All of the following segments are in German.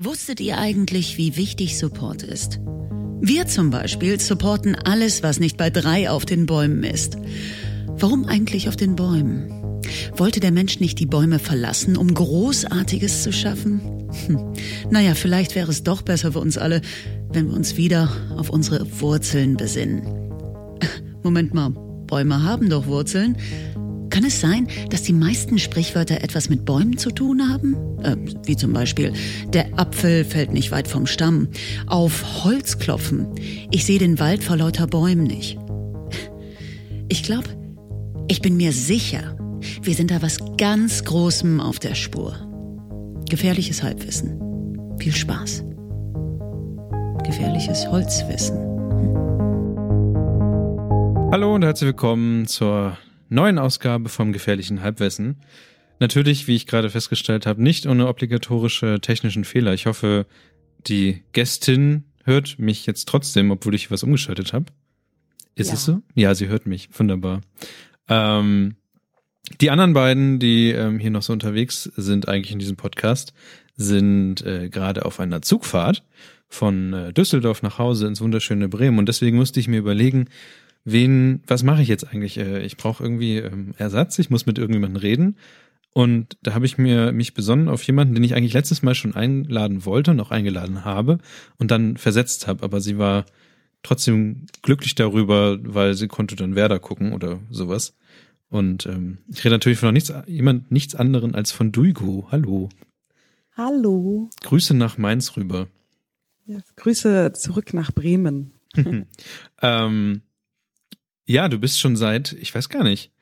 Wusstet ihr eigentlich, wie wichtig Support ist? Wir zum Beispiel supporten alles, was nicht bei drei auf den Bäumen ist. Warum eigentlich auf den Bäumen? Wollte der Mensch nicht die Bäume verlassen, um Großartiges zu schaffen? Hm. Naja, vielleicht wäre es doch besser für uns alle, wenn wir uns wieder auf unsere Wurzeln besinnen. Moment mal, Bäume haben doch Wurzeln. Kann es sein, dass die meisten Sprichwörter etwas mit Bäumen zu tun haben? Äh, wie zum Beispiel, der Apfel fällt nicht weit vom Stamm. Auf Holz klopfen. Ich sehe den Wald vor lauter Bäumen nicht. Ich glaube, ich bin mir sicher, wir sind da was ganz Großem auf der Spur. Gefährliches Halbwissen. Viel Spaß. Gefährliches Holzwissen. Hallo und herzlich willkommen zur neuen Ausgabe vom gefährlichen Halbwissen. Natürlich, wie ich gerade festgestellt habe, nicht ohne obligatorische technischen Fehler. Ich hoffe, die Gästin hört mich jetzt trotzdem, obwohl ich was umgeschaltet habe. Ist ja. es so? Ja, sie hört mich. Wunderbar. Ähm, die anderen beiden, die ähm, hier noch so unterwegs sind, eigentlich in diesem Podcast, sind äh, gerade auf einer Zugfahrt von äh, Düsseldorf nach Hause ins wunderschöne Bremen. Und deswegen musste ich mir überlegen, wen, was mache ich jetzt eigentlich? Äh, ich brauche irgendwie ähm, Ersatz, ich muss mit irgendjemandem reden. Und da habe ich mir mich besonnen auf jemanden, den ich eigentlich letztes Mal schon einladen wollte und auch eingeladen habe und dann versetzt habe. Aber sie war trotzdem glücklich darüber, weil sie konnte dann Werder gucken oder sowas. Und ähm, ich rede natürlich von nichts, jemand nichts anderen als von Duigo. Hallo. Hallo. Grüße nach Mainz rüber. Ja, Grüße zurück nach Bremen. ähm, ja, du bist schon seit, ich weiß gar nicht,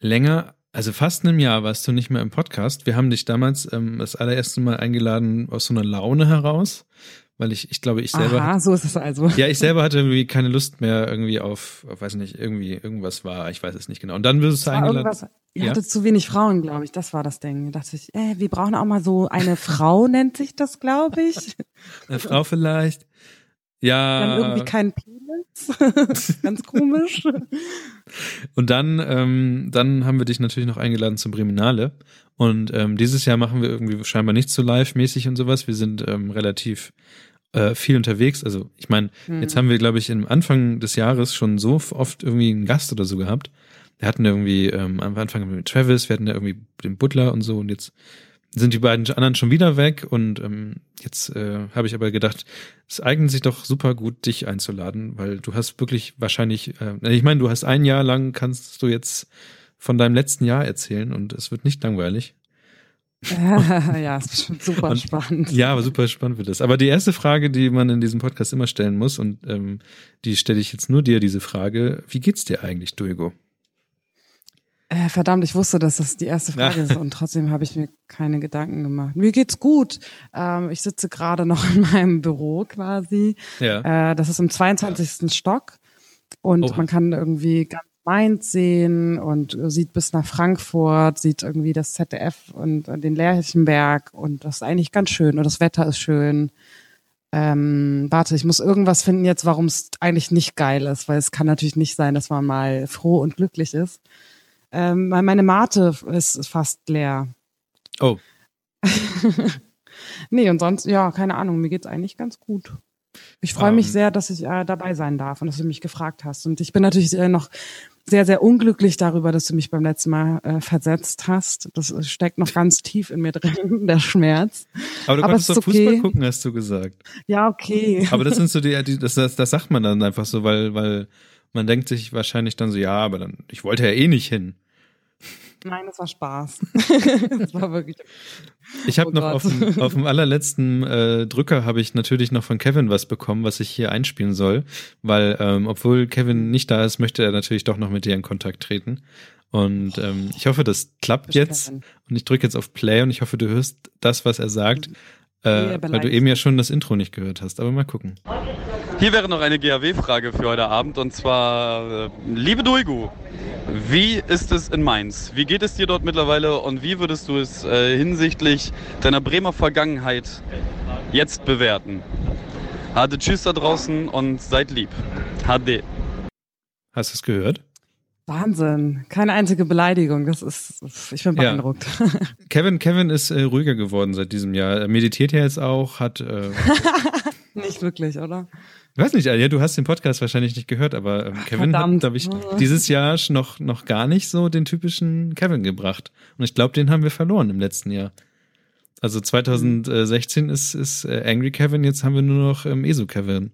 länger, also fast einem Jahr warst du nicht mehr im Podcast. Wir haben dich damals ähm, das allererste Mal eingeladen aus so einer Laune heraus, weil ich, ich glaube, ich selber. Aha, so ist es also. Ja, ich selber hatte irgendwie keine Lust mehr irgendwie auf, auf weiß nicht, irgendwie irgendwas war, ich weiß es nicht genau. Und dann wirst du eingeladen. Ihr ja? hattet zu wenig Frauen, glaube ich. Das war das Ding. Da dachte ich, äh, wir brauchen auch mal so eine Frau, nennt sich das, glaube ich. Eine Frau vielleicht. Ja. Dann irgendwie kein Penis. Ganz komisch. Und dann, ähm, dann haben wir dich natürlich noch eingeladen zum Breminale. Und ähm, dieses Jahr machen wir irgendwie scheinbar nicht so live-mäßig und sowas. Wir sind ähm, relativ äh, viel unterwegs. Also ich meine, hm. jetzt haben wir, glaube ich, im Anfang des Jahres schon so oft irgendwie einen Gast oder so gehabt. Wir hatten irgendwie ähm, am Anfang mit Travis, wir hatten ja irgendwie den Butler und so und jetzt sind die beiden anderen schon wieder weg und ähm, jetzt äh, habe ich aber gedacht, es eignet sich doch super gut, dich einzuladen, weil du hast wirklich wahrscheinlich, äh, ich meine, du hast ein Jahr lang, kannst du jetzt von deinem letzten Jahr erzählen und es wird nicht langweilig. ja, es wird super und, spannend. Ja, aber super spannend wird es. Aber die erste Frage, die man in diesem Podcast immer stellen muss, und ähm, die stelle ich jetzt nur dir, diese Frage, wie geht's dir eigentlich, Duigo? Äh, verdammt, ich wusste, dass das die erste Frage ist und trotzdem habe ich mir keine Gedanken gemacht. Mir geht's gut. Ähm, ich sitze gerade noch in meinem Büro quasi. Ja. Äh, das ist im 22. Stock und oh. man kann irgendwie ganz Mainz sehen und sieht bis nach Frankfurt, sieht irgendwie das ZDF und den Lerchenberg und das ist eigentlich ganz schön und das Wetter ist schön. Ähm, warte, ich muss irgendwas finden jetzt, warum es eigentlich nicht geil ist, weil es kann natürlich nicht sein, dass man mal froh und glücklich ist. Ähm, meine Mate ist fast leer. Oh. nee, und sonst, ja, keine Ahnung, mir geht's eigentlich ganz gut. Ich freue um. mich ähm. sehr, dass ich äh, dabei sein darf und dass du mich gefragt hast. Und ich bin natürlich äh, noch sehr, sehr unglücklich darüber, dass du mich beim letzten Mal äh, versetzt hast. Das steckt noch ganz tief in mir drin, der Schmerz. Aber du kannst doch okay. Fußball gucken, hast du gesagt. Ja, okay. Aber das sind so die, die das, das, das sagt man dann einfach so, weil, weil man denkt sich wahrscheinlich dann so, ja, aber dann, ich wollte ja eh nicht hin. Nein, das war Spaß. das war wirklich. Ich habe oh noch auf dem, auf dem allerletzten äh, Drücker habe ich natürlich noch von Kevin was bekommen, was ich hier einspielen soll, weil ähm, obwohl Kevin nicht da ist, möchte er natürlich doch noch mit dir in Kontakt treten. Und ähm, ich hoffe, das klappt jetzt. Kevin. Und ich drücke jetzt auf Play und ich hoffe, du hörst das, was er sagt, äh, weil du eben ja schon das Intro nicht gehört hast. Aber mal gucken. Hier wäre noch eine GAW-Frage für heute Abend und zwar, äh, liebe Duigu, wie ist es in Mainz? Wie geht es dir dort mittlerweile und wie würdest du es äh, hinsichtlich deiner Bremer Vergangenheit jetzt bewerten? Hade Tschüss da draußen und seid lieb. HD. Hast du es gehört? Wahnsinn. Keine einzige Beleidigung. Das ist, ich bin beeindruckt. Ja. Kevin, Kevin ist äh, ruhiger geworden seit diesem Jahr. Er meditiert ja jetzt auch, hat. Äh, nicht wirklich, oder? Ich weiß nicht, ja, du hast den Podcast wahrscheinlich nicht gehört, aber ähm, Kevin Verdammt. hat, glaube ich, dieses Jahr noch, noch gar nicht so den typischen Kevin gebracht. Und ich glaube, den haben wir verloren im letzten Jahr. Also 2016 ist, ist äh, Angry Kevin, jetzt haben wir nur noch ähm, ESO Kevin.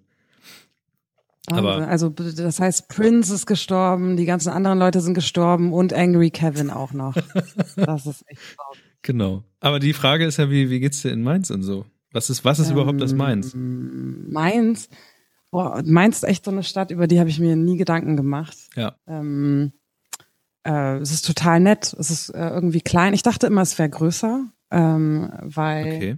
Aber also das heißt, Prince ist gestorben, die ganzen anderen Leute sind gestorben und Angry Kevin auch noch. Das ist echt traurig. Genau. Aber die Frage ist ja, wie, wie geht's dir in Mainz und so? Was ist, was ist ähm, überhaupt das Mainz? Mainz, boah, Mainz ist echt so eine Stadt, über die habe ich mir nie Gedanken gemacht. Ja. Ähm, äh, es ist total nett. Es ist äh, irgendwie klein. Ich dachte immer, es wäre größer, ähm, weil okay.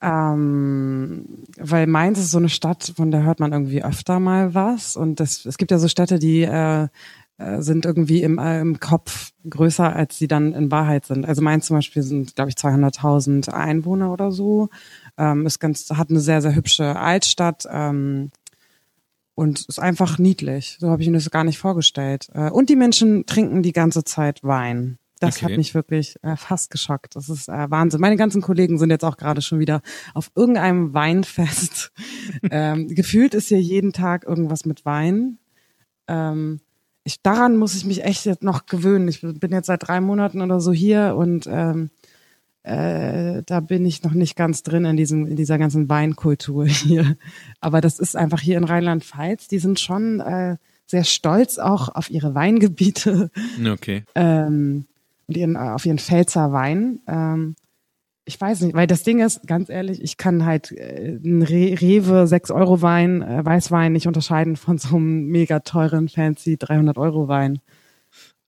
Ähm, weil Mainz ist so eine Stadt, von der hört man irgendwie öfter mal was. Und das, es gibt ja so Städte, die äh, äh, sind irgendwie im, äh, im Kopf größer, als sie dann in Wahrheit sind. Also Mainz zum Beispiel sind, glaube ich, 200.000 Einwohner oder so. Ähm, ist ganz, hat eine sehr, sehr hübsche Altstadt. Ähm, und ist einfach niedlich. So habe ich mir das gar nicht vorgestellt. Äh, und die Menschen trinken die ganze Zeit Wein. Das okay. hat mich wirklich äh, fast geschockt. Das ist äh, Wahnsinn. Meine ganzen Kollegen sind jetzt auch gerade schon wieder auf irgendeinem Weinfest. ähm, gefühlt ist hier jeden Tag irgendwas mit Wein. Ähm, ich, daran muss ich mich echt jetzt noch gewöhnen. Ich bin jetzt seit drei Monaten oder so hier und ähm, äh, da bin ich noch nicht ganz drin in diesem in dieser ganzen Weinkultur hier. Aber das ist einfach hier in Rheinland-Pfalz. Die sind schon äh, sehr stolz auch auf ihre Weingebiete. Okay. Ähm, und ihren, äh, auf ihren Pfälzer Wein. Ähm, ich weiß nicht, weil das Ding ist, ganz ehrlich, ich kann halt äh, einen Re Rewe 6 Euro Wein, äh, Weißwein nicht unterscheiden von so einem mega teuren, fancy 300 Euro Wein.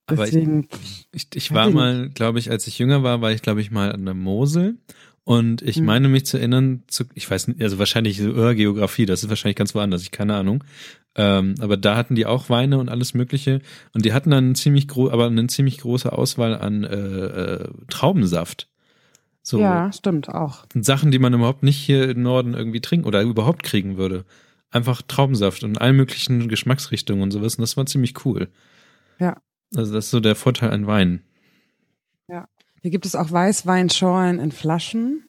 Aber Deswegen, ich, ich, ich war mal, glaube ich, als ich jünger war, war ich, glaube ich, mal an der Mosel und ich hm. meine mich zu erinnern, zu, ich weiß nicht, also wahrscheinlich so uh, Geografie, das ist wahrscheinlich ganz woanders, ich keine Ahnung. Ähm, aber da hatten die auch Weine und alles Mögliche. Und die hatten dann ziemlich groß, aber eine ziemlich große Auswahl an äh, äh, Traubensaft. So ja, stimmt auch. Sachen, die man überhaupt nicht hier im Norden irgendwie trinken oder überhaupt kriegen würde. Einfach Traubensaft und allen möglichen Geschmacksrichtungen und sowas. Und das war ziemlich cool. Ja. Also das ist so der Vorteil an Wein. Ja. Hier gibt es auch Weißweinschorlen in Flaschen.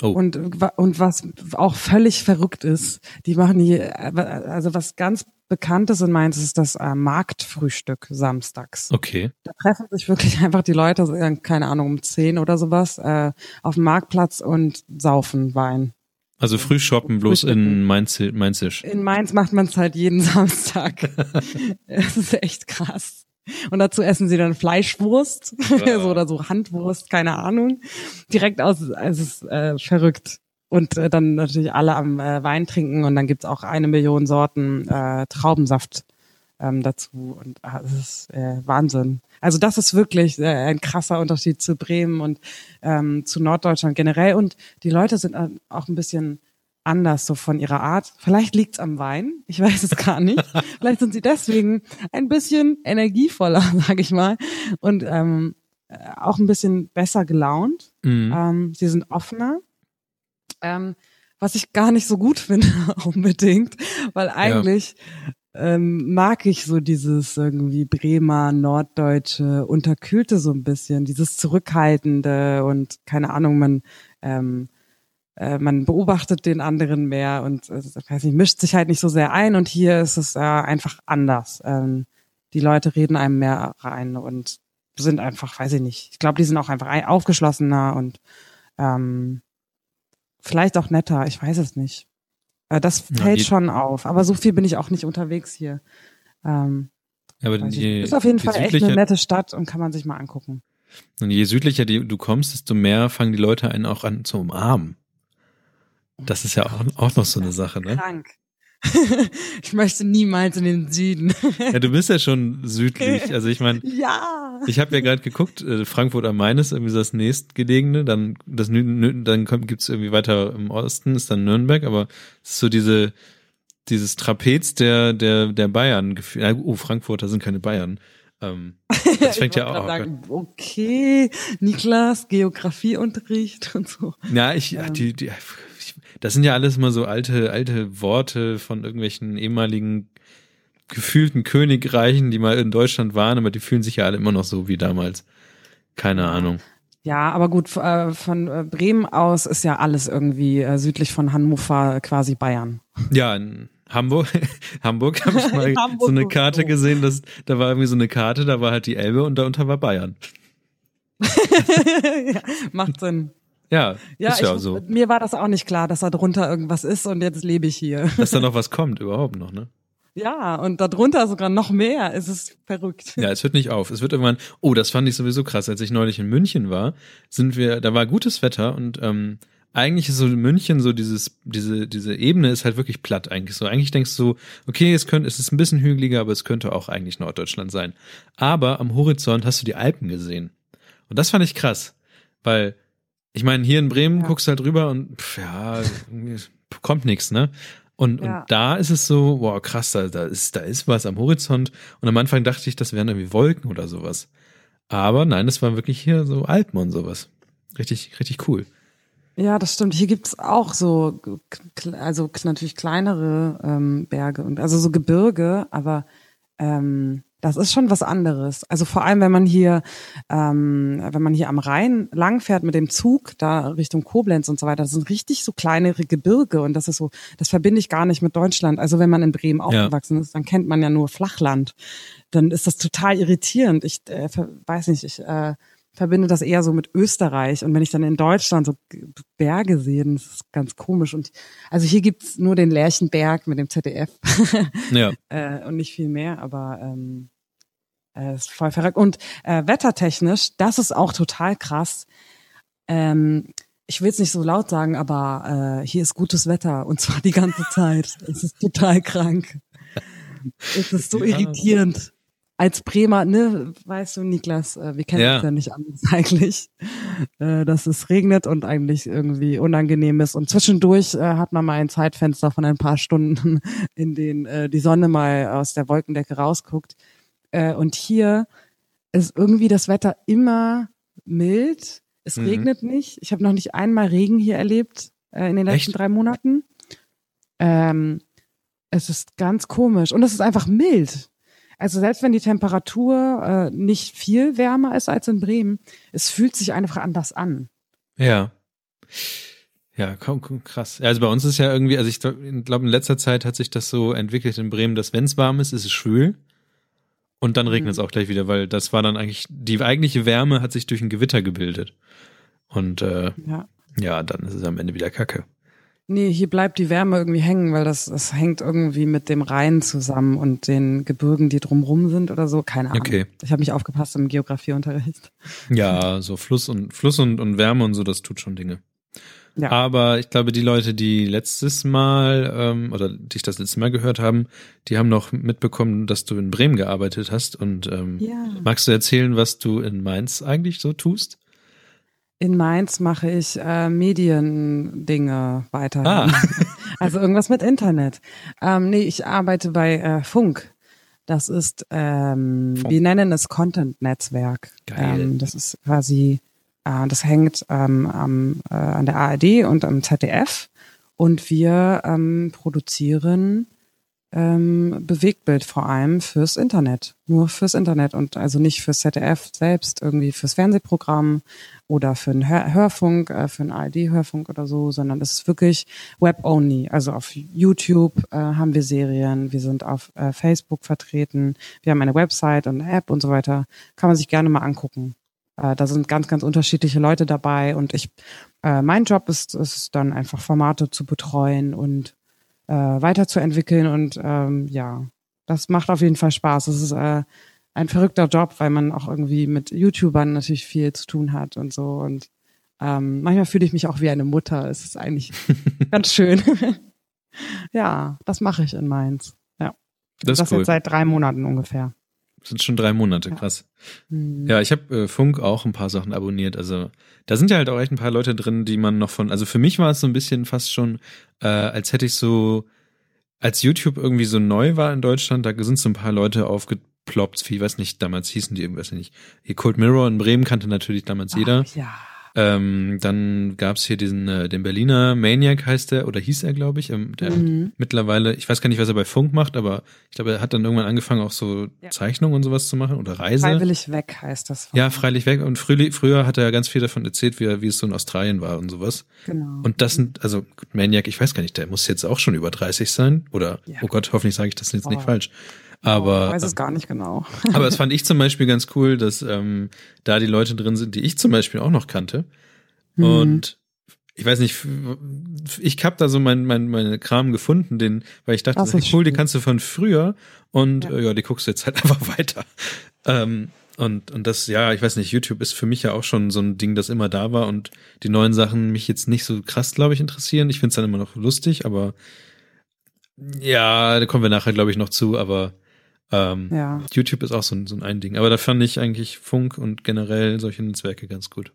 Oh. Und, und was auch völlig verrückt ist, die machen hier, also was ganz Bekanntes in Mainz ist das äh, Marktfrühstück samstags. Okay. Da treffen sich wirklich einfach die Leute, äh, keine Ahnung, um zehn oder sowas, äh, auf dem Marktplatz und saufen Wein. Also Frühshoppen bloß in Mainz, Mainzisch. In Mainz macht man es halt jeden Samstag. Es ist echt krass. Und dazu essen sie dann Fleischwurst ja. so, oder so Handwurst, keine Ahnung. Direkt aus, es ist äh, verrückt. Und äh, dann natürlich alle am äh, Wein trinken und dann gibt's auch eine Million Sorten äh, Traubensaft ähm, dazu. Und äh, das ist äh, Wahnsinn. Also das ist wirklich äh, ein krasser Unterschied zu Bremen und ähm, zu Norddeutschland generell. Und die Leute sind äh, auch ein bisschen anders so von ihrer Art. Vielleicht liegt's am Wein, ich weiß es gar nicht. Vielleicht sind sie deswegen ein bisschen energievoller, sage ich mal, und ähm, äh, auch ein bisschen besser gelaunt. Mhm. Ähm, sie sind offener, ähm, was ich gar nicht so gut finde unbedingt, weil eigentlich ja. ähm, mag ich so dieses irgendwie Bremer, Norddeutsche, Unterkühlte so ein bisschen, dieses Zurückhaltende und keine Ahnung, man ähm, äh, man beobachtet den anderen mehr und äh, weiß nicht, mischt sich halt nicht so sehr ein und hier ist es äh, einfach anders. Ähm, die Leute reden einem mehr rein und sind einfach, weiß ich nicht, ich glaube, die sind auch einfach aufgeschlossener und ähm, vielleicht auch netter, ich weiß es nicht. Äh, das fällt ja, schon auf, aber so viel bin ich auch nicht unterwegs hier. Ähm, aber die, ist auf jeden Fall echt eine nette Stadt und kann man sich mal angucken. Und je südlicher du kommst, desto mehr fangen die Leute einen auch an zu umarmen. Das ist ja auch, auch noch so eine Sache, ne? Krank. ich möchte niemals in den Süden. ja, du bist ja schon südlich. Also ich meine, ja. ich habe ja gerade geguckt, äh, Frankfurt am Main ist irgendwie das nächstgelegene, dann das dann kommt, gibt's irgendwie weiter im Osten ist dann Nürnberg, aber es ist so diese dieses Trapez der der der Bayern gefühlt. Oh, Frankfurter sind keine Bayern. Ähm, das fängt ja auch an. Okay, Niklas, Geografieunterricht und so. Ja, ich, ähm. die, die, das sind ja alles immer so alte, alte Worte von irgendwelchen ehemaligen gefühlten Königreichen, die mal in Deutschland waren, aber die fühlen sich ja alle immer noch so wie damals. Keine Ahnung. Ja, aber gut, äh, von äh, Bremen aus ist ja alles irgendwie äh, südlich von Hannover quasi Bayern. Ja, in Hamburg, Hamburg habe ich mal so eine Karte gesehen, dass, da war irgendwie so eine Karte, da war halt die Elbe und darunter war Bayern. ja, macht Sinn. Ja, ja, ist ja ich, so. Mir war das auch nicht klar, dass da drunter irgendwas ist und jetzt lebe ich hier. Dass da noch was kommt, überhaupt noch, ne? Ja, und darunter sogar noch mehr. Es ist verrückt. Ja, es hört nicht auf. Es wird irgendwann, oh, das fand ich sowieso krass. Als ich neulich in München war, sind wir, da war gutes Wetter und ähm, eigentlich ist so München so dieses, diese, diese Ebene ist halt wirklich platt eigentlich so. Eigentlich denkst du, okay, es könnte, es ist ein bisschen hügeliger, aber es könnte auch eigentlich Norddeutschland sein. Aber am Horizont hast du die Alpen gesehen. Und das fand ich krass, weil ich meine, hier in Bremen ja. guckst du halt rüber und pff, ja, kommt nichts, ne? Und, ja. und da ist es so, wow, krass, da, da, ist, da ist was am Horizont. Und am Anfang dachte ich, das wären irgendwie Wolken oder sowas. Aber nein, es war wirklich hier so Alpen und sowas. Richtig, richtig cool. Ja, das stimmt. Hier gibt's auch so, also natürlich kleinere ähm, Berge und also so Gebirge, aber ähm, das ist schon was anderes. Also vor allem, wenn man hier, ähm, wenn man hier am Rhein langfährt mit dem Zug, da Richtung Koblenz und so weiter, das sind richtig so kleinere Gebirge und das ist so, das verbinde ich gar nicht mit Deutschland. Also wenn man in Bremen aufgewachsen ja. ist, dann kennt man ja nur Flachland. Dann ist das total irritierend. Ich äh, weiß nicht, ich äh, verbinde das eher so mit Österreich. Und wenn ich dann in Deutschland so Berge sehe, dann ist das ganz komisch. Und also hier gibt's nur den Lerchenberg mit dem ZDF. ja. äh, und nicht viel mehr, aber ähm, äh, ist voll verrückt. Und äh, wettertechnisch, das ist auch total krass. Ähm, ich will es nicht so laut sagen, aber äh, hier ist gutes Wetter und zwar die ganze Zeit. es ist total krank. Es ist so ja. irritierend als Bremer, ne, weißt du, Niklas, äh, wir kennen ja. uns ja nicht anders eigentlich, äh, dass es regnet und eigentlich irgendwie unangenehm ist. Und zwischendurch äh, hat man mal ein Zeitfenster von ein paar Stunden, in denen äh, die Sonne mal aus der Wolkendecke rausguckt. Äh, und hier ist irgendwie das Wetter immer mild. Es mhm. regnet nicht. Ich habe noch nicht einmal Regen hier erlebt äh, in den letzten Echt? drei Monaten. Ähm, es ist ganz komisch und es ist einfach mild. Also selbst wenn die Temperatur äh, nicht viel wärmer ist als in Bremen, es fühlt sich einfach anders an. Ja. Ja, komm, komm, krass. Also bei uns ist ja irgendwie, also ich glaube, in letzter Zeit hat sich das so entwickelt in Bremen, dass wenn es warm ist, ist es schwül. Und dann regnet es mhm. auch gleich wieder, weil das war dann eigentlich, die eigentliche Wärme hat sich durch ein Gewitter gebildet. Und äh, ja. ja, dann ist es am Ende wieder Kacke. Nee, hier bleibt die Wärme irgendwie hängen, weil das, das hängt irgendwie mit dem Rhein zusammen und den Gebirgen, die drumrum sind oder so. Keine Ahnung. Okay. Ich habe mich aufgepasst im Geografieunterricht. Ja, so Fluss und Fluss und, und Wärme und so, das tut schon Dinge. Ja. Aber ich glaube, die Leute, die letztes Mal ähm, oder die ich das letzte Mal gehört haben, die haben noch mitbekommen, dass du in Bremen gearbeitet hast. Und ähm, ja. magst du erzählen, was du in Mainz eigentlich so tust? In Mainz mache ich äh, Mediendinge weiter. Ah. also irgendwas mit Internet. Ähm, nee, ich arbeite bei äh, Funk. Das ist, ähm, Funk. wir nennen es Content-Netzwerk. Ähm, das ist quasi, äh, das hängt ähm, am, äh, an der ARD und am ZDF. Und wir ähm, produzieren ähm, Bewegtbild vor allem fürs Internet, nur fürs Internet und also nicht fürs ZDF selbst, irgendwie fürs Fernsehprogramm oder für einen Hör Hörfunk, äh, für einen ARD-Hörfunk oder so, sondern es ist wirklich Web-only. Also auf YouTube äh, haben wir Serien, wir sind auf äh, Facebook vertreten, wir haben eine Website und eine App und so weiter. Kann man sich gerne mal angucken. Äh, da sind ganz, ganz unterschiedliche Leute dabei und ich, äh, mein Job ist, ist dann einfach Formate zu betreuen und äh, weiterzuentwickeln und ähm, ja, das macht auf jeden Fall Spaß. Es ist äh, ein verrückter Job, weil man auch irgendwie mit YouTubern natürlich viel zu tun hat und so und ähm, manchmal fühle ich mich auch wie eine Mutter. Es ist eigentlich ganz schön. ja, das mache ich in Mainz. Ja. Das, das cool. jetzt seit drei Monaten ungefähr. Das sind schon drei Monate, krass. Ja, hm. ja ich habe äh, Funk auch ein paar Sachen abonniert. Also da sind ja halt auch echt ein paar Leute drin, die man noch von. Also für mich war es so ein bisschen fast schon, äh, als hätte ich so, als YouTube irgendwie so neu war in Deutschland, da sind so ein paar Leute aufgeploppt, wie, weiß nicht, damals hießen die irgendwas nicht. Hier Cold Mirror in Bremen kannte natürlich damals jeder. Ach, ja. Ähm, dann gab's hier diesen, äh, den Berliner Maniac heißt der, oder hieß er, glaube ich. Ähm, der mhm. mittlerweile, ich weiß gar nicht, was er bei Funk macht, aber ich glaube, er hat dann irgendwann angefangen, auch so ja. Zeichnungen und sowas zu machen oder Reise. Freiwillig weg heißt das. Ja, freilich weg. Und früh, früher hat er ja ganz viel davon erzählt, wie, er, wie es so in Australien war und sowas. Genau. Und das sind, also Maniac, ich weiß gar nicht, der muss jetzt auch schon über 30 sein. Oder, ja. oh Gott, hoffentlich sage ich das jetzt oh. nicht falsch. Aber ich weiß es gar nicht genau. aber das fand ich zum Beispiel ganz cool, dass ähm, da die Leute drin sind, die ich zum Beispiel auch noch kannte. Mhm. Und ich weiß nicht, ich habe da so mein, mein, meine Kram gefunden, den, weil ich dachte, cool, schön. die kannst du von früher und ja. Äh, ja, die guckst du jetzt halt einfach weiter. Ähm, und, und das, ja, ich weiß nicht, YouTube ist für mich ja auch schon so ein Ding, das immer da war und die neuen Sachen mich jetzt nicht so krass, glaube ich, interessieren. Ich finde es dann immer noch lustig, aber ja, da kommen wir nachher, glaube ich, noch zu, aber ähm, ja. YouTube ist auch so ein, so ein Ding. Aber da fand ich eigentlich Funk und generell solche Netzwerke ganz gut.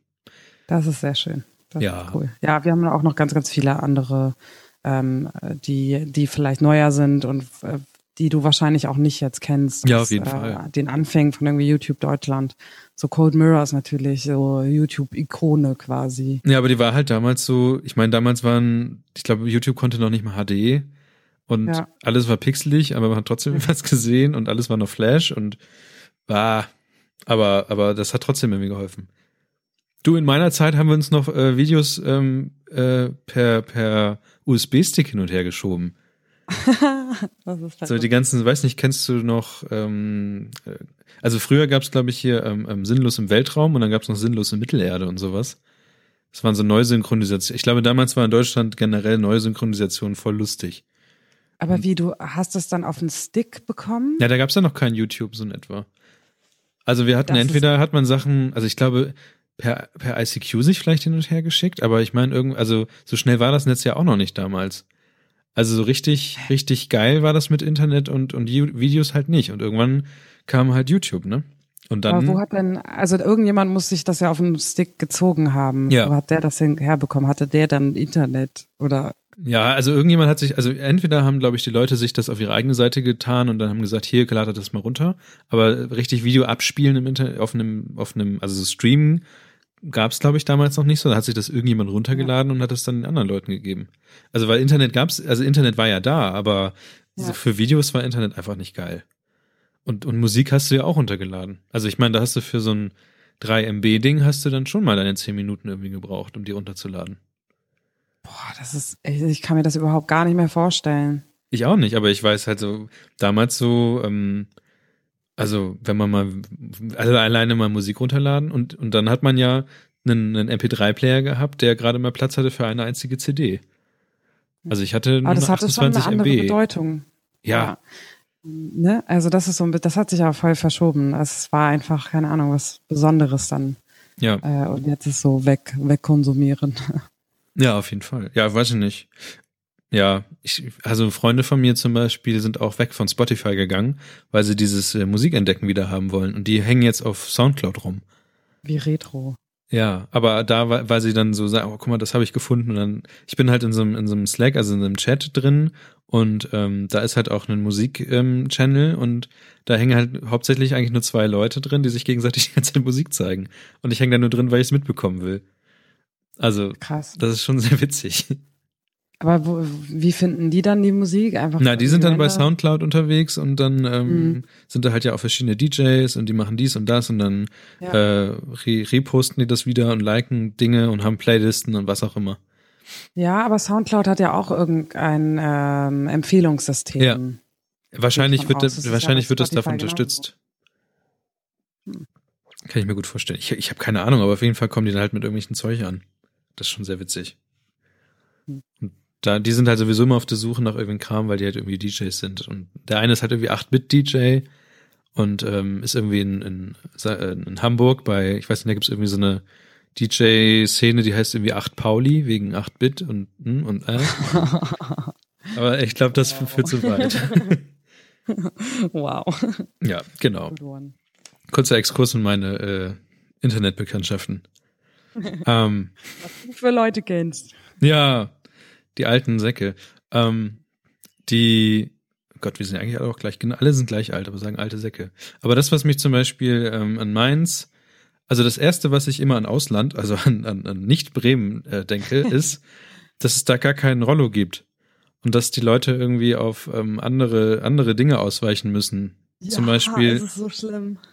Das ist sehr schön. Das ja. cool. Ja, wir haben auch noch ganz, ganz viele andere, ähm, die, die vielleicht neuer sind und äh, die du wahrscheinlich auch nicht jetzt kennst. Ja, auf jeden äh, Fall. Den Anfängen von irgendwie YouTube Deutschland. So Cold Mirrors natürlich, so YouTube-Ikone quasi. Ja, aber die war halt damals so, ich meine, damals waren, ich glaube, YouTube konnte noch nicht mal HD und ja. alles war pixelig, aber man hat trotzdem was gesehen und alles war noch Flash und war, aber, aber das hat trotzdem irgendwie geholfen. Du, in meiner Zeit haben wir uns noch äh, Videos ähm, äh, per, per USB-Stick hin und her geschoben. Das? so die ganzen, weiß nicht, kennst du noch, ähm, äh, also früher gab es, glaube ich, hier ähm, ähm, Sinnlos im Weltraum und dann gab es noch Sinnlos in Mittelerde und sowas. Das waren so Neusynchronisationen. Ich glaube, damals war in Deutschland generell Neusynchronisation voll lustig. Aber hm. wie, du hast das dann auf den Stick bekommen? Ja, da gab es ja noch kein YouTube so in etwa. Also wir hatten das entweder hat man Sachen, also ich glaube, per, per ICQ sich vielleicht hin und her geschickt, aber ich meine, irgendwie, also so schnell war das Netz ja auch noch nicht damals. Also so richtig, richtig geil war das mit Internet und, und Videos halt nicht. Und irgendwann kam halt YouTube, ne? Und dann. Aber wo hat denn, also irgendjemand muss sich das ja auf den Stick gezogen haben. Ja. Wo hat der das denn herbekommen? Hatte der dann Internet oder ja, also irgendjemand hat sich, also entweder haben, glaube ich, die Leute sich das auf ihre eigene Seite getan und dann haben gesagt, hier, ladet das mal runter. Aber richtig Video abspielen im Internet, auf einem, auf einem, also so streamen gab es, glaube ich, damals noch nicht so. Da hat sich das irgendjemand runtergeladen ja. und hat es dann den anderen Leuten gegeben. Also weil Internet gab's, also Internet war ja da, aber ja. so für Videos war Internet einfach nicht geil. Und, und Musik hast du ja auch runtergeladen. Also ich meine, da hast du für so ein 3 MB Ding hast du dann schon mal deine 10 Minuten irgendwie gebraucht, um die runterzuladen. Boah, das ist, ich kann mir das überhaupt gar nicht mehr vorstellen. Ich auch nicht, aber ich weiß halt so, damals so, ähm, also wenn man mal, also alleine mal Musik runterladen und, und dann hat man ja einen, einen MP3-Player gehabt, der gerade mal Platz hatte für eine einzige CD. Also ich hatte nur aber das hatte schon eine andere MB. Bedeutung. Ja. ja. Ne? Also das ist so, das hat sich aber voll verschoben. Es war einfach, keine Ahnung, was Besonderes dann. Ja. Äh, und jetzt ist so weg, wegkonsumieren. Ja, auf jeden Fall. Ja, weiß ich nicht. Ja, ich, also Freunde von mir zum Beispiel sind auch weg von Spotify gegangen, weil sie dieses äh, Musikentdecken wieder haben wollen. Und die hängen jetzt auf Soundcloud rum. Wie Retro. Ja, aber da, weil sie dann so sagen, oh, guck mal, das habe ich gefunden. Und dann, ich bin halt in so einem, in so einem Slack, also in einem Chat drin und ähm, da ist halt auch ein Musik-Channel ähm, und da hängen halt hauptsächlich eigentlich nur zwei Leute drin, die sich gegenseitig die ganze Musik zeigen. Und ich hänge da nur drin, weil ich es mitbekommen will. Also, Krass. das ist schon sehr witzig. Aber wo, wie finden die dann die Musik? Einfach Na, die sind dann bei Soundcloud unterwegs und dann ähm, mhm. sind da halt ja auch verschiedene DJs und die machen dies und das und dann ja. äh, re reposten die das wieder und liken Dinge und haben Playlisten und was auch immer. Ja, aber Soundcloud hat ja auch irgendein ähm, Empfehlungssystem. Ja. Wahrscheinlich wird, das, wahrscheinlich wird das davon unterstützt. Hm. Kann ich mir gut vorstellen. Ich, ich habe keine Ahnung, aber auf jeden Fall kommen die dann halt mit irgendwelchen Zeug an. Das ist schon sehr witzig. Hm. Und da, die sind halt sowieso immer auf der Suche nach irgendeinem Kram, weil die halt irgendwie DJs sind. Und der eine ist halt irgendwie 8-Bit-DJ und ähm, ist irgendwie in, in, in Hamburg bei, ich weiß nicht, da gibt's irgendwie so eine DJ-Szene, die heißt irgendwie 8 Pauli wegen 8-Bit und hm, und äh. Aber ich glaube, das wow. führt zu weit. wow. Ja, genau. Kurzer Exkurs in meine äh, Internetbekanntschaften. Ähm, Was du für Leute kennst. Ja, die alten Säcke. Ähm, die, Gott, wir sind eigentlich alle auch gleich, genau, alle sind gleich alt, aber sagen alte Säcke. Aber das, was mich zum Beispiel ähm, an Mainz Also das erste, was ich immer an Ausland, also an, an, an nicht Bremen äh, denke, ist, dass es da gar keinen Rollo gibt und dass die Leute irgendwie auf ähm, andere andere Dinge ausweichen müssen. Ja, zum Beispiel, so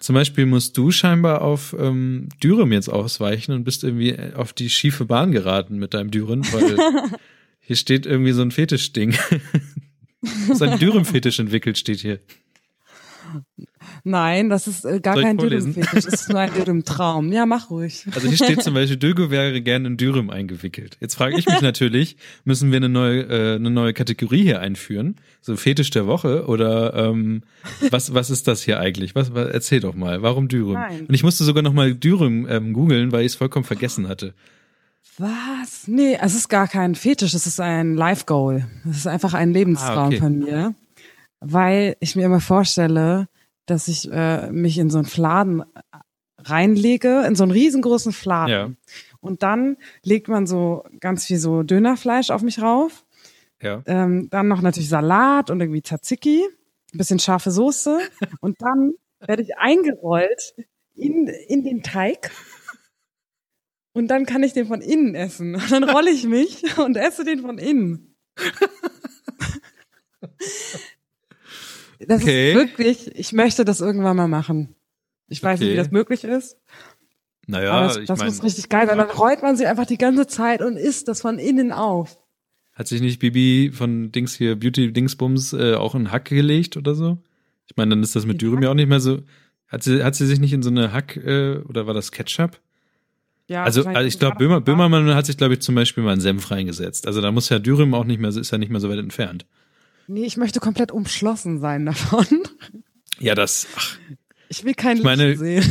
zum Beispiel musst du scheinbar auf ähm, Dürüm jetzt ausweichen und bist irgendwie auf die schiefe Bahn geraten mit deinem Dürüm, weil hier steht irgendwie so ein Fetischding. so ein Dürüm-Fetisch entwickelt steht hier. Nein, das ist äh, gar Soll kein Dürüm-Fetisch, das ist nur ein Dürüm-Traum. Ja, mach ruhig. Also hier steht zum Beispiel, Dögo wäre gerne in Dürüm eingewickelt. Jetzt frage ich mich natürlich, müssen wir eine neue, äh, eine neue Kategorie hier einführen? So Fetisch der Woche oder ähm, was, was ist das hier eigentlich? Was, was, erzähl doch mal, warum Dürüm? Nein. Und ich musste sogar noch mal Dürüm ähm, googeln, weil ich es vollkommen vergessen hatte. Was? Nee, es ist gar kein Fetisch, es ist ein Life-Goal. Es ist einfach ein Lebenstraum ah, okay. von mir. Weil ich mir immer vorstelle, dass ich äh, mich in so einen Fladen reinlege, in so einen riesengroßen Fladen. Ja. Und dann legt man so ganz viel so Dönerfleisch auf mich rauf. Ja. Ähm, dann noch natürlich Salat und irgendwie Tzatziki, ein bisschen scharfe Soße. und dann werde ich eingerollt in, in den Teig. Und dann kann ich den von innen essen. Und dann rolle ich mich und esse den von innen. Das okay. ist wirklich, ich möchte das irgendwann mal machen. Ich weiß okay. nicht, wie das möglich ist. Naja, aber das, ich das mein, muss richtig geil sein. Dann rollt man sie einfach die ganze Zeit und isst das von innen auf. Hat sich nicht Bibi von Dings hier, Beauty Dingsbums, äh, auch in Hack gelegt oder so? Ich meine, dann ist das mit Dürüm ja auch nicht mehr so. Hat sie, hat sie sich nicht in so eine Hack, äh, oder war das Ketchup? Ja, also, also ich glaube, Böhmer, Böhmermann hat sich, glaube ich, zum Beispiel mal einen Senf reingesetzt. Also da muss ja Dürüm auch nicht mehr, ist ja nicht mehr so weit entfernt. Nee, ich möchte komplett umschlossen sein davon. Ja, das. Ach, ich will kein ich meine, sehen.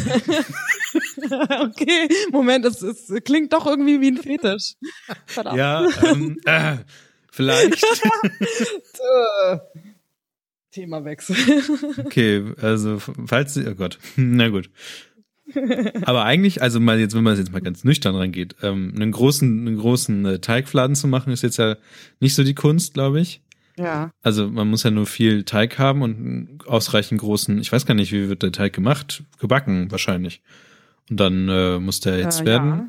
okay, Moment, es, es klingt doch irgendwie wie ein Fetisch. Verdammt. Ja, ähm, äh, vielleicht. Themawechsel. okay, also falls Sie, oh Gott, na gut. Aber eigentlich, also mal jetzt, wenn man jetzt mal ganz nüchtern rangeht, ähm, einen großen, einen großen äh, Teigfladen zu machen, ist jetzt ja nicht so die Kunst, glaube ich. Ja. Also man muss ja nur viel Teig haben und einen ausreichend großen, ich weiß gar nicht, wie wird der Teig gemacht? Gebacken wahrscheinlich. Und dann äh, muss der jetzt äh, werden. Ja.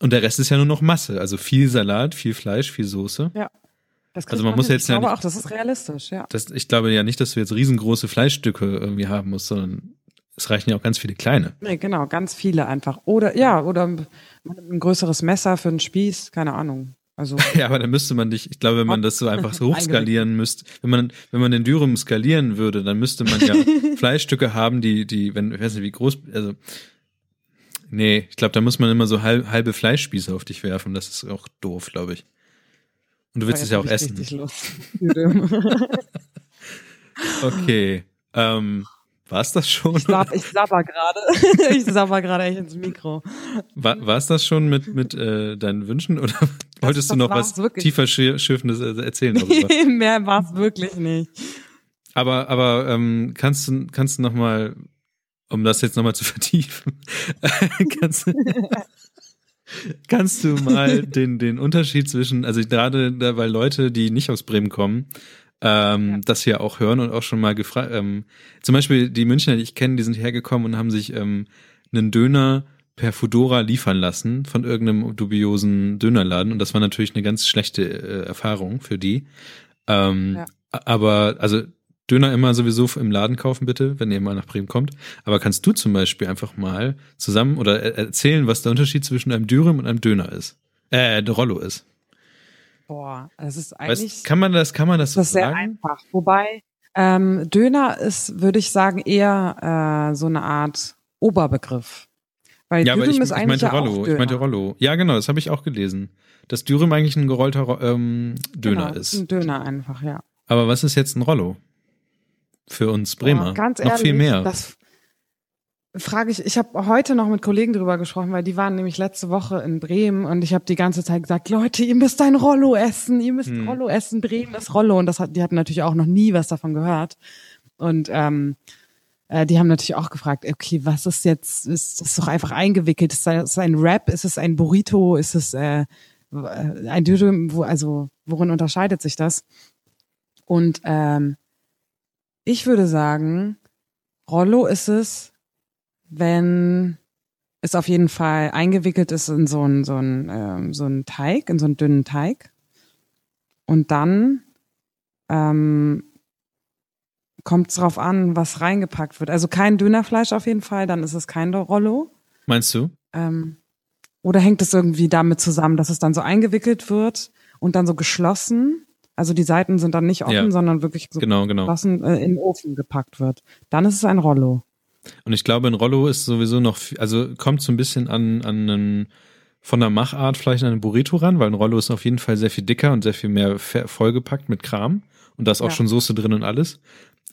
Und der Rest ist ja nur noch Masse, also viel Salat, viel Fleisch, viel Soße. Ja. Das also man, man muss jetzt ja nicht, auch, das ist realistisch, ja. Das, ich glaube ja nicht, dass du jetzt riesengroße Fleischstücke irgendwie haben musst, sondern es reichen ja auch ganz viele kleine. Nee, genau, ganz viele einfach. Oder ja, oder ein größeres Messer für einen Spieß, keine Ahnung. Also ja, aber dann müsste man dich, ich glaube, wenn man das so einfach so hochskalieren müsste, wenn man wenn man den Dürüm skalieren würde, dann müsste man ja Fleischstücke haben, die die wenn ich weiß nicht wie groß, also nee, ich glaube, da muss man immer so halb, halbe Fleischspieße auf dich werfen, das ist auch doof, glaube ich. Und du willst es ja auch essen. okay. Ähm, war es das schon? Ich, sab, ich sabber gerade. ich sabber gerade echt ins Mikro. War, war es das schon mit, mit äh, deinen Wünschen oder das, wolltest du noch was wirklich. tiefer Schiffendes erzählen darüber? mehr war es wirklich nicht. Aber, aber ähm, kannst du, kannst du noch mal, um das jetzt noch mal zu vertiefen, kannst, kannst du mal den, den Unterschied zwischen, also gerade weil Leute, die nicht aus Bremen kommen, ähm, ja. das hier auch hören und auch schon mal gefragt. Ähm, zum Beispiel die Münchner, die ich kenne, die sind hergekommen und haben sich ähm, einen Döner per Fudora liefern lassen von irgendeinem dubiosen Dönerladen und das war natürlich eine ganz schlechte äh, Erfahrung für die. Ähm, ja. Aber also Döner immer sowieso im Laden kaufen bitte, wenn ihr mal nach Bremen kommt. Aber kannst du zum Beispiel einfach mal zusammen oder erzählen, was der Unterschied zwischen einem Dürüm und einem Döner ist? Äh, Rollo ist. Boah, das ist eigentlich. Weißt, kann man das, kann man das so das ist sehr einfach. Wobei ähm, Döner ist, würde ich sagen, eher äh, so eine Art Oberbegriff. Weil ja, Dürüm ich, ist eigentlich ich meinte ja Rollo. Ich meinte Rollo. Ja, genau, das habe ich auch gelesen. Dass Dürüm eigentlich ein gerollter ähm, Döner genau, ist. Ein Döner einfach, ja. Aber was ist jetzt ein Rollo? Für uns Bremer. Ja, ganz ehrlich, Noch viel mehr. Das, frage ich, ich habe heute noch mit Kollegen drüber gesprochen, weil die waren nämlich letzte Woche in Bremen und ich habe die ganze Zeit gesagt, Leute, ihr müsst ein Rollo essen, ihr müsst hm. Rollo essen, Bremen ist Rollo und das hat, die hatten natürlich auch noch nie was davon gehört und ähm, äh, die haben natürlich auch gefragt, okay, was ist jetzt, ist das doch einfach eingewickelt, ist das ein Wrap, ist es ein Burrito, ist es äh, ein Dürüm, wo, also worin unterscheidet sich das? Und ähm, ich würde sagen, Rollo ist es, wenn ist auf jeden Fall eingewickelt ist in so einen so einen ähm, so einen Teig, in so einen dünnen Teig. Und dann ähm, kommt es drauf an, was reingepackt wird. Also kein Dönerfleisch auf jeden Fall, dann ist es kein Rollo. Meinst du? Ähm, oder hängt es irgendwie damit zusammen, dass es dann so eingewickelt wird und dann so geschlossen? Also die Seiten sind dann nicht offen, ja. sondern wirklich so genau, genau. geschlossen äh, in den Ofen gepackt wird. Dann ist es ein Rollo. Und ich glaube, ein Rollo ist sowieso noch, also kommt so ein bisschen an, an einen, von der Machart vielleicht an einen Burrito ran, weil ein Rollo ist auf jeden Fall sehr viel dicker und sehr viel mehr vollgepackt mit Kram. Und da ist auch ja. schon Soße drin und alles.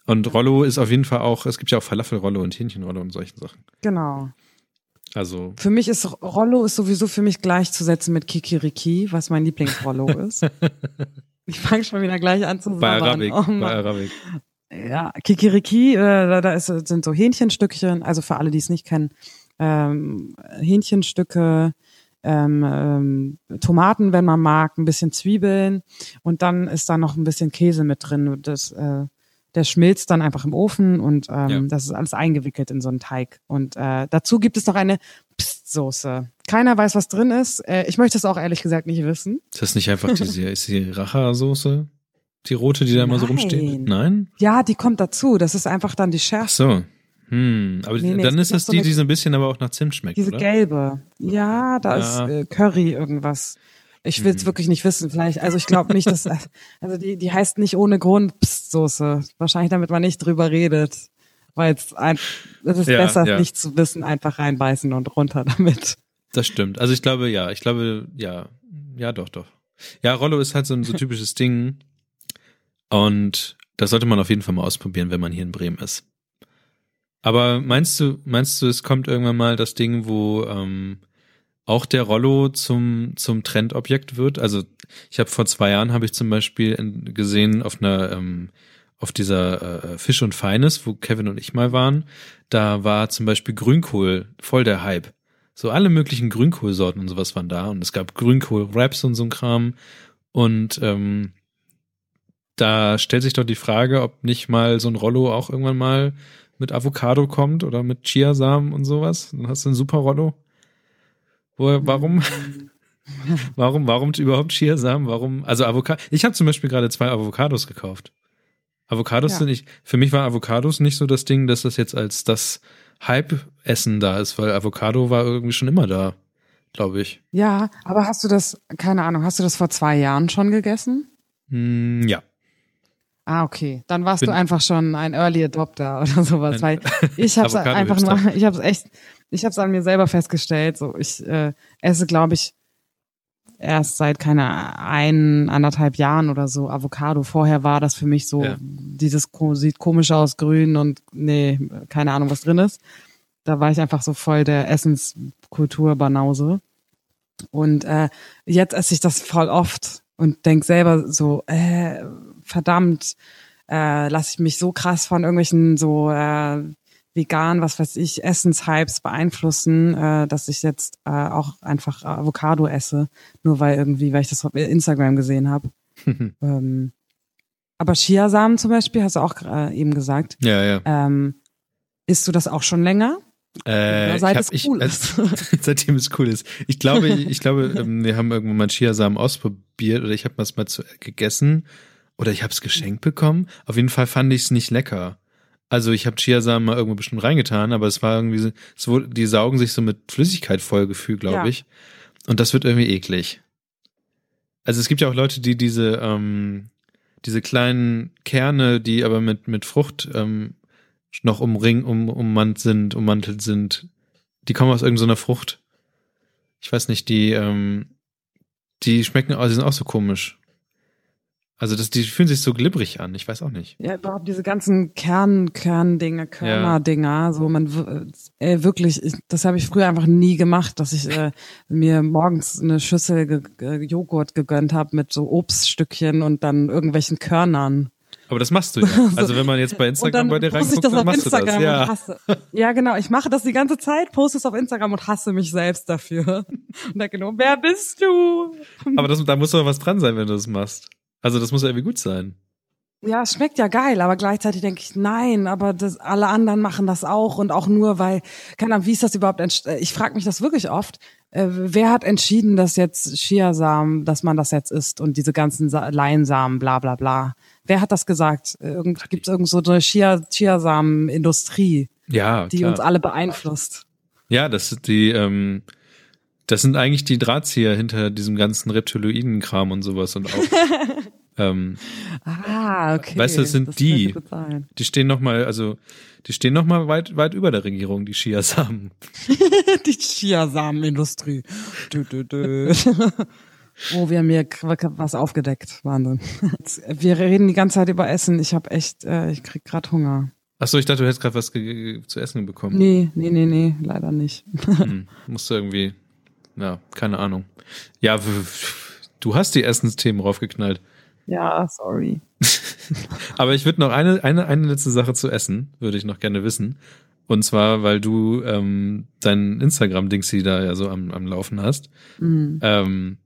Und Rollo ist auf jeden Fall auch, es gibt ja auch Falafel-Rollo und Hähnchenrollo und solchen Sachen. Genau. Also. Für mich ist Rollo ist sowieso für mich gleichzusetzen mit Kikiriki, was mein Lieblingsrollo ist. ich fange schon wieder gleich an zu sagen. Bei Arabik, oh bei Arabik. Ja, Kikiriki, äh, da ist, sind so Hähnchenstückchen, also für alle, die es nicht kennen, ähm, Hähnchenstücke, ähm, ähm, Tomaten, wenn man mag, ein bisschen Zwiebeln und dann ist da noch ein bisschen Käse mit drin. Das, äh, der schmilzt dann einfach im Ofen und ähm, ja. das ist alles eingewickelt in so einen Teig. Und äh, dazu gibt es noch eine Pstsoße. Keiner weiß, was drin ist. Äh, ich möchte es auch ehrlich gesagt nicht wissen. Ist das nicht einfach diese, ist die Racha-Soße? Die rote, die da immer so rumsteht? Nein? Ja, die kommt dazu. Das ist einfach dann die Schärfe. Ach so. Hm, aber nee, nee, dann ist das die, so die so ein bisschen aber auch nach Zimt schmeckt, Diese oder? gelbe. Ja, da ja. ist äh, Curry irgendwas. Ich will es mhm. wirklich nicht wissen. Vielleicht, also ich glaube nicht, dass also die die heißt nicht ohne Grund Pstsoße. Wahrscheinlich damit man nicht drüber redet, weil es ein, es ist ja, besser ja. nicht zu wissen, einfach reinbeißen und runter damit. Das stimmt. Also ich glaube ja, ich glaube ja, ja doch doch. Ja, Rollo ist halt so ein so typisches Ding und das sollte man auf jeden Fall mal ausprobieren, wenn man hier in Bremen ist. Aber meinst du, meinst du, es kommt irgendwann mal das Ding, wo ähm, auch der Rollo zum zum Trendobjekt wird? Also ich habe vor zwei Jahren habe ich zum Beispiel gesehen auf einer ähm, auf dieser äh, Fisch und Feines, wo Kevin und ich mal waren, da war zum Beispiel Grünkohl voll der Hype. So alle möglichen Grünkohlsorten und sowas waren da und es gab Grünkohl-Wraps und so ein Kram und ähm, da stellt sich doch die Frage, ob nicht mal so ein Rollo auch irgendwann mal mit Avocado kommt oder mit Chiasamen und sowas. Dann hast du ein super Rollo. Wo, warum? warum, warum überhaupt Chiasamen? Warum? Also Avocado. Ich habe zum Beispiel gerade zwei Avocados gekauft. Avocados ja. sind nicht, für mich war Avocados nicht so das Ding, dass das jetzt als das Hype-Essen da ist, weil Avocado war irgendwie schon immer da, glaube ich. Ja, aber hast du das, keine Ahnung, hast du das vor zwei Jahren schon gegessen? Mm, ja. Ah, okay. Dann warst Bin, du einfach schon ein Early Adopter oder sowas. Weil ich habe es einfach nur, ich habe es echt, ich habe es an mir selber festgestellt. So, ich äh, esse, glaube ich, erst seit keine ein anderthalb Jahren oder so Avocado. Vorher war das für mich so ja. dieses sieht komisch aus, grün und nee, keine Ahnung was drin ist. Da war ich einfach so voll der Essenskultur Banause. Und äh, jetzt esse ich das voll oft und denk selber so, äh, verdammt, äh, lasse ich mich so krass von irgendwelchen so äh, vegan, was weiß ich, Essenshypes beeinflussen, äh, dass ich jetzt äh, auch einfach Avocado esse, nur weil irgendwie, weil ich das auf Instagram gesehen habe. ähm, aber Chiasamen zum Beispiel, hast du auch äh, eben gesagt. Ja, ja. Ähm, isst du das auch schon länger? Äh, seit hab, es cool ich, ist. seitdem es cool ist. Ich glaube, ich glaube, ähm, wir haben irgendwann mal Chiasamen ausprobiert oder ich habe was mal zu, gegessen oder ich habe es geschenkt bekommen. Auf jeden Fall fand ich es nicht lecker. Also ich habe Chiasamen mal irgendwo bestimmt reingetan, aber es war irgendwie so, die saugen sich so mit Flüssigkeit voll gefühlt, glaube ja. ich. Und das wird irgendwie eklig. Also es gibt ja auch Leute, die diese ähm, diese kleinen Kerne, die aber mit mit Frucht ähm, noch umring, um, ummant sind, ummantelt sind, die kommen aus irgendeiner Frucht. Ich weiß nicht, die, ähm, die schmecken, die sind auch so komisch. Also das, die fühlen sich so glibberig an, ich weiß auch nicht. Ja, überhaupt diese ganzen Kern, Kerndinger, Körnerdinger, ja. so man äh, wirklich, ich, das habe ich früher einfach nie gemacht, dass ich äh, mir morgens eine Schüssel ge ge Joghurt gegönnt habe mit so Obststückchen und dann irgendwelchen Körnern. Aber das machst du ja. Also wenn man jetzt bei Instagram bei dir reinguckt, dann machst Instagram du das. Ja. ja, genau. Ich mache das die ganze Zeit, poste es auf Instagram und hasse mich selbst dafür. Und denke nur, wer bist du? Aber das, da muss doch was dran sein, wenn du das machst. Also das muss ja irgendwie gut sein. Ja, es schmeckt ja geil, aber gleichzeitig denke ich, nein, aber das, alle anderen machen das auch und auch nur, weil, keine Ahnung, wie ist das überhaupt, ich frage mich das wirklich oft, äh, wer hat entschieden, dass jetzt Chiasamen, dass man das jetzt isst und diese ganzen Sa Leinsamen, bla bla bla. Wer hat das gesagt? Gibt es irgend so eine Chia Chiasamen-Industrie, ja, die uns alle beeinflusst? Ja, das sind die, ähm, das sind eigentlich die Drahtzieher hinter diesem ganzen Reptiloiden-Kram und sowas und auch Ähm, ah, okay. Weißt du, das sind das die. Die stehen noch mal, also die stehen noch mal weit, weit über der Regierung, die Chiasamen. die Chiasamenindustrie. Dö, dö, dö. Oh, wir haben hier was aufgedeckt. Wahnsinn. Wir reden die ganze Zeit über Essen. Ich habe echt, äh, ich krieg gerade Hunger. Ach so, ich dachte, du hättest gerade was zu essen bekommen. Nee, nee, nee, nee, leider nicht. hm, musst du irgendwie, ja, keine Ahnung. Ja, du hast die Essensthemen raufgeknallt. Ja, sorry. Aber ich würde noch eine, eine, eine letzte Sache zu essen, würde ich noch gerne wissen. Und zwar, weil du ähm, dein Instagram-Dings da ja so am, am Laufen hast. Mhm. Ähm,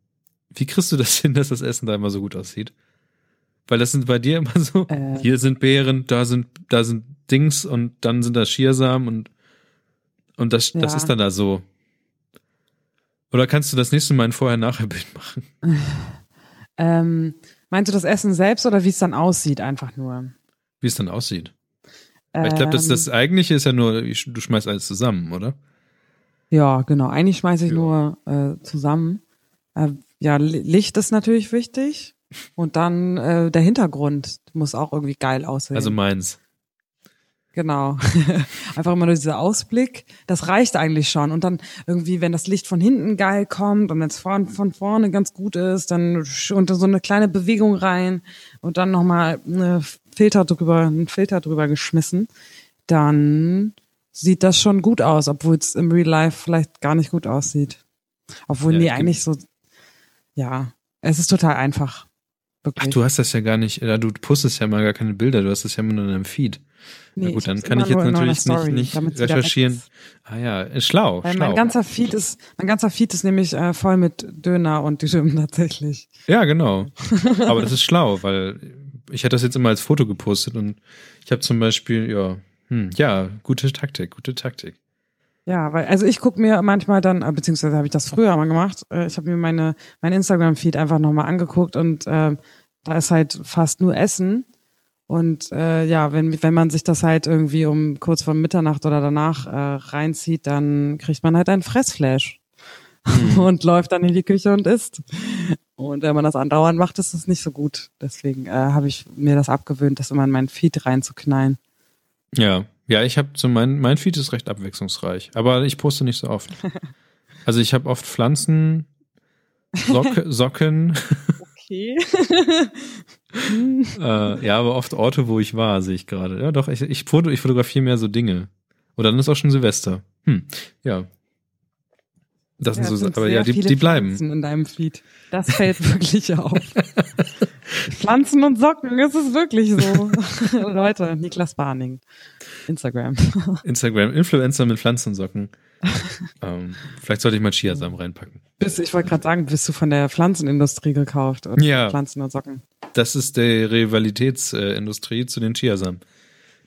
wie kriegst du das hin, dass das Essen da immer so gut aussieht? Weil das sind bei dir immer so, äh. hier sind Beeren, da sind, da sind Dings und dann sind da Schiersamen und, und das, ja. das ist dann da so. Oder kannst du das nächste Mal ein Vorher-Nachher-Bild machen? ähm, Meinst du das Essen selbst oder wie es dann aussieht, einfach nur? Wie es dann aussieht. Ähm, ich glaube, das, das. Eigentliche ist ja nur, du schmeißt alles zusammen, oder? Ja, genau. Eigentlich schmeiße ich ja. nur äh, zusammen. Äh, ja, Licht ist natürlich wichtig. Und dann äh, der Hintergrund muss auch irgendwie geil aussehen. Also meins. Genau. Einfach immer nur dieser Ausblick. Das reicht eigentlich schon. Und dann irgendwie, wenn das Licht von hinten geil kommt und wenn es von, von vorne ganz gut ist, dann unter so eine kleine Bewegung rein und dann nochmal eine Filter drüber, einen Filter drüber geschmissen, dann sieht das schon gut aus, obwohl es im Real Life vielleicht gar nicht gut aussieht. Obwohl, ja, nee, eigentlich so, ja, es ist total einfach. Wirklich. Ach, du hast das ja gar nicht, du postest ja mal gar keine Bilder, du hast das ja immer nur in deinem Feed. Nee, Na gut, dann kann ich jetzt natürlich nicht, nicht recherchieren. Ah ja, ist schlau. Weil schlau. mein ganzer Feed ist, mein ganzer Feed ist nämlich äh, voll mit Döner und Dürüm tatsächlich. Ja, genau. Aber das ist schlau, weil ich hätte das jetzt immer als Foto gepostet und ich habe zum Beispiel, ja, hm, ja, gute Taktik, gute Taktik. Ja, weil, also ich gucke mir manchmal dann, äh, beziehungsweise habe ich das früher mal gemacht, äh, ich habe mir meine, mein Instagram-Feed einfach nochmal angeguckt und äh, da ist halt fast nur Essen. Und äh, ja, wenn, wenn man sich das halt irgendwie um kurz vor Mitternacht oder danach äh, reinzieht, dann kriegt man halt einen Fressflash mhm. und läuft dann in die Küche und isst. Und wenn man das andauernd macht, ist das nicht so gut. Deswegen äh, habe ich mir das abgewöhnt, das immer in meinen Feed reinzuknallen. Ja, ja, ich habe so mein mein Feed ist recht abwechslungsreich, aber ich poste nicht so oft. Also ich habe oft Pflanzen, Sock, Socken. Okay. äh, ja, aber oft Orte, wo ich war, sehe ich gerade. Ja, doch, ich, ich, foto, ich fotografiere mehr so Dinge. Oder dann ist auch schon Silvester. Hm, ja. Das ja, sind so, aber ja, die, die bleiben. Pflanzen in deinem Feed. Das fällt wirklich auf. Pflanzen und Socken, ist es wirklich so. Leute, Niklas Barning. Instagram. Instagram, Influencer mit Pflanzen und Socken. ähm, vielleicht sollte ich mal Chiasamen reinpacken. Bist, ich wollte gerade sagen, bist du von der Pflanzenindustrie gekauft? Oder ja. Pflanzen und Socken. Das ist die Rivalitätsindustrie zu den Chiasamen.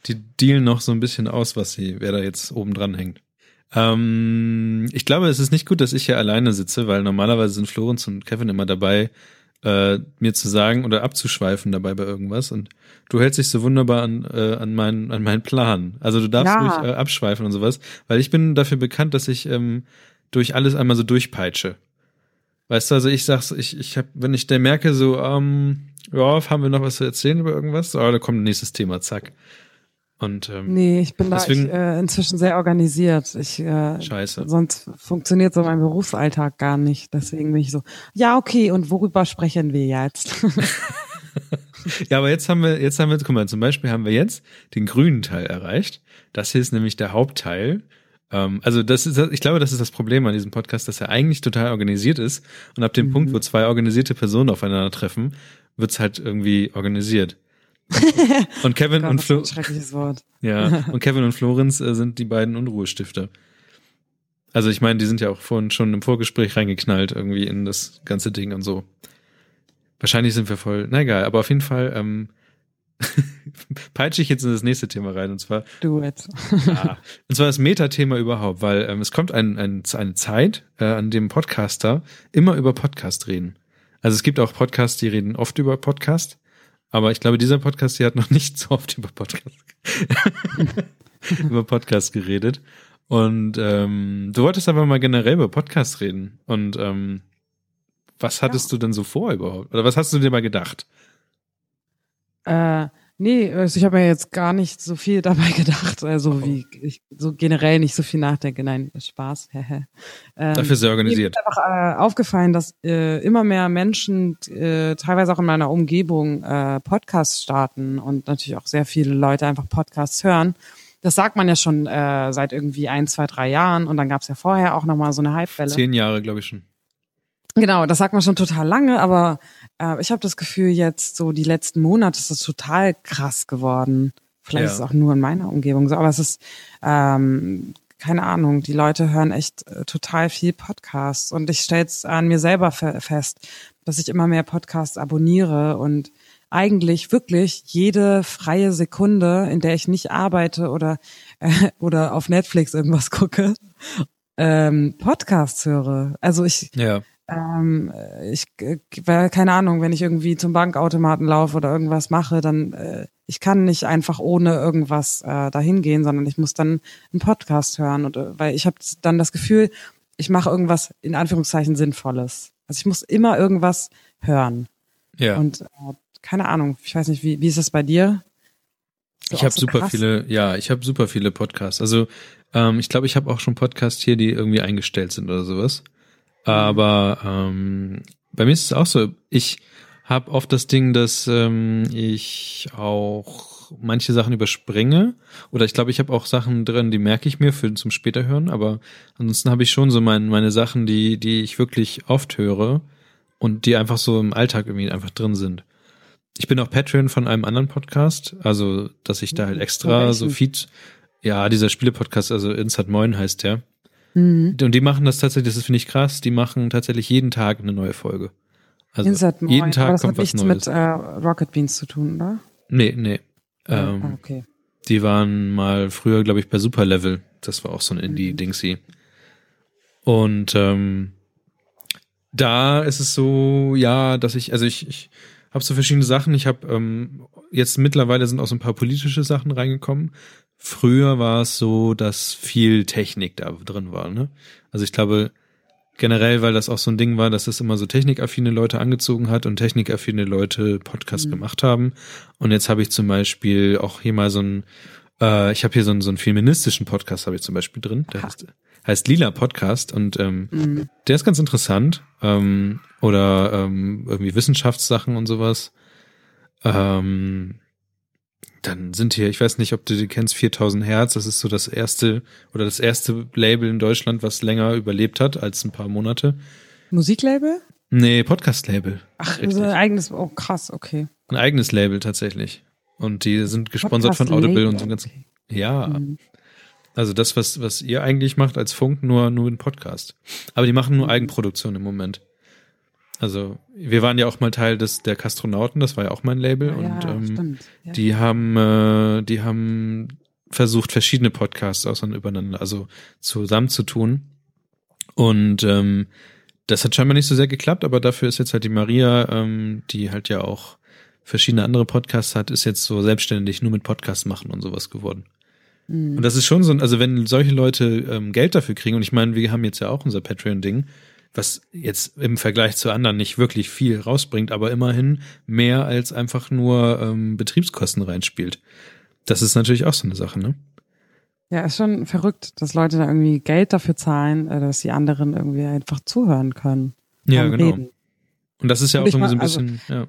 Die dealen noch so ein bisschen aus, was sie, wer da jetzt oben dran hängt. Ähm, ich glaube, es ist nicht gut, dass ich hier alleine sitze, weil normalerweise sind Florenz und Kevin immer dabei, äh, mir zu sagen oder abzuschweifen dabei bei irgendwas. Und du hältst dich so wunderbar an, äh, an, meinen, an meinen Plan. Also du darfst ja. ruhig äh, abschweifen und sowas, weil ich bin dafür bekannt, dass ich ähm, durch alles einmal so durchpeitsche. Weißt du, also ich sag's, ich, ich hab, wenn ich der merke, so, ähm, ja, haben wir noch was zu erzählen über irgendwas? Oh, da kommt nächstes Thema, zack. Und, ähm, nee, ich bin deswegen, da ich, äh, inzwischen sehr organisiert. Ich, äh, Scheiße. Sonst funktioniert so mein Berufsalltag gar nicht. Deswegen bin ich so, ja, okay, und worüber sprechen wir jetzt? ja, aber jetzt haben wir, jetzt haben wir, guck mal, zum Beispiel haben wir jetzt den grünen Teil erreicht. Das hier ist nämlich der Hauptteil. Ähm, also das ist, ich glaube, das ist das Problem an diesem Podcast, dass er eigentlich total organisiert ist. Und ab dem mhm. Punkt, wo zwei organisierte Personen aufeinandertreffen, wird's halt irgendwie organisiert. und Kevin Gott, und Flo schreckliches Wort. Ja, und Kevin und Florenz äh, sind die beiden Unruhestifter. Also ich meine, die sind ja auch vorhin schon im Vorgespräch reingeknallt irgendwie in das ganze Ding und so. Wahrscheinlich sind wir voll, na egal, aber auf jeden Fall, ähm, peitsche ich jetzt in das nächste Thema rein und zwar. Do it. ja, und zwar das Metathema überhaupt, weil ähm, es kommt ein, ein, eine Zeit, äh, an dem Podcaster immer über Podcast reden. Also es gibt auch Podcasts, die reden oft über Podcast, aber ich glaube, dieser Podcast hier hat noch nicht so oft über Podcast über Podcast geredet. Und ähm, du wolltest aber mal generell über Podcast reden. Und ähm, was hattest ja. du denn so vor überhaupt? Oder was hast du dir mal gedacht? Äh, nee, also ich habe mir jetzt gar nicht so viel dabei gedacht. Also oh. wie ich so generell nicht so viel nachdenke. Nein, Spaß. ähm, Dafür sehr organisiert. Mir ist einfach äh, aufgefallen, dass äh, immer mehr Menschen, äh, teilweise auch in meiner Umgebung, äh, Podcasts starten und natürlich auch sehr viele Leute einfach Podcasts hören. Das sagt man ja schon äh, seit irgendwie ein, zwei, drei Jahren und dann gab es ja vorher auch nochmal so eine Hypewelle. Zehn Jahre, glaube ich schon. Genau, das sagt man schon total lange, aber äh, ich habe das Gefühl, jetzt so die letzten Monate ist das total krass geworden. Vielleicht ja. ist es auch nur in meiner Umgebung so, aber es ist, ähm, keine Ahnung, die Leute hören echt äh, total viel Podcasts und ich stelle es an mir selber fest, dass ich immer mehr Podcasts abonniere und eigentlich wirklich jede freie Sekunde, in der ich nicht arbeite oder äh, oder auf Netflix irgendwas gucke, ähm, Podcasts höre. Also ich ja. Ähm, ich äh, keine Ahnung, wenn ich irgendwie zum Bankautomaten laufe oder irgendwas mache, dann äh, ich kann nicht einfach ohne irgendwas äh, dahin gehen, sondern ich muss dann einen Podcast hören und äh, weil ich habe dann das Gefühl, ich mache irgendwas in Anführungszeichen sinnvolles. Also ich muss immer irgendwas hören. Ja. Und äh, keine Ahnung, ich weiß nicht, wie, wie ist das bei dir? So ich habe so super krass? viele, ja, ich habe super viele Podcasts. Also ähm, ich glaube, ich habe auch schon Podcasts hier, die irgendwie eingestellt sind oder sowas. Aber ähm, bei mir ist es auch so, ich habe oft das Ding, dass ähm, ich auch manche Sachen überspringe. Oder ich glaube, ich habe auch Sachen drin, die merke ich mir für zum später hören. Aber ansonsten habe ich schon so mein, meine Sachen, die, die ich wirklich oft höre und die einfach so im Alltag irgendwie einfach drin sind. Ich bin auch Patreon von einem anderen Podcast, also dass ich da halt extra so Feed, ja, dieser Spiele-Podcast, also Insert Moin heißt der. Mhm. Und die machen das tatsächlich, das finde ich krass, die machen tatsächlich jeden Tag eine neue Folge. Also Insert jeden Tag Aber das kommt hat was nichts Neues. mit äh, Rocket Beans zu tun, oder? Nee, nee. Ähm, ah, okay. Die waren mal früher, glaube ich, bei Super Level. Das war auch so ein Indie-Dingsy. Und ähm, da ist es so, ja, dass ich, also ich, ich habe so verschiedene Sachen. Ich habe ähm, jetzt mittlerweile sind auch so ein paar politische Sachen reingekommen. Früher war es so, dass viel Technik da drin war. Ne? Also ich glaube generell, weil das auch so ein Ding war, dass es immer so technikaffine Leute angezogen hat und technikaffine Leute Podcast mhm. gemacht haben. Und jetzt habe ich zum Beispiel auch hier mal so ein, äh, ich habe hier so einen, so einen feministischen Podcast habe ich zum Beispiel drin. Der heißt, heißt Lila Podcast und ähm, mhm. der ist ganz interessant. Ähm, oder ähm, irgendwie Wissenschaftssachen und sowas. Ähm, dann sind hier, ich weiß nicht, ob du die kennst, 4000 Hertz. Das ist so das erste oder das erste Label in Deutschland, was länger überlebt hat als ein paar Monate. Musiklabel? Nee, Podcast-Label. Ach, also ein eigenes, oh krass, okay. Ein eigenes Label tatsächlich. Und die sind gesponsert von Audible und so ganzen. Okay. Ja. Mhm. Also das, was, was ihr eigentlich macht als Funk, nur, nur ein Podcast. Aber die machen nur mhm. Eigenproduktion im Moment. Also wir waren ja auch mal Teil des der Kastronauten, das war ja auch mein Label ja, und ähm, ja. die haben äh, die haben versucht verschiedene Podcasts auseinander übereinander also zusammenzutun und ähm, das hat scheinbar nicht so sehr geklappt, aber dafür ist jetzt halt die Maria, ähm, die halt ja auch verschiedene andere Podcasts hat, ist jetzt so selbstständig nur mit Podcasts machen und sowas geworden. Mhm. Und das ist schon so, also wenn solche Leute ähm, Geld dafür kriegen, und ich meine, wir haben jetzt ja auch unser Patreon-Ding, was jetzt im Vergleich zu anderen nicht wirklich viel rausbringt, aber immerhin mehr als einfach nur ähm, Betriebskosten reinspielt. Das ist natürlich auch so eine Sache, ne? Ja, ist schon verrückt, dass Leute da irgendwie Geld dafür zahlen, äh, dass die anderen irgendwie einfach zuhören können. Ja, genau. Reden. Und das ist ja auch irgendwie so ein also bisschen, also, ja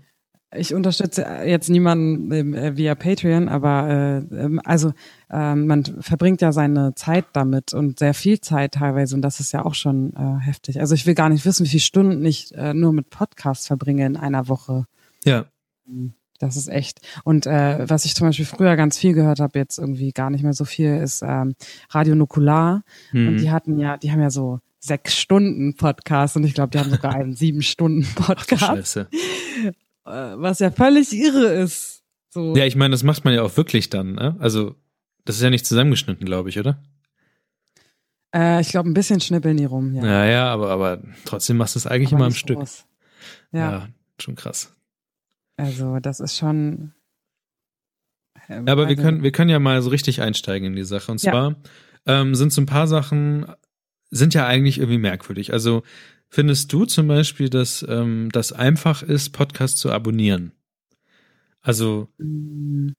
ich unterstütze jetzt niemanden äh, via Patreon, aber äh, ähm, also äh, man verbringt ja seine Zeit damit und sehr viel Zeit teilweise und das ist ja auch schon äh, heftig. Also ich will gar nicht wissen, wie viele Stunden ich äh, nur mit Podcasts verbringe in einer Woche. Ja. Das ist echt. Und äh, was ich zum Beispiel früher ganz viel gehört habe, jetzt irgendwie gar nicht mehr so viel, ist ähm, Radio Nukular. Mhm. Und die hatten ja, die haben ja so sechs Stunden Podcast und ich glaube, die haben sogar einen sieben Stunden Podcast. Ach, äh, was ja völlig irre ist. So. Ja, ich meine, das macht man ja auch wirklich dann, ne? Also, das ist ja nicht zusammengeschnitten, glaube ich, oder? Äh, ich glaube, ein bisschen schnippeln die rum, ja. Ja, ja, aber, aber trotzdem machst du es eigentlich aber immer am Stück. Ja. ja. schon krass. Also, das ist schon. Äh, aber wir können, wir können ja mal so richtig einsteigen in die Sache. Und zwar ja. ähm, sind so ein paar Sachen, sind ja eigentlich irgendwie merkwürdig. Also, findest du zum Beispiel, dass ähm, das einfach ist, Podcast zu abonnieren? Also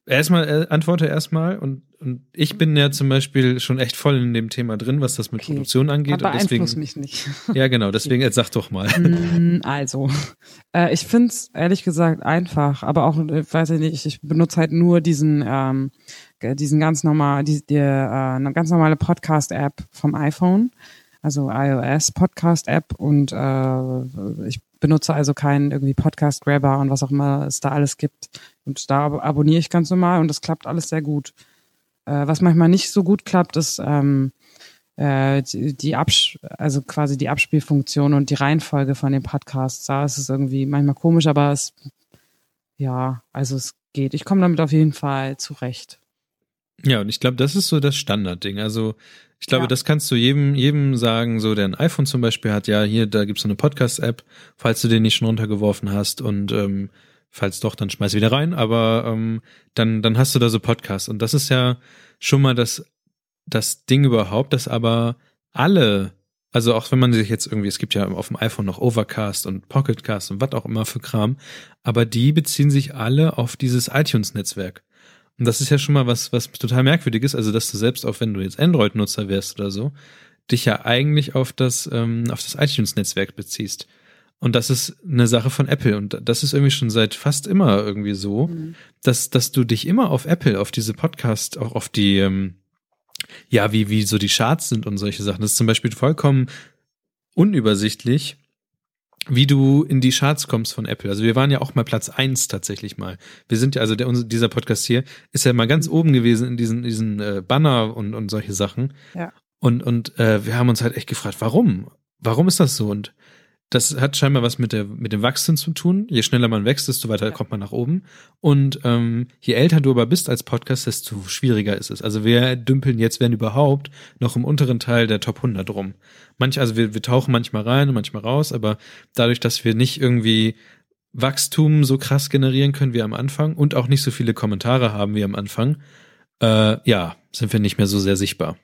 erstmal äh, antworte erstmal und, und ich bin ja zum Beispiel schon echt voll in dem Thema drin, was das mit okay. Produktion angeht. Aber deswegen, mich nicht. Ja, genau, deswegen jetzt sag doch mal. Mm, also, äh, ich find's ehrlich gesagt einfach, aber auch, äh, weiß ich nicht, ich benutze halt nur diesen, ähm, diesen ganz normal, die, die äh, eine ganz normale Podcast-App vom iPhone also iOS Podcast App und äh, ich benutze also keinen irgendwie Podcast Grabber und was auch immer es da alles gibt. Und da ab abonniere ich ganz normal und das klappt alles sehr gut. Äh, was manchmal nicht so gut klappt, ist ähm, äh, die, die Abs also quasi die Abspielfunktion und die Reihenfolge von den Podcasts. Da ist es irgendwie manchmal komisch, aber es ja, also es geht. Ich komme damit auf jeden Fall zurecht. Ja, und ich glaube, das ist so das Standardding. Also ich glaube, ja. das kannst du jedem, jedem sagen, so der ein iPhone zum Beispiel hat, ja, hier, da gibt's so eine Podcast-App, falls du den nicht schon runtergeworfen hast und ähm, falls doch, dann schmeiß wieder rein, aber ähm, dann, dann hast du da so Podcasts. Und das ist ja schon mal das, das Ding überhaupt, dass aber alle, also auch wenn man sich jetzt irgendwie, es gibt ja auf dem iPhone noch Overcast und Pocketcast und was auch immer für Kram, aber die beziehen sich alle auf dieses iTunes-Netzwerk. Und das ist ja schon mal was, was total merkwürdig ist, also dass du selbst, auch wenn du jetzt Android-Nutzer wärst oder so, dich ja eigentlich auf das, ähm, auf das iTunes-Netzwerk beziehst. Und das ist eine Sache von Apple. Und das ist irgendwie schon seit fast immer irgendwie so, mhm. dass, dass du dich immer auf Apple, auf diese Podcast, auch auf die, ähm, ja, wie, wie so die Charts sind und solche Sachen. Das ist zum Beispiel vollkommen unübersichtlich, wie du in die Charts kommst von Apple. Also wir waren ja auch mal Platz eins tatsächlich mal. Wir sind ja, also der, dieser Podcast hier ist ja mal ganz oben gewesen in diesen, diesen äh, Banner und, und solche Sachen. Ja. Und, und äh, wir haben uns halt echt gefragt, warum? Warum ist das so? Und das hat scheinbar was mit, der, mit dem Wachstum zu tun. Je schneller man wächst, desto weiter kommt man nach oben. Und ähm, je älter du aber bist als Podcast, desto schwieriger ist es. Also wir dümpeln jetzt, wenn überhaupt, noch im unteren Teil der Top 100 rum. Manch, also wir, wir tauchen manchmal rein und manchmal raus, aber dadurch, dass wir nicht irgendwie Wachstum so krass generieren können wie am Anfang und auch nicht so viele Kommentare haben wie am Anfang, äh, ja, sind wir nicht mehr so sehr sichtbar.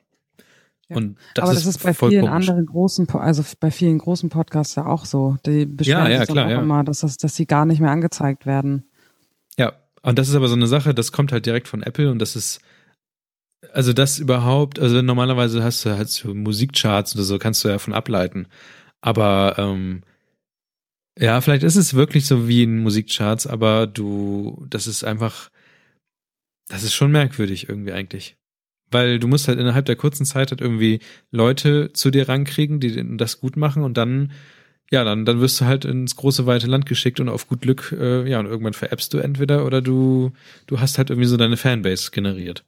Und das Aber das ist, ist bei vielen komisch. anderen großen, also bei vielen großen Podcasts ja auch so. Die beschweren ja, ja, sich klar, auch ja. immer, dass, das, dass sie gar nicht mehr angezeigt werden. Ja, und das ist aber so eine Sache, das kommt halt direkt von Apple und das ist, also das überhaupt, also normalerweise hast du halt so Musikcharts oder so, kannst du ja von ableiten. Aber ähm, ja, vielleicht ist es wirklich so wie in Musikcharts, aber du, das ist einfach, das ist schon merkwürdig irgendwie eigentlich weil du musst halt innerhalb der kurzen Zeit halt irgendwie Leute zu dir rankriegen, die das gut machen und dann ja, dann, dann wirst du halt ins große weite Land geschickt und auf gut Glück, äh, ja, und irgendwann veräppst du entweder oder du, du hast halt irgendwie so deine Fanbase generiert.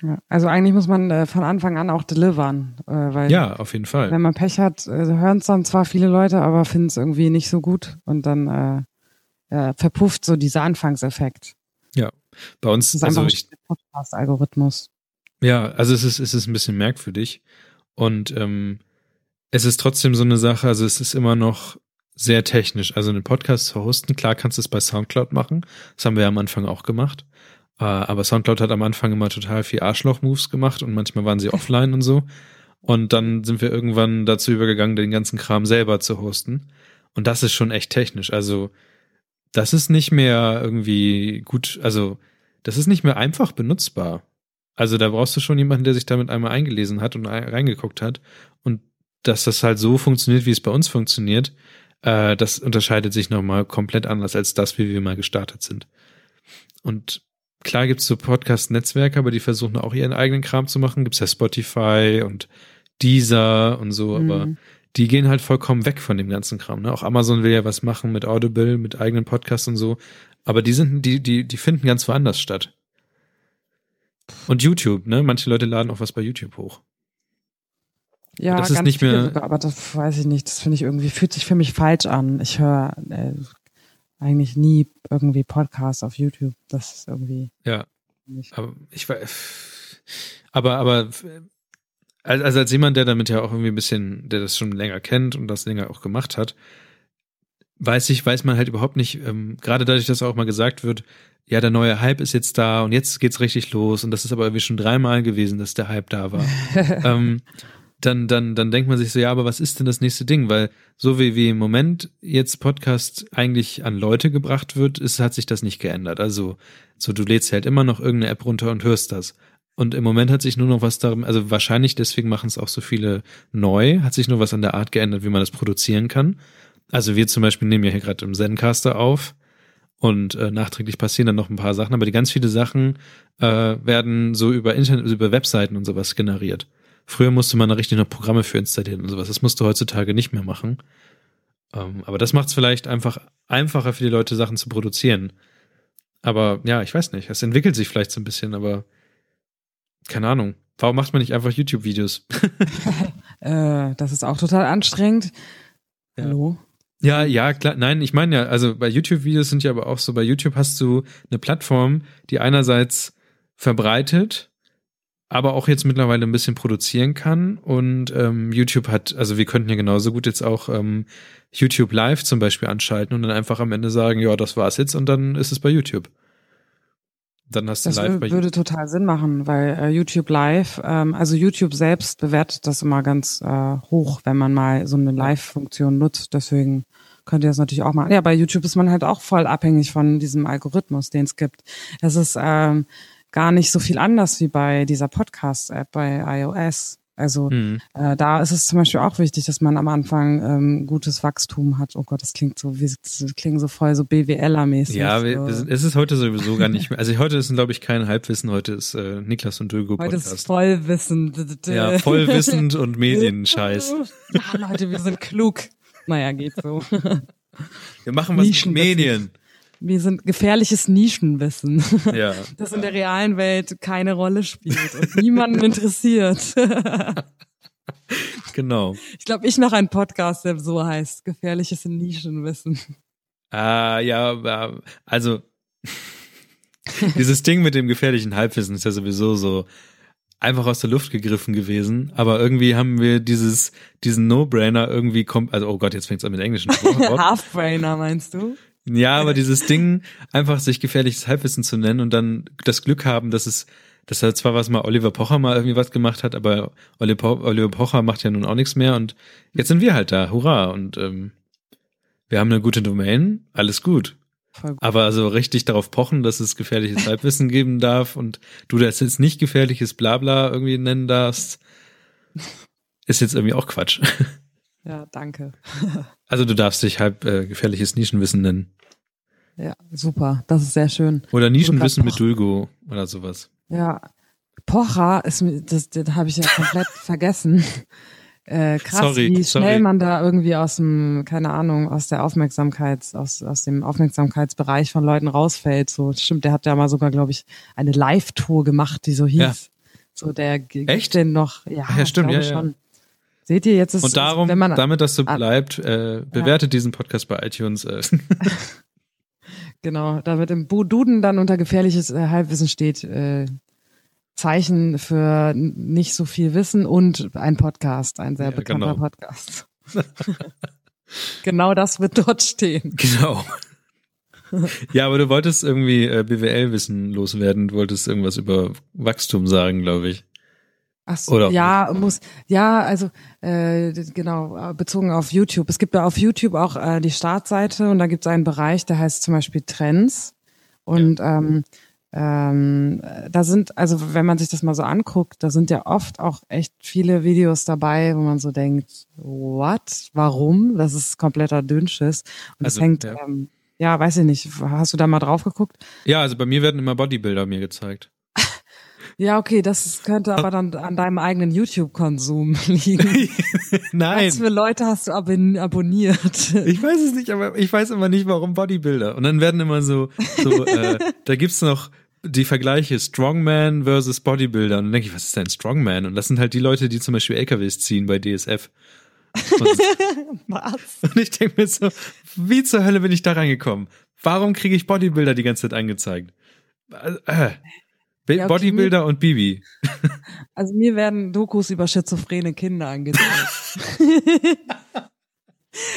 Ja, also eigentlich muss man äh, von Anfang an auch delivern. Äh, weil ja, auf jeden Fall. Wenn man Pech hat, äh, hören es dann zwar viele Leute, aber finden es irgendwie nicht so gut und dann äh, äh, verpufft so dieser Anfangseffekt. Ja, bei uns das ist also ich, Podcast-Algorithmus. Ja, also es ist, es ist ein bisschen merkwürdig. Und ähm, es ist trotzdem so eine Sache, also es ist immer noch sehr technisch. Also einen Podcast zu hosten, klar kannst du es bei Soundcloud machen. Das haben wir ja am Anfang auch gemacht. Äh, aber Soundcloud hat am Anfang immer total viel Arschloch-Moves gemacht und manchmal waren sie offline und so. Und dann sind wir irgendwann dazu übergegangen, den ganzen Kram selber zu hosten. Und das ist schon echt technisch. Also das ist nicht mehr irgendwie gut, also das ist nicht mehr einfach benutzbar. Also da brauchst du schon jemanden, der sich damit einmal eingelesen hat und reingeguckt hat. Und dass das halt so funktioniert, wie es bei uns funktioniert, äh, das unterscheidet sich nochmal komplett anders als das, wie wir mal gestartet sind. Und klar gibt's so Podcast-Netzwerke, aber die versuchen auch ihren eigenen Kram zu machen. Gibt's ja Spotify und Deezer und so, mhm. aber die gehen halt vollkommen weg von dem ganzen Kram. Ne? Auch Amazon will ja was machen mit Audible, mit eigenen Podcasts und so. Aber die sind, die, die, die finden ganz woanders statt. Und YouTube, ne? Manche Leute laden auch was bei YouTube hoch. Ja, das ist nicht mehr. Sogar, aber das weiß ich nicht. Das finde ich irgendwie, fühlt sich für mich falsch an. Ich höre, äh, eigentlich nie irgendwie Podcasts auf YouTube. Das ist irgendwie. Ja. Nicht. Aber ich weiß. Aber, aber, also als jemand, der damit ja auch irgendwie ein bisschen, der das schon länger kennt und das länger auch gemacht hat, weiß ich, weiß man halt überhaupt nicht, ähm, gerade dadurch, dass auch mal gesagt wird, ja, der neue Hype ist jetzt da und jetzt geht's richtig los und das ist aber irgendwie schon dreimal gewesen, dass der Hype da war. ähm, dann, dann, dann denkt man sich so, ja, aber was ist denn das nächste Ding? Weil so wie, wie im Moment jetzt Podcast eigentlich an Leute gebracht wird, ist, hat sich das nicht geändert. Also, so du lädst halt immer noch irgendeine App runter und hörst das. Und im Moment hat sich nur noch was darum, also wahrscheinlich deswegen machen es auch so viele neu, hat sich nur was an der Art geändert, wie man das produzieren kann. Also wir zum Beispiel nehmen ja hier gerade im Zencaster auf und äh, nachträglich passieren dann noch ein paar Sachen, aber die ganz viele Sachen äh, werden so über Internet, über Webseiten und sowas generiert. Früher musste man da richtig noch Programme für installieren und sowas. Das musst du heutzutage nicht mehr machen. Ähm, aber das macht es vielleicht einfach einfacher für die Leute, Sachen zu produzieren. Aber ja, ich weiß nicht. Es entwickelt sich vielleicht so ein bisschen, aber keine Ahnung. Warum macht man nicht einfach YouTube-Videos? äh, das ist auch total anstrengend. Ja. Hallo? Ja, ja, klar. Nein, ich meine ja, also bei YouTube-Videos sind ja aber auch so, bei YouTube hast du eine Plattform, die einerseits verbreitet, aber auch jetzt mittlerweile ein bisschen produzieren kann. Und ähm, YouTube hat, also wir könnten ja genauso gut jetzt auch ähm, YouTube Live zum Beispiel anschalten und dann einfach am Ende sagen, ja, das war's jetzt und dann ist es bei YouTube. Dann hast du das live würde total Sinn machen, weil äh, YouTube Live, ähm, also YouTube selbst bewertet das immer ganz äh, hoch, wenn man mal so eine Live-Funktion nutzt. Deswegen könnt ihr das natürlich auch machen. Ja, bei YouTube ist man halt auch voll abhängig von diesem Algorithmus, den es gibt. Das ist ähm, gar nicht so viel anders wie bei dieser Podcast-App bei iOS. Also mhm. äh, da ist es zum Beispiel auch wichtig, dass man am Anfang ähm, gutes Wachstum hat. Oh Gott, das klingt so, wie das klingt so voll so BWLer-mäßig. Ja, wir, es ist heute sowieso gar nicht mehr. Also heute ist, glaube ich, kein Halbwissen. Heute ist äh, Niklas und Dögo Podcast. Heute ist Vollwissen. Ja, vollwissend und Medienscheiß. Ja, Leute, wir sind klug. Naja, geht so. Wir machen was mit Medien. Wir sind gefährliches Nischenwissen, ja. das in der realen Welt keine Rolle spielt und niemanden interessiert. genau. Ich glaube, ich mache einen Podcast, der so heißt, gefährliches Nischenwissen. Ah, ja, also dieses Ding mit dem gefährlichen Halbwissen ist ja sowieso so einfach aus der Luft gegriffen gewesen, aber irgendwie haben wir dieses diesen No-Brainer irgendwie kommt also oh Gott, jetzt fängt's an mit englischen Half-Brainer meinst du? Ja, aber dieses Ding, einfach sich gefährliches Halbwissen zu nennen und dann das Glück haben, dass es, dass er zwar was mal Oliver Pocher mal irgendwie was gemacht hat, aber Oliver Pocher macht ja nun auch nichts mehr und jetzt sind wir halt da, hurra und ähm, wir haben eine gute Domain, alles gut. Aber so richtig darauf pochen, dass es gefährliches Halbwissen geben darf und du das jetzt nicht gefährliches Blabla irgendwie nennen darfst, ist jetzt irgendwie auch Quatsch. Ja, danke. also du darfst dich halb äh, gefährliches Nischenwissen nennen. Ja, super. Das ist sehr schön. Oder Nischenwissen mit Dulgo oder sowas. Ja. Pocher ist das, das habe ich ja komplett vergessen. Äh, krass, sorry, wie schnell sorry. man da irgendwie aus dem, keine Ahnung, aus der Aufmerksamkeits, aus, aus dem Aufmerksamkeitsbereich von Leuten rausfällt. So, stimmt, der hat ja mal sogar, glaube ich, eine Live-Tour gemacht, die so hieß. Ja. So, der Echt? denn noch, ja, ja stimmt, ja, schon. Seht ihr jetzt ist Und darum, wenn man damit das so bleibt, äh, bewertet ja. diesen Podcast bei iTunes. Äh. genau, damit im Duden dann unter gefährliches äh, Halbwissen steht, äh, Zeichen für nicht so viel Wissen und ein Podcast, ein sehr ja, bekannter genau. Podcast. genau das wird dort stehen. Genau. ja, aber du wolltest irgendwie äh, BWL-Wissen loswerden, du wolltest irgendwas über Wachstum sagen, glaube ich. Ach so, Oder? ja, muss, ja, also äh, genau, bezogen auf YouTube. Es gibt da auf YouTube auch äh, die Startseite und da gibt es einen Bereich, der heißt zum Beispiel Trends. Und ja. ähm, ähm, da sind, also wenn man sich das mal so anguckt, da sind ja oft auch echt viele Videos dabei, wo man so denkt, what? Warum? Das ist kompletter Dünnschiss. Und also, das hängt, ja. Ähm, ja, weiß ich nicht. Hast du da mal drauf geguckt? Ja, also bei mir werden immer Bodybuilder mir gezeigt. Ja, okay, das könnte aber dann an deinem eigenen YouTube-Konsum liegen. Nein. Was für Leute hast du abonniert? Ich weiß es nicht, aber ich weiß immer nicht, warum Bodybuilder. Und dann werden immer so, so äh, da gibt's noch die Vergleiche Strongman versus Bodybuilder. Und dann denke ich, was ist denn Strongman? Und das sind halt die Leute, die zum Beispiel LKWs ziehen bei DSF. Und, was? Und ich denke mir so, wie zur Hölle bin ich da reingekommen? Warum kriege ich Bodybuilder die ganze Zeit angezeigt? Äh, ja, Bodybuilder und Bibi. Also mir werden Dokus über schizophrene Kinder angezeigt.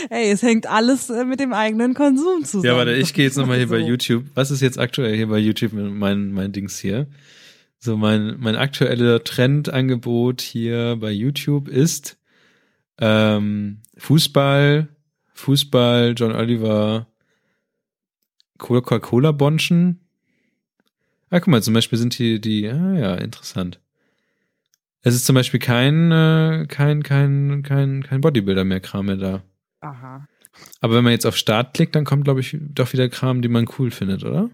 Ey, es hängt alles äh, mit dem eigenen Konsum zusammen. Ja, warte, ich gehe jetzt nochmal hier so. bei YouTube. Was ist jetzt aktuell hier bei YouTube mein, mein Dings hier? So, mein, mein aktueller Trendangebot hier bei YouTube ist ähm, Fußball, Fußball, John Oliver, Coca-Cola-Bonschen. Ah, guck mal, zum Beispiel sind hier die, ah ja, interessant. Es ist zum Beispiel kein, äh, kein, kein, kein, kein Bodybuilder mehr Kram mehr da. Aha. Aber wenn man jetzt auf Start klickt, dann kommt, glaube ich, doch wieder Kram, die man cool findet, oder?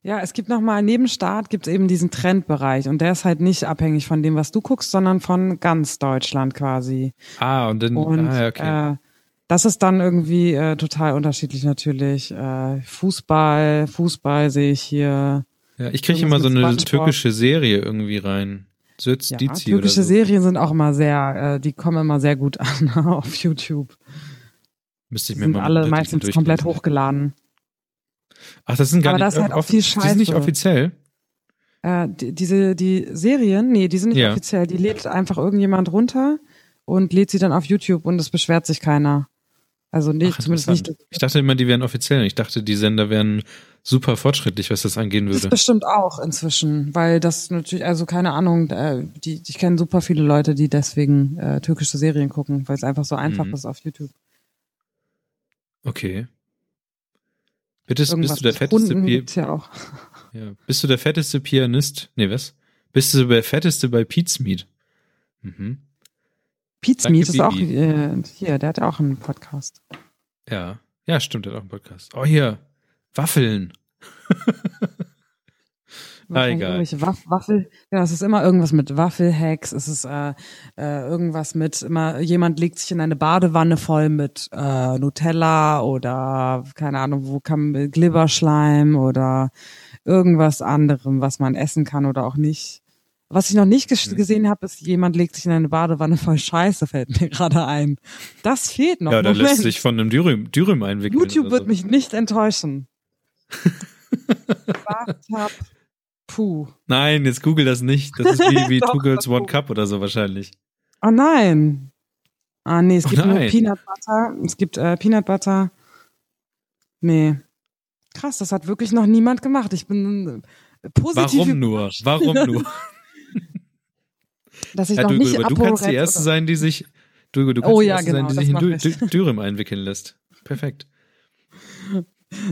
Ja, es gibt nochmal, neben Start gibt es eben diesen Trendbereich und der ist halt nicht abhängig von dem, was du guckst, sondern von ganz Deutschland quasi. Ah, und dann, und, ah, okay. Äh, das ist dann irgendwie äh, total unterschiedlich natürlich. Äh, Fußball, Fußball sehe ich hier. Ja, ich kriege immer so eine türkische Serie irgendwie rein. Söz ja, Dizi türkische so. Serien sind auch immer sehr, äh, die kommen immer sehr gut an auf YouTube. Müsste ich mir sind mal alle meistens komplett hochgeladen. Ach, das sind gar Aber nicht, das ist halt auch viel Scheiße. Die sind nicht offiziell. Äh, die, diese die Serien, nee, die sind nicht ja. offiziell. Die lädt einfach irgendjemand runter und lädt sie dann auf YouTube und es beschwert sich keiner. Also nicht, Ach, zumindest nicht. Ich dachte immer, die wären offiziell. Ich dachte, die Sender wären super fortschrittlich, was das angehen würde. Das bestimmt auch inzwischen, weil das natürlich, also keine Ahnung, äh, die, ich kenne super viele Leute, die deswegen äh, türkische Serien gucken, weil es einfach so einfach mhm. ist auf YouTube. Okay. Bitte, bist du der fetteste Pianist? Ja, auch. ja, bist du der fetteste Pianist? Nee, was? Bist du der fetteste bei Pete's Meat? Mhm. Pete Smith ist auch äh, hier, der hat auch einen Podcast. Ja, ja, stimmt, der hat auch einen Podcast. Oh, hier, Waffeln. ah, egal. Waff Waffel, ja, es ist immer irgendwas mit Waffelhacks, es ist äh, äh, irgendwas mit immer, jemand legt sich in eine Badewanne voll mit äh, Nutella oder keine Ahnung, wo kann Glibberschleim oder irgendwas anderem, was man essen kann oder auch nicht. Was ich noch nicht mhm. gesehen habe, ist, jemand legt sich in eine Badewanne voll Scheiße, fällt mir gerade ein. Das fehlt noch. Ja, da lässt sich von einem Dürüm, Dürüm einwickeln. YouTube wird so. mich nicht enttäuschen. Bathtub Puh. Nein, jetzt google das nicht. Das ist wie, wie Two Girls One Cup oder so wahrscheinlich. Oh nein. Ah nee, es oh gibt oh nur Peanut Butter. Es gibt äh, Peanut Butter. Nee. Krass, das hat wirklich noch niemand gemacht. Ich bin äh, positiv. Warum nur? Warum nur? Dass ich ja, noch du, nicht du kannst die Erste oder? sein, die sich, du, du kannst oh, die Erste genau, sein, die sich in Dürüm einwickeln lässt. Perfekt.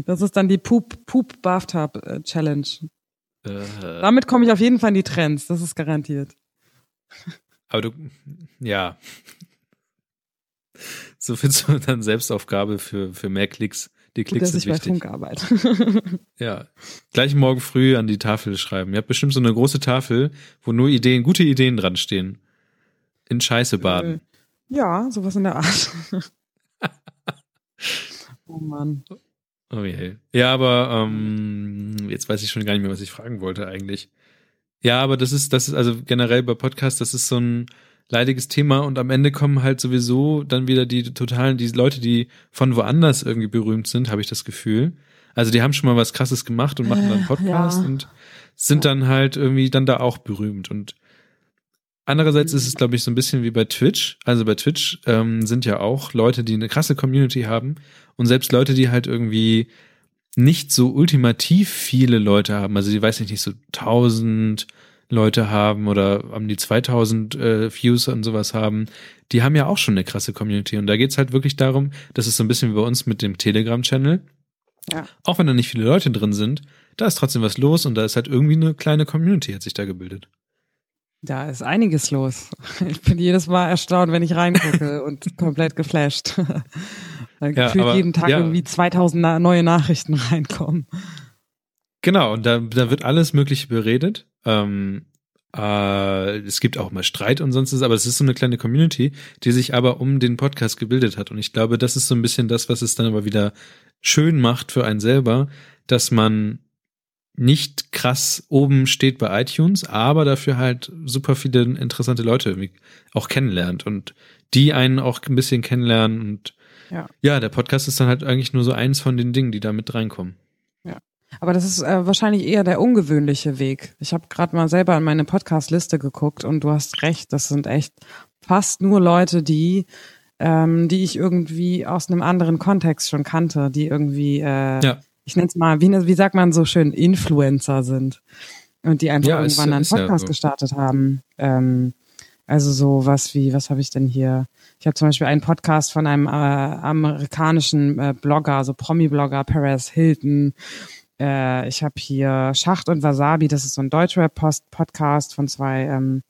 Das ist dann die Poop, Poop Bathtub äh, Challenge. Äh. Damit komme ich auf jeden Fall in die Trends, das ist garantiert. Aber du, ja. So viel zur dann Selbstaufgabe für, für mehr Klicks. Die Klicks Gut, dass sind ich wichtig. bei Funk arbeite. ja. Gleich morgen früh an die Tafel schreiben. Ihr habt bestimmt so eine große Tafel, wo nur Ideen, gute Ideen dran stehen. In Scheiße baden. Äh, ja, sowas in der Art. oh Mann. Oh je. Ja, aber ähm, jetzt weiß ich schon gar nicht mehr, was ich fragen wollte eigentlich. Ja, aber das ist, das ist also generell bei Podcasts, das ist so ein leidiges Thema und am Ende kommen halt sowieso dann wieder die totalen, die Leute, die von woanders irgendwie berühmt sind, habe ich das Gefühl. Also die haben schon mal was krasses gemacht und machen dann äh, Podcast ja. und sind dann halt irgendwie dann da auch berühmt. Und andererseits ist es, glaube ich, so ein bisschen wie bei Twitch. Also bei Twitch ähm, sind ja auch Leute, die eine krasse Community haben und selbst Leute, die halt irgendwie nicht so ultimativ viele Leute haben, also die weiß ich nicht, so tausend Leute haben oder haben die 2000 äh, Views und sowas haben, die haben ja auch schon eine krasse Community. Und da geht's halt wirklich darum, das ist so ein bisschen wie bei uns mit dem Telegram-Channel. Ja. Auch wenn da nicht viele Leute drin sind, da ist trotzdem was los und da ist halt irgendwie eine kleine Community, hat sich da gebildet. Da ist einiges los. Ich bin jedes Mal erstaunt, wenn ich reingucke und komplett geflasht. Weil ja, gefühlt aber, jeden Tag ja. irgendwie 2000 neue Nachrichten reinkommen. Genau, und da, da wird alles Mögliche beredet. Ähm, äh, es gibt auch mal Streit und sonst ist, aber es ist so eine kleine Community, die sich aber um den Podcast gebildet hat. Und ich glaube, das ist so ein bisschen das, was es dann aber wieder schön macht für einen selber, dass man nicht krass oben steht bei iTunes, aber dafür halt super viele interessante Leute auch kennenlernt und die einen auch ein bisschen kennenlernen und ja. ja, der Podcast ist dann halt eigentlich nur so eins von den Dingen, die da mit reinkommen. Aber das ist äh, wahrscheinlich eher der ungewöhnliche Weg. Ich habe gerade mal selber in meine Podcast-Liste geguckt und du hast recht, das sind echt fast nur Leute, die ähm, die ich irgendwie aus einem anderen Kontext schon kannte, die irgendwie, äh, ja. ich nenne es mal, wie, wie sagt man so schön, Influencer sind und die einfach ja, irgendwann ist, einen Podcast ja so. gestartet haben. Ähm, also so was wie, was habe ich denn hier? Ich habe zum Beispiel einen Podcast von einem äh, amerikanischen äh, Blogger, so Promi-Blogger, Perez Hilton. Äh, ich habe hier Schacht und Wasabi, das ist so ein Deutschrap-Podcast von zwei ähm,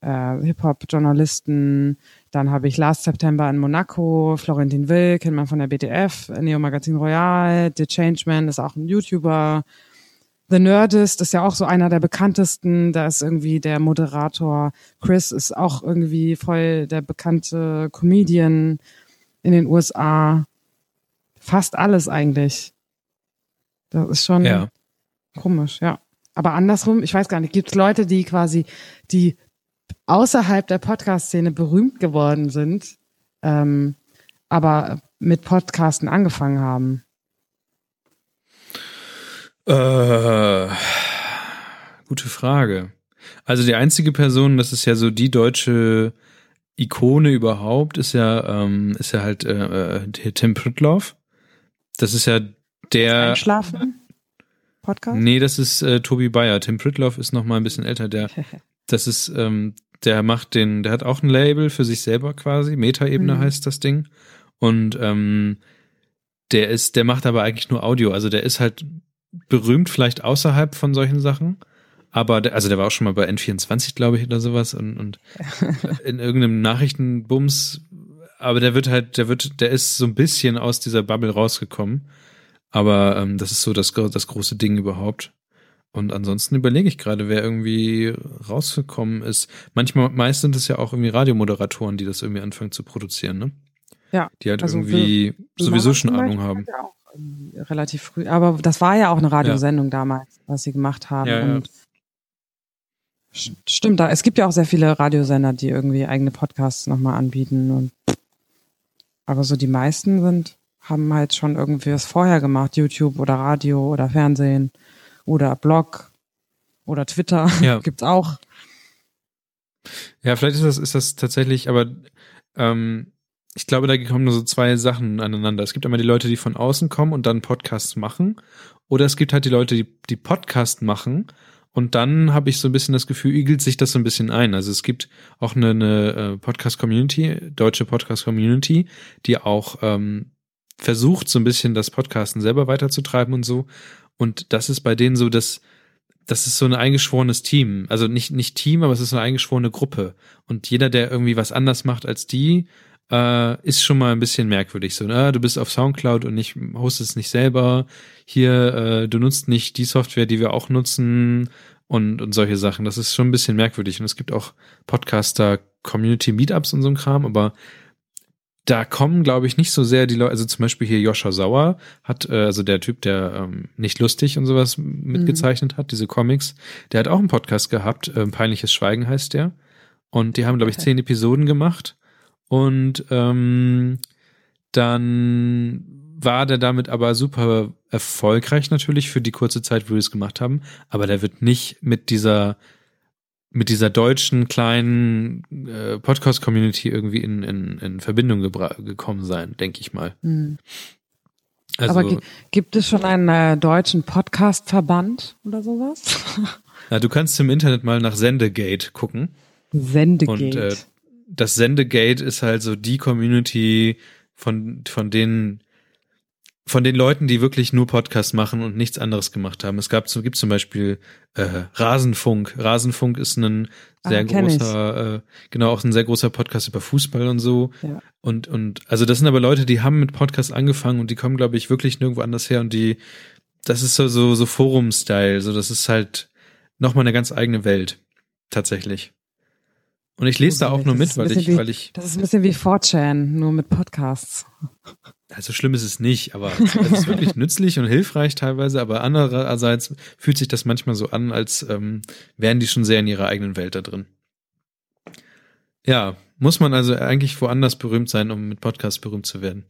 äh, Hip-Hop-Journalisten. Dann habe ich Last September in Monaco, Florentin Will, kennt man von der BTF, Neo Magazin Royal, The Changeman ist auch ein YouTuber. The Nerdist ist ja auch so einer der bekanntesten. Da ist irgendwie der Moderator. Chris ist auch irgendwie voll der bekannte Comedian in den USA. Fast alles eigentlich. Das ist schon ja. komisch, ja. Aber andersrum, ich weiß gar nicht, gibt es Leute, die quasi die außerhalb der Podcast-Szene berühmt geworden sind, ähm, aber mit Podcasten angefangen haben? Äh, gute Frage. Also die einzige Person, das ist ja so die deutsche Ikone überhaupt, ist ja, ähm, ist ja halt äh, äh Tim Pritloff. Das ist ja der. Einschlafen? Podcast? Nee, das ist äh, Tobi Bayer. Tim Pritloff ist noch mal ein bisschen älter. Der, das ist ähm, der macht den, der hat auch ein Label für sich selber quasi, Metaebene mhm. heißt das Ding. Und ähm, der ist, der macht aber eigentlich nur Audio. Also der ist halt berühmt vielleicht außerhalb von solchen Sachen. Aber der, also der war auch schon mal bei N24, glaube ich, oder sowas und, und in irgendeinem Nachrichtenbums. Aber der wird halt, der wird, der ist so ein bisschen aus dieser Bubble rausgekommen. Aber ähm, das ist so das, das große Ding überhaupt. Und ansonsten überlege ich gerade, wer irgendwie rausgekommen ist. Manchmal, meist sind es ja auch irgendwie Radiomoderatoren, die das irgendwie anfangen zu produzieren, ne? Ja. Die halt also irgendwie sowieso schon Ahnung haben. Ja auch relativ früh. Aber das war ja auch eine Radiosendung ja. damals, was sie gemacht haben. Ja, und ja. Stimmt, da. Es gibt ja auch sehr viele Radiosender, die irgendwie eigene Podcasts nochmal anbieten. Und aber so die meisten sind, haben halt schon irgendwie was vorher gemacht, YouTube oder Radio oder Fernsehen oder Blog oder Twitter ja. gibt's auch. Ja, vielleicht ist das, ist das tatsächlich, aber ähm, ich glaube, da kommen nur so zwei Sachen aneinander. Es gibt einmal die Leute, die von außen kommen und dann Podcasts machen. Oder es gibt halt die Leute, die, die Podcast machen. Und dann habe ich so ein bisschen das Gefühl, igelt sich das so ein bisschen ein. Also es gibt auch eine, eine äh, Podcast-Community, deutsche Podcast-Community, die auch ähm, versucht, so ein bisschen das Podcasten selber weiterzutreiben und so. Und das ist bei denen so, dass das ist so ein eingeschworenes Team. Also nicht, nicht Team, aber es ist eine eingeschworene Gruppe. Und jeder, der irgendwie was anders macht als die, äh, ist schon mal ein bisschen merkwürdig. So, ne? du bist auf Soundcloud und nicht hostest nicht selber. Hier, äh, du nutzt nicht die Software, die wir auch nutzen und, und solche Sachen. Das ist schon ein bisschen merkwürdig. Und es gibt auch Podcaster, Community Meetups und so ein Kram, aber da kommen, glaube ich, nicht so sehr die Leute, also zum Beispiel hier Joscha Sauer hat, äh, also der Typ, der ähm, nicht lustig und sowas mitgezeichnet mhm. hat, diese Comics, der hat auch einen Podcast gehabt, äh, Peinliches Schweigen heißt der. Und die haben, glaube ich, okay. zehn Episoden gemacht. Und ähm, dann war der damit aber super erfolgreich natürlich für die kurze Zeit, wo wir es gemacht haben. Aber der wird nicht mit dieser mit dieser deutschen kleinen äh, Podcast-Community irgendwie in, in, in Verbindung gekommen sein, denke ich mal. Mhm. Also, Aber gibt es schon einen äh, deutschen Podcast-Verband oder sowas? Na, du kannst im Internet mal nach Sendegate gucken. Sendegate. Und äh, das Sendegate ist halt so die Community von, von denen von den Leuten, die wirklich nur Podcasts machen und nichts anderes gemacht haben. Es gab, gibt zum Beispiel äh, Rasenfunk. Rasenfunk ist ein sehr ah, großer, äh, genau auch ein sehr großer Podcast über Fußball und so. Ja. Und und also das sind aber Leute, die haben mit Podcasts angefangen und die kommen, glaube ich, wirklich nirgendwo anders her und die, das ist so so, so Forum-Style. So das ist halt noch mal eine ganz eigene Welt tatsächlich. Und ich lese da auch nur mit, weil ich, wie, weil ich. Das ist ein bisschen wie 4chan, nur mit Podcasts. Also schlimm ist es nicht, aber es ist wirklich nützlich und hilfreich teilweise, aber andererseits fühlt sich das manchmal so an, als ähm, wären die schon sehr in ihrer eigenen Welt da drin. Ja, muss man also eigentlich woanders berühmt sein, um mit Podcast berühmt zu werden.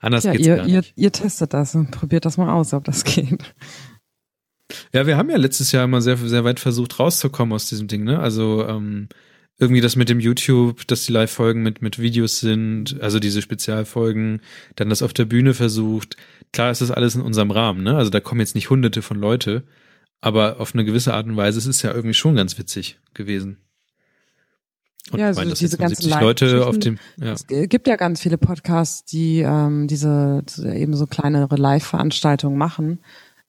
Anders ja, geht's ihr, gar nicht. Ihr, ihr testet das und probiert das mal aus, ob das geht. Ja, wir haben ja letztes Jahr immer sehr, sehr weit versucht, rauszukommen aus diesem Ding, ne? Also ähm, irgendwie das mit dem YouTube, dass die Live-Folgen mit, mit Videos sind, also diese Spezialfolgen, dann das auf der Bühne versucht. Klar ist das alles in unserem Rahmen, ne? Also da kommen jetzt nicht hunderte von Leute, aber auf eine gewisse Art und Weise ist es ja irgendwie schon ganz witzig gewesen. Und ja, also meine, diese ganzen Leute auf dem. Ja. Es gibt ja ganz viele Podcasts, die ähm, diese eben so kleinere Live-Veranstaltungen machen.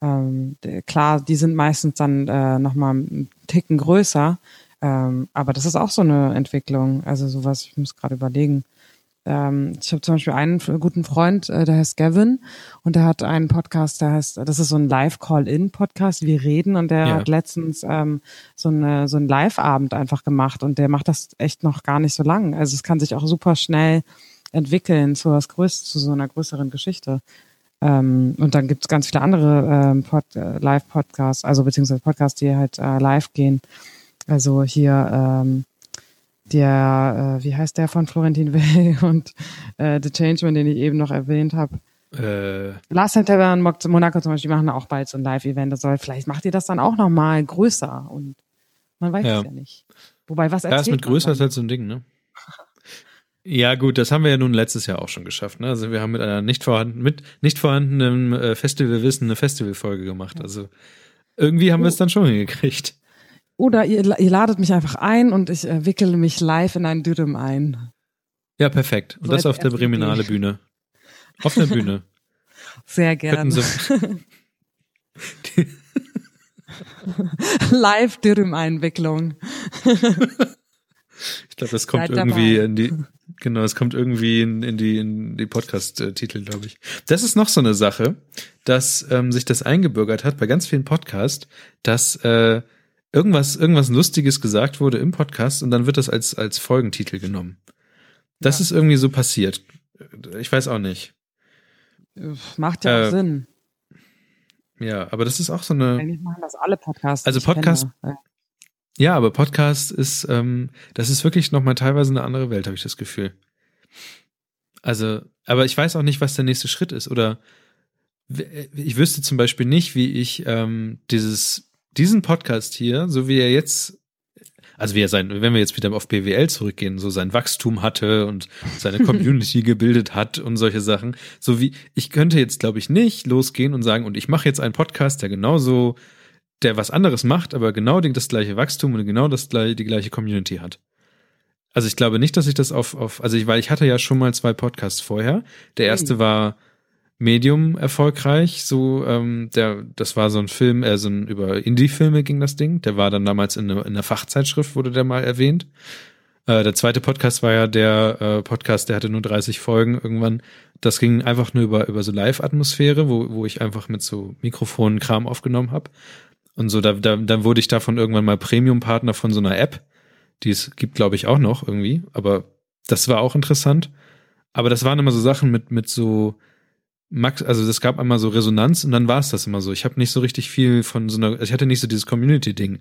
Ähm, klar, die sind meistens dann äh, nochmal einen Ticken größer, ähm, aber das ist auch so eine Entwicklung. Also sowas, ich muss gerade überlegen. Ähm, ich habe zum Beispiel einen guten Freund, äh, der heißt Gavin und der hat einen Podcast, der heißt, das ist so ein Live-Call-In-Podcast, wir reden und der ja. hat letztens ähm, so, eine, so einen Live-Abend einfach gemacht und der macht das echt noch gar nicht so lang. Also es kann sich auch super schnell entwickeln zu was Größeres, zu so einer größeren Geschichte. Ähm, und dann gibt es ganz viele andere ähm, Pod, äh, Live-Podcasts, also beziehungsweise Podcasts, die halt äh, live gehen. Also hier ähm, der, äh, wie heißt der von Florentin Will und äh, The Changeman, den ich eben noch erwähnt habe. Äh. Last September und Monaco zum Beispiel machen auch bald so ein Live-Event. Das soll, vielleicht macht ihr das dann auch nochmal größer und man weiß ja. es ja nicht. Wobei, was erzählt Ja, ist mit größer ist halt so ein Ding, ne? Ja, gut, das haben wir ja nun letztes Jahr auch schon geschafft. Ne? Also wir haben mit einer nicht vorhandenen, mit nicht vorhandenen äh, Festivalwissen eine Festivalfolge gemacht. Also irgendwie haben oh. wir es dann schon hingekriegt. Oder ihr, ihr ladet mich einfach ein und ich äh, wickele mich live in einen Dürüm ein. Ja, perfekt. Und so das auf der Breminale Bühne. Auf der Bühne. Sehr gerne. live Dürüm-Einwicklung. ich glaube, das kommt Seid irgendwie dabei. in die, genau, es kommt irgendwie in, in die, in die Podcast-Titel, glaube ich. Das ist noch so eine Sache, dass ähm, sich das eingebürgert hat bei ganz vielen Podcasts, dass äh, irgendwas, irgendwas Lustiges gesagt wurde im Podcast und dann wird das als, als Folgentitel genommen. Das ja. ist irgendwie so passiert. Ich weiß auch nicht. Macht ja äh, auch Sinn. Ja, aber das ist auch so eine. Eigentlich machen das alle Podcasts. Also Podcast. Kenne. Ja, aber Podcast ist, ähm, das ist wirklich nochmal teilweise eine andere Welt, habe ich das Gefühl. Also, aber ich weiß auch nicht, was der nächste Schritt ist. Oder ich wüsste zum Beispiel nicht, wie ich ähm, dieses diesen Podcast hier, so wie er jetzt, also wie er sein, wenn wir jetzt wieder auf BWL zurückgehen, so sein Wachstum hatte und seine Community gebildet hat und solche Sachen, so wie ich könnte jetzt, glaube ich, nicht losgehen und sagen, und ich mache jetzt einen Podcast, der genauso, der was anderes macht, aber genau das gleiche Wachstum und genau das gleiche, die gleiche Community hat. Also ich glaube nicht, dass ich das auf, auf also ich, weil ich hatte ja schon mal zwei Podcasts vorher. Der erste hm. war Medium erfolgreich. So, ähm, der, das war so ein Film, äh, so ein über Indie-Filme ging das Ding. Der war dann damals in, eine, in einer Fachzeitschrift, wurde der mal erwähnt. Äh, der zweite Podcast war ja der äh, Podcast, der hatte nur 30 Folgen irgendwann. Das ging einfach nur über, über so Live-Atmosphäre, wo, wo ich einfach mit so Mikrofonen Kram aufgenommen habe. Und so, da, da, dann wurde ich davon irgendwann mal Premium-Partner von so einer App. Die es gibt, glaube ich, auch noch irgendwie. Aber das war auch interessant. Aber das waren immer so Sachen mit, mit so, Max, also es gab einmal so Resonanz und dann war es das immer so. Ich habe nicht so richtig viel von so einer, ich hatte nicht so dieses Community-Ding.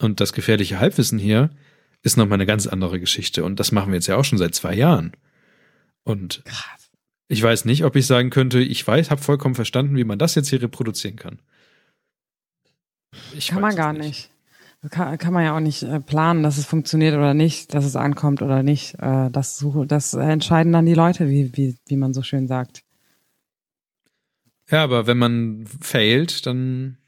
Und das gefährliche Halbwissen hier ist nochmal eine ganz andere Geschichte. Und das machen wir jetzt ja auch schon seit zwei Jahren. Und ich weiß nicht, ob ich sagen könnte, ich weiß, habe vollkommen verstanden, wie man das jetzt hier reproduzieren kann. Ich kann man gar nicht. nicht. Kann, kann man ja auch nicht äh, planen, dass es funktioniert oder nicht, dass es ankommt oder nicht. Äh, das, das entscheiden dann die Leute, wie, wie, wie man so schön sagt. Ja, aber wenn man failt, dann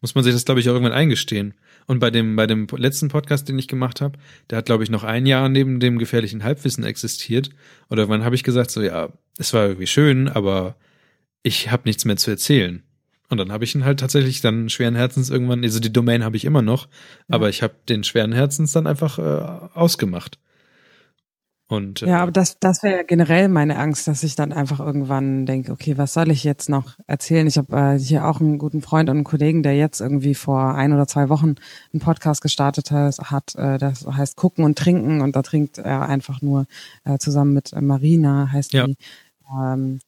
muss man sich das, glaube ich, auch irgendwann eingestehen. Und bei dem, bei dem letzten Podcast, den ich gemacht habe, der hat, glaube ich, noch ein Jahr neben dem gefährlichen Halbwissen existiert. Oder wann habe ich gesagt, so ja, es war irgendwie schön, aber ich habe nichts mehr zu erzählen. Und dann habe ich ihn halt tatsächlich dann schweren Herzens irgendwann, also die Domain habe ich immer noch, ja. aber ich habe den schweren Herzens dann einfach äh, ausgemacht. Und, ja, äh, aber das, das wäre generell meine Angst, dass ich dann einfach irgendwann denke, okay, was soll ich jetzt noch erzählen? Ich habe äh, hier auch einen guten Freund und einen Kollegen, der jetzt irgendwie vor ein oder zwei Wochen einen Podcast gestartet hat, äh, das heißt Gucken und Trinken und da trinkt er einfach nur äh, zusammen mit Marina, heißt ja. die, ähm,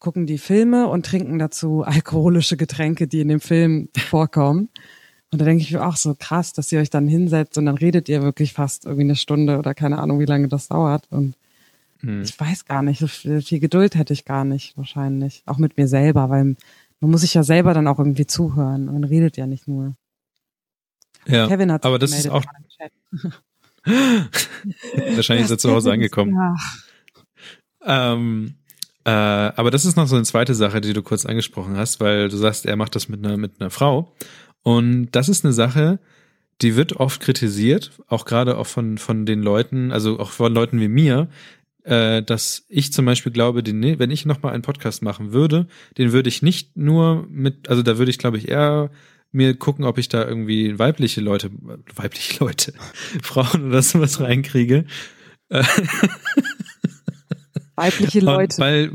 gucken die Filme und trinken dazu alkoholische Getränke, die in dem Film vorkommen. Und da denke ich mir auch so krass, dass ihr euch dann hinsetzt und dann redet ihr wirklich fast irgendwie eine Stunde oder keine Ahnung, wie lange das dauert. Und hm. ich weiß gar nicht, so viel, viel Geduld hätte ich gar nicht wahrscheinlich. Auch mit mir selber, weil man muss sich ja selber dann auch irgendwie zuhören. Man redet ja nicht nur. Ja, Kevin hat aber das ist auch wahrscheinlich ist er zu Hause angekommen. Ja. Ähm, äh, aber das ist noch so eine zweite Sache, die du kurz angesprochen hast, weil du sagst, er macht das mit einer mit einer Frau. Und das ist eine Sache, die wird oft kritisiert, auch gerade auch von, von den Leuten, also auch von Leuten wie mir, äh, dass ich zum Beispiel glaube, den, wenn ich nochmal einen Podcast machen würde, den würde ich nicht nur mit, also da würde ich, glaube ich, eher mir gucken, ob ich da irgendwie weibliche Leute, weibliche Leute, Frauen oder sowas reinkriege. Weibliche Leute. weil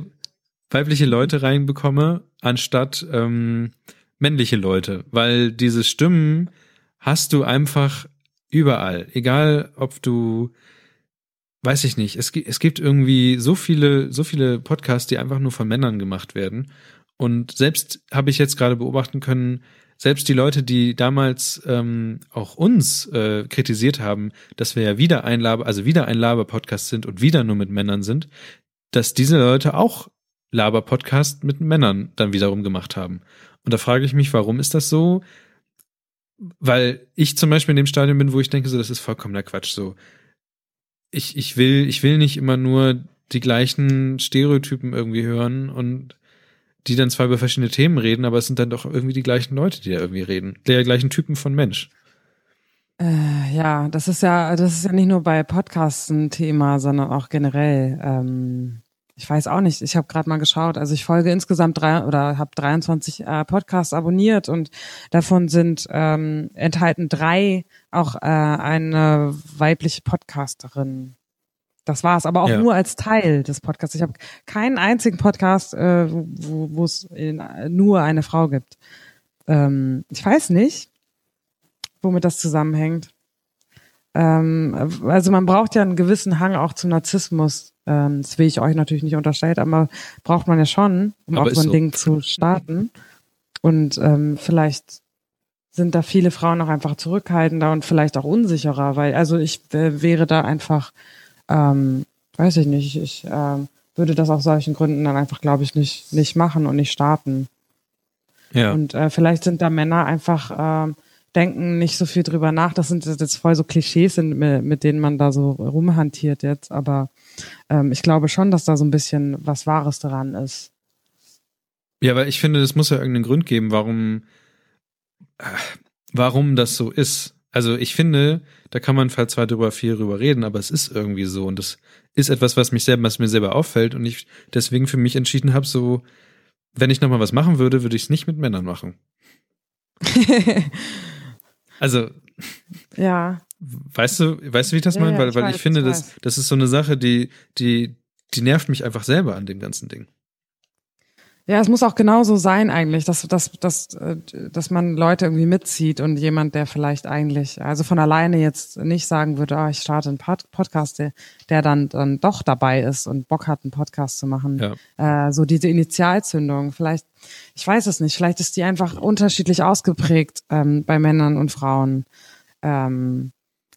weibliche Leute reinbekomme, anstatt ähm, männliche Leute, weil diese Stimmen hast du einfach überall, egal ob du weiß ich nicht, es, es gibt irgendwie so viele so viele Podcasts, die einfach nur von Männern gemacht werden. Und selbst habe ich jetzt gerade beobachten können, selbst die Leute, die damals ähm, auch uns äh, kritisiert haben, dass wir ja wieder ein Laber, also wieder ein Laber-Podcast sind und wieder nur mit Männern sind, dass diese Leute auch Laber-Podcast mit Männern dann wiederum gemacht haben. Und da frage ich mich, warum ist das so? Weil ich zum Beispiel in dem Stadion bin, wo ich denke, so, das ist vollkommener Quatsch. So, ich, ich will, ich will nicht immer nur die gleichen Stereotypen irgendwie hören und die dann zwar über verschiedene Themen reden, aber es sind dann doch irgendwie die gleichen Leute, die da irgendwie reden. Der gleichen Typen von Mensch. Äh, ja, das ist ja, das ist ja nicht nur bei Podcasts ein Thema, sondern auch generell. Ähm, ich weiß auch nicht, ich habe gerade mal geschaut, also ich folge insgesamt drei oder habe 23 äh, Podcasts abonniert und davon sind ähm, enthalten drei auch äh, eine weibliche Podcasterin. Das war's, aber auch ja. nur als Teil des Podcasts. Ich habe keinen einzigen Podcast, äh, wo es nur eine Frau gibt. Ähm, ich weiß nicht, womit das zusammenhängt. Ähm, also man braucht ja einen gewissen Hang auch zum Narzissmus. Ähm, das will ich euch natürlich nicht unterstellt, aber braucht man ja schon, um aber auch so ein so. Ding zu starten. Und ähm, vielleicht sind da viele Frauen auch einfach zurückhaltender und vielleicht auch unsicherer, weil also ich äh, wäre da einfach, ähm, weiß ich nicht, ich äh, würde das aus solchen Gründen dann einfach, glaube ich, nicht nicht machen und nicht starten. Ja. Und äh, vielleicht sind da Männer einfach äh, denken nicht so viel drüber nach. Das sind jetzt voll so Klischees, sind, mit denen man da so rumhantiert jetzt. Aber ähm, ich glaube schon, dass da so ein bisschen was Wahres daran ist. Ja, aber ich finde, es muss ja irgendeinen Grund geben, warum, äh, warum das so ist. Also ich finde, da kann man vielleicht zwar drüber viel drüber reden, aber es ist irgendwie so und das ist etwas, was mich selber, was mir selber auffällt und ich deswegen für mich entschieden habe, so, wenn ich nochmal was machen würde, würde ich es nicht mit Männern machen. Also. Ja. Weißt du, weißt du, wie ich das ja, meine? weil, ich weil weiß, ich finde, das, das ist so eine Sache, die, die, die nervt mich einfach selber an dem ganzen Ding. Ja, es muss auch genauso sein eigentlich, dass, dass, dass, äh, dass man Leute irgendwie mitzieht und jemand, der vielleicht eigentlich, also von alleine jetzt nicht sagen würde, ah, ich starte einen Pod Podcast, der, der dann, dann doch dabei ist und Bock hat, einen Podcast zu machen. Ja. Äh, so diese Initialzündung, vielleicht, ich weiß es nicht, vielleicht ist die einfach unterschiedlich ausgeprägt ähm, bei Männern und Frauen. Ähm,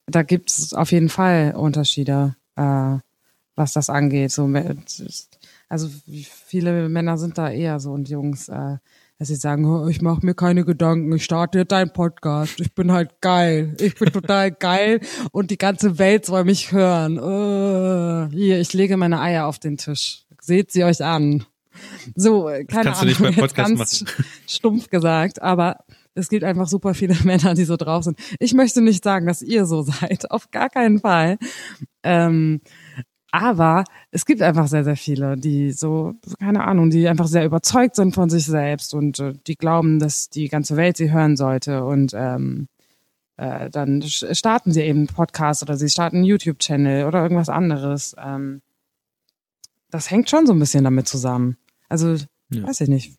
da gibt es auf jeden Fall Unterschiede, äh, was das angeht. So, also viele Männer sind da eher so und Jungs, äh, dass sie sagen, oh, ich mache mir keine Gedanken, ich starte jetzt einen Podcast, ich bin halt geil, ich bin total geil und die ganze Welt soll mich hören. Uh, hier, ich lege meine Eier auf den Tisch. Seht sie euch an. So, äh, keine Ahnung, du nicht jetzt ganz machen. stumpf gesagt, aber es gibt einfach super viele Männer, die so drauf sind. Ich möchte nicht sagen, dass ihr so seid, auf gar keinen Fall. Ähm, aber es gibt einfach sehr, sehr viele, die so, keine Ahnung, die einfach sehr überzeugt sind von sich selbst und äh, die glauben, dass die ganze Welt sie hören sollte. Und ähm, äh, dann starten sie eben einen Podcast oder sie starten einen YouTube-Channel oder irgendwas anderes. Ähm, das hängt schon so ein bisschen damit zusammen. Also, ja. weiß ich nicht.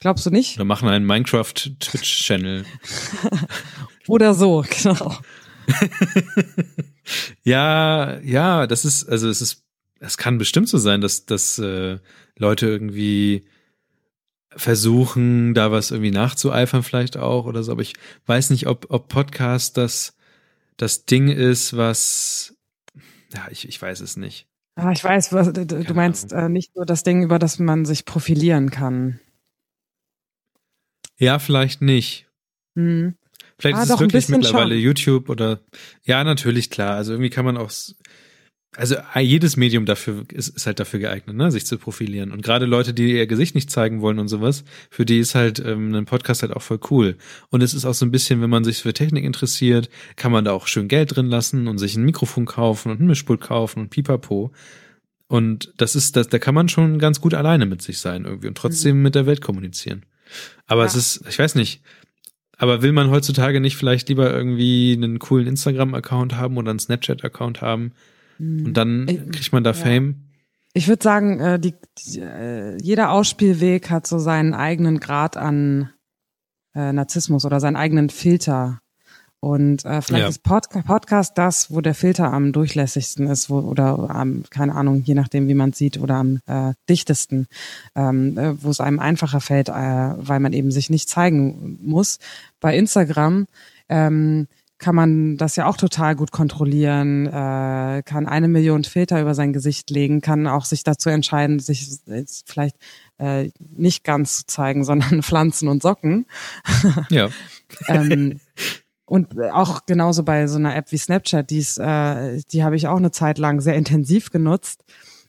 Glaubst du nicht? Wir machen einen Minecraft-Twitch-Channel. oder so, genau. ja, ja, das ist, also es ist, es kann bestimmt so sein, dass, dass äh, Leute irgendwie versuchen, da was irgendwie nachzueifern vielleicht auch oder so. Aber ich weiß nicht, ob, ob Podcast das, das Ding ist, was, ja, ich, ich weiß es nicht. Ah, ich weiß, was, du Keine meinst äh, nicht nur das Ding, über das man sich profilieren kann. Ja, vielleicht nicht. Hm. Vielleicht ah, ist es wirklich mittlerweile schon. YouTube oder ja, natürlich klar. Also irgendwie kann man auch also äh, jedes Medium dafür ist, ist halt dafür geeignet, ne, sich zu profilieren. Und gerade Leute, die ihr Gesicht nicht zeigen wollen und sowas, für die ist halt ähm, ein Podcast halt auch voll cool. Und es ist auch so ein bisschen, wenn man sich für Technik interessiert, kann man da auch schön Geld drin lassen und sich ein Mikrofon kaufen und ein Mischpult kaufen und pipapo. Und das ist, das, da kann man schon ganz gut alleine mit sich sein irgendwie und trotzdem mhm. mit der Welt kommunizieren. Aber ja. es ist, ich weiß nicht, aber will man heutzutage nicht vielleicht lieber irgendwie einen coolen Instagram-Account haben oder einen Snapchat-Account haben, und hm. dann kriegt man da ja. Fame. Ich würde sagen, äh, die, die, äh, jeder Ausspielweg hat so seinen eigenen Grad an äh, Narzissmus oder seinen eigenen Filter. Und äh, vielleicht ja. ist Podca Podcast das, wo der Filter am durchlässigsten ist, wo, oder am, keine Ahnung, je nachdem, wie man sieht, oder am äh, dichtesten, ähm, äh, wo es einem einfacher fällt, äh, weil man eben sich nicht zeigen muss. Bei Instagram ähm, kann man das ja auch total gut kontrollieren, äh, kann eine Million Filter über sein Gesicht legen, kann auch sich dazu entscheiden, sich vielleicht äh, nicht ganz zu zeigen, sondern Pflanzen und Socken. Ja. ähm, und auch genauso bei so einer App wie Snapchat, die's, äh, die habe ich auch eine Zeit lang sehr intensiv genutzt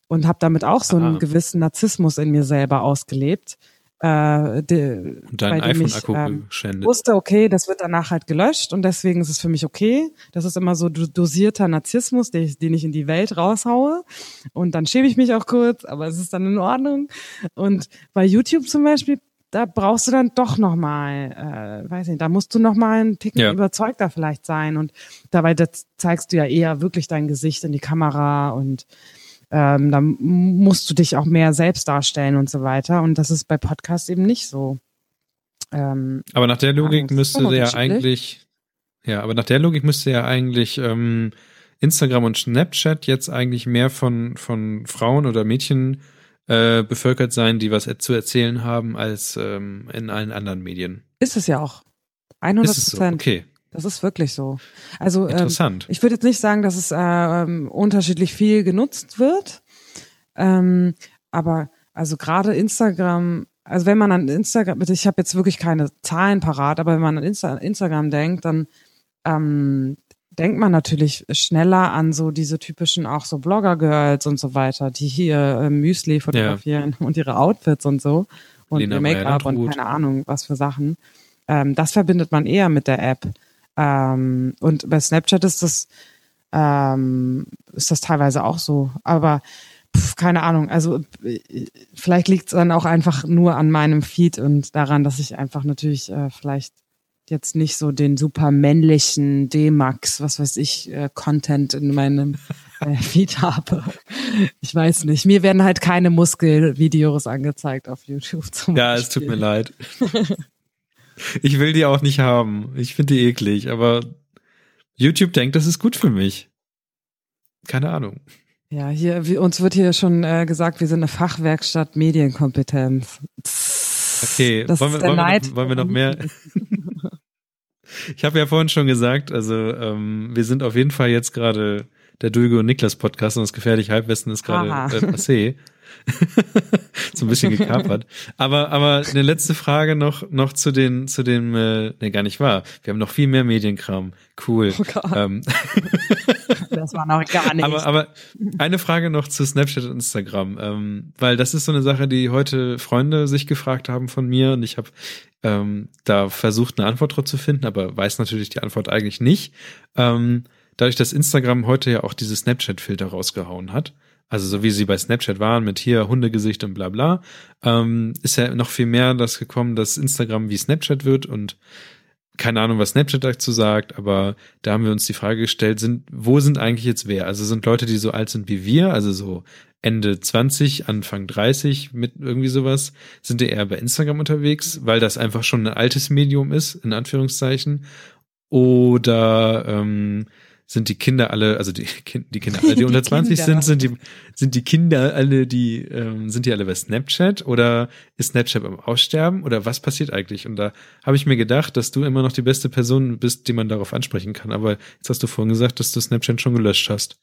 und habe damit auch so einen gewissen Narzissmus in mir selber ausgelebt äh, de, und dein iPhone-Akku ähm, geschändet. wusste, okay, das wird danach halt gelöscht und deswegen ist es für mich okay. Das ist immer so dosierter Narzissmus, den ich, den ich in die Welt raushaue. Und dann schäme ich mich auch kurz, aber es ist dann in Ordnung. Und bei YouTube zum Beispiel, da brauchst du dann doch nochmal, äh, weiß nicht, da musst du nochmal ein Ticken ja. überzeugter vielleicht sein. Und dabei zeigst du ja eher wirklich dein Gesicht in die Kamera und ähm, da musst du dich auch mehr selbst darstellen und so weiter. Und das ist bei Podcasts eben nicht so. Ähm, aber nach der Logik müsste ja eigentlich, ja, aber nach der Logik müsste ja eigentlich ähm, Instagram und Snapchat jetzt eigentlich mehr von, von Frauen oder Mädchen äh, bevölkert sein, die was zu erzählen haben, als ähm, in allen anderen Medien. Ist es ja auch. 100 Prozent. So? Okay. Das ist wirklich so. Also ähm, ich würde jetzt nicht sagen, dass es äh, unterschiedlich viel genutzt wird, ähm, aber also gerade Instagram, also wenn man an Instagram, ich habe jetzt wirklich keine Zahlen parat, aber wenn man an Insta Instagram denkt, dann ähm, denkt man natürlich schneller an so diese typischen auch so Blogger-Girls und so weiter, die hier äh, Müsli fotografieren ja. und ihre Outfits und so und ihr Make-up und keine Ahnung was für Sachen. Ähm, das verbindet man eher mit der App. Ähm, und bei Snapchat ist das, ähm, ist das teilweise auch so. Aber pf, keine Ahnung. Also vielleicht liegt es dann auch einfach nur an meinem Feed und daran, dass ich einfach natürlich äh, vielleicht jetzt nicht so den super männlichen D-Max, was weiß ich, äh, Content in meinem äh, Feed habe. Ich weiß nicht. Mir werden halt keine Muskelvideos angezeigt auf YouTube zum Ja, Beispiel. es tut mir leid. Ich will die auch nicht haben. Ich finde die eklig, aber YouTube denkt, das ist gut für mich. Keine Ahnung. Ja, hier, wie, uns wird hier schon äh, gesagt, wir sind eine Fachwerkstatt Medienkompetenz. Okay, das wollen, wir, wollen, wir noch, wollen wir noch mehr? ich habe ja vorhin schon gesagt, also ähm, wir sind auf jeden Fall jetzt gerade der Dulgo und Niklas Podcast und das gefährliche Halbwissen ist gerade äh, passé. so ein bisschen gekapert. Aber, aber eine letzte Frage noch, noch zu den, zu dem, äh, ne, gar nicht wahr. Wir haben noch viel mehr Medienkram. Cool. Oh ähm, das war noch gar nicht. Aber, aber eine Frage noch zu Snapchat und Instagram, ähm, weil das ist so eine Sache, die heute Freunde sich gefragt haben von mir und ich habe ähm, da versucht, eine Antwort drauf zu finden, aber weiß natürlich die Antwort eigentlich nicht. Ähm, dadurch, dass Instagram heute ja auch diese Snapchat-Filter rausgehauen hat, also so wie sie bei Snapchat waren mit hier Hundegesicht und bla bla, ähm, ist ja noch viel mehr das gekommen, dass Instagram wie Snapchat wird und keine Ahnung, was Snapchat dazu sagt, aber da haben wir uns die Frage gestellt, sind, wo sind eigentlich jetzt wer? Also sind Leute, die so alt sind wie wir, also so Ende 20, Anfang 30 mit irgendwie sowas, sind die eher bei Instagram unterwegs, weil das einfach schon ein altes Medium ist, in Anführungszeichen. Oder ähm, sind die Kinder alle, also die, die Kinder alle, die, die unter 20 Kinder. sind, sind die, sind die Kinder alle, die, ähm, sind die alle bei Snapchat oder ist Snapchat am Aussterben oder was passiert eigentlich? Und da habe ich mir gedacht, dass du immer noch die beste Person bist, die man darauf ansprechen kann. Aber jetzt hast du vorhin gesagt, dass du Snapchat schon gelöscht hast.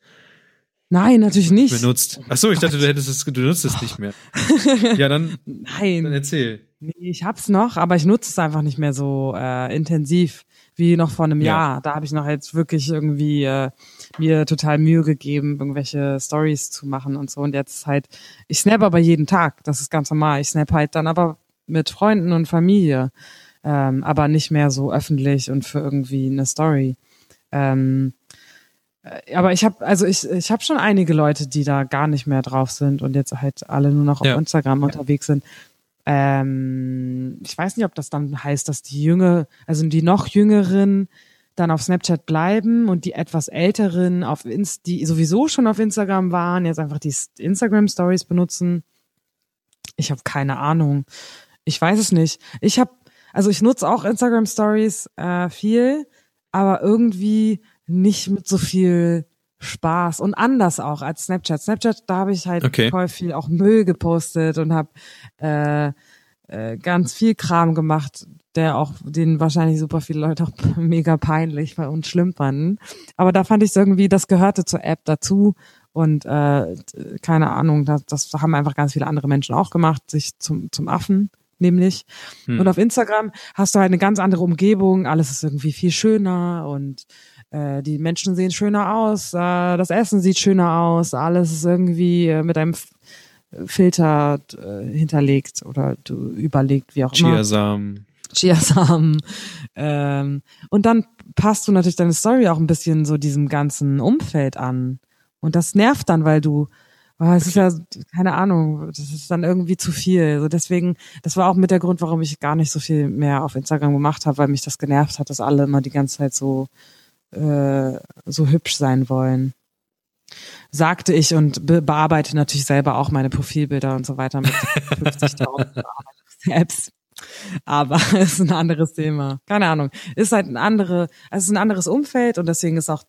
Nein, natürlich nicht. Benutzt. Ach so, ich dachte, du hättest es, du nutzt es nicht mehr. Ja, dann, Nein. dann erzähl. Nee, ich hab's noch, aber ich nutze es einfach nicht mehr so äh, intensiv wie noch vor einem ja. Jahr. Da habe ich noch jetzt wirklich irgendwie äh, mir total Mühe gegeben, irgendwelche Stories zu machen und so. Und jetzt halt, ich snap aber jeden Tag, das ist ganz normal. Ich snap halt dann aber mit Freunden und Familie, ähm, aber nicht mehr so öffentlich und für irgendwie eine Story. Ähm, äh, aber ich habe also ich ich habe schon einige Leute, die da gar nicht mehr drauf sind und jetzt halt alle nur noch auf ja. Instagram unterwegs sind. Ähm, ich weiß nicht, ob das dann heißt, dass die Jünger, also die noch jüngeren dann auf Snapchat bleiben und die etwas älteren auf Inst die sowieso schon auf Instagram waren, jetzt einfach die Instagram Stories benutzen. Ich habe keine Ahnung. Ich weiß es nicht. Ich habe also ich nutze auch Instagram Stories äh, viel, aber irgendwie nicht mit so viel Spaß und anders auch als Snapchat. Snapchat, da habe ich halt okay. voll viel auch Müll gepostet und habe äh, äh, ganz viel Kram gemacht, der auch den wahrscheinlich super viele Leute auch mega peinlich und schlimm fanden. Aber da fand ich irgendwie, das gehörte zur App dazu und äh, keine Ahnung, das, das haben einfach ganz viele andere Menschen auch gemacht, sich zum zum Affen nämlich. Hm. Und auf Instagram hast du halt eine ganz andere Umgebung, alles ist irgendwie viel schöner und äh, die Menschen sehen schöner aus, äh, das Essen sieht schöner aus, alles ist irgendwie äh, mit einem Filter äh, hinterlegt oder überlegt, wie auch immer. Chiasamen. Chiasamen. Ähm, und dann passt du natürlich deine Story auch ein bisschen so diesem ganzen Umfeld an. Und das nervt dann, weil du, oh, es ist ja, keine Ahnung, das ist dann irgendwie zu viel. Also deswegen, das war auch mit der Grund, warum ich gar nicht so viel mehr auf Instagram gemacht habe, weil mich das genervt hat, dass alle immer die ganze Zeit so äh, so hübsch sein wollen. Sagte ich und be bearbeite natürlich selber auch meine Profilbilder und so weiter mit 50.000 Apps. Aber es ist ein anderes Thema. Keine Ahnung. Ist halt ein andere, es ist ein anderes Umfeld und deswegen ist auch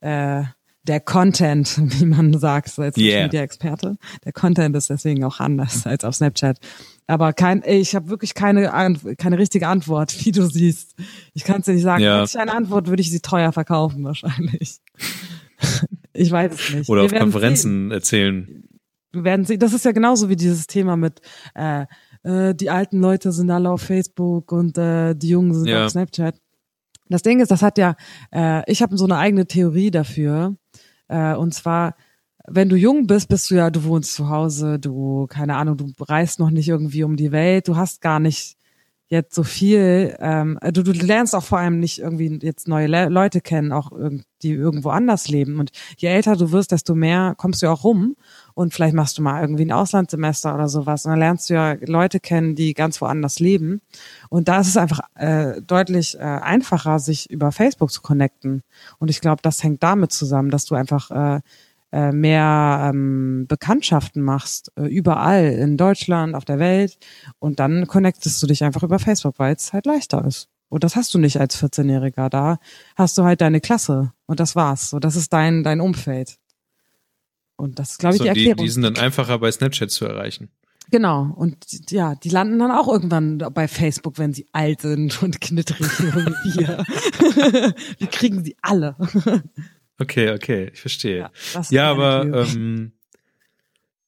äh, der Content, wie man sagt, als Social yeah. Media Experte, der Content ist deswegen auch anders als auf Snapchat. Aber kein, ich habe wirklich keine keine richtige Antwort, wie du siehst. Ich kann es dir nicht sagen. Ja. Hätte ich eine Antwort, würde ich sie teuer verkaufen wahrscheinlich. ich weiß es nicht. Oder Wir auf Konferenzen sehen. erzählen. Wir werden sehen. Das ist ja genauso wie dieses Thema mit äh, äh, die alten Leute sind alle auf Facebook und äh, die Jungen sind ja. auf Snapchat. Das Ding ist, das hat ja, äh, ich habe so eine eigene Theorie dafür. Äh, und zwar, wenn du jung bist, bist du ja, du wohnst zu Hause, du, keine Ahnung, du reist noch nicht irgendwie um die Welt, du hast gar nicht jetzt so viel, ähm, du, du lernst auch vor allem nicht irgendwie jetzt neue Le Leute kennen, auch die irgendwo anders leben. Und je älter du wirst, desto mehr kommst du auch rum und vielleicht machst du mal irgendwie ein Auslandssemester oder sowas und dann lernst du ja Leute kennen, die ganz woanders leben. Und da ist es einfach äh, deutlich äh, einfacher, sich über Facebook zu connecten. Und ich glaube, das hängt damit zusammen, dass du einfach äh, äh, mehr ähm, Bekanntschaften machst, äh, überall in Deutschland, auf der Welt. Und dann connectest du dich einfach über Facebook, weil es halt leichter ist. Und das hast du nicht als 14-Jähriger. Da hast du halt deine Klasse und das war's. So, das ist dein, dein Umfeld. Und das ist, glaube ich, so, die Erklärung. Die, die sind dann einfacher bei Snapchat zu erreichen. Genau. Und ja, die landen dann auch irgendwann bei Facebook, wenn sie alt sind und knittrig wie wir. wir kriegen sie alle. Okay, okay, ich verstehe. Ja, ja aber ähm,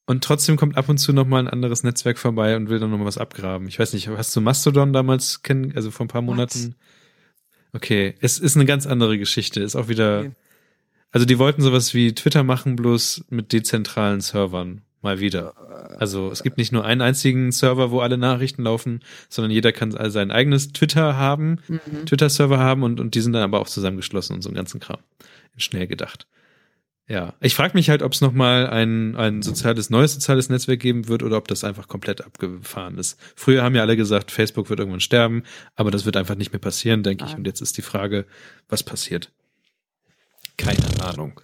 und trotzdem kommt ab und zu noch mal ein anderes Netzwerk vorbei und will dann noch mal was abgraben. Ich weiß nicht, hast du Mastodon damals kennen, also vor ein paar Monaten? What? Okay, es ist eine ganz andere Geschichte. Ist auch wieder, okay. also die wollten sowas wie Twitter machen, bloß mit dezentralen Servern. Mal wieder. Also es gibt nicht nur einen einzigen Server, wo alle Nachrichten laufen, sondern jeder kann also sein eigenes Twitter haben, mhm. Twitter-Server haben und, und die sind dann aber auch zusammengeschlossen und so einen ganzen Kram schnell gedacht. Ja, ich frage mich halt, ob es nochmal ein, ein soziales, neues soziales Netzwerk geben wird oder ob das einfach komplett abgefahren ist. Früher haben ja alle gesagt, Facebook wird irgendwann sterben, aber das wird einfach nicht mehr passieren, denke ich. Und jetzt ist die Frage, was passiert? Keine Ahnung.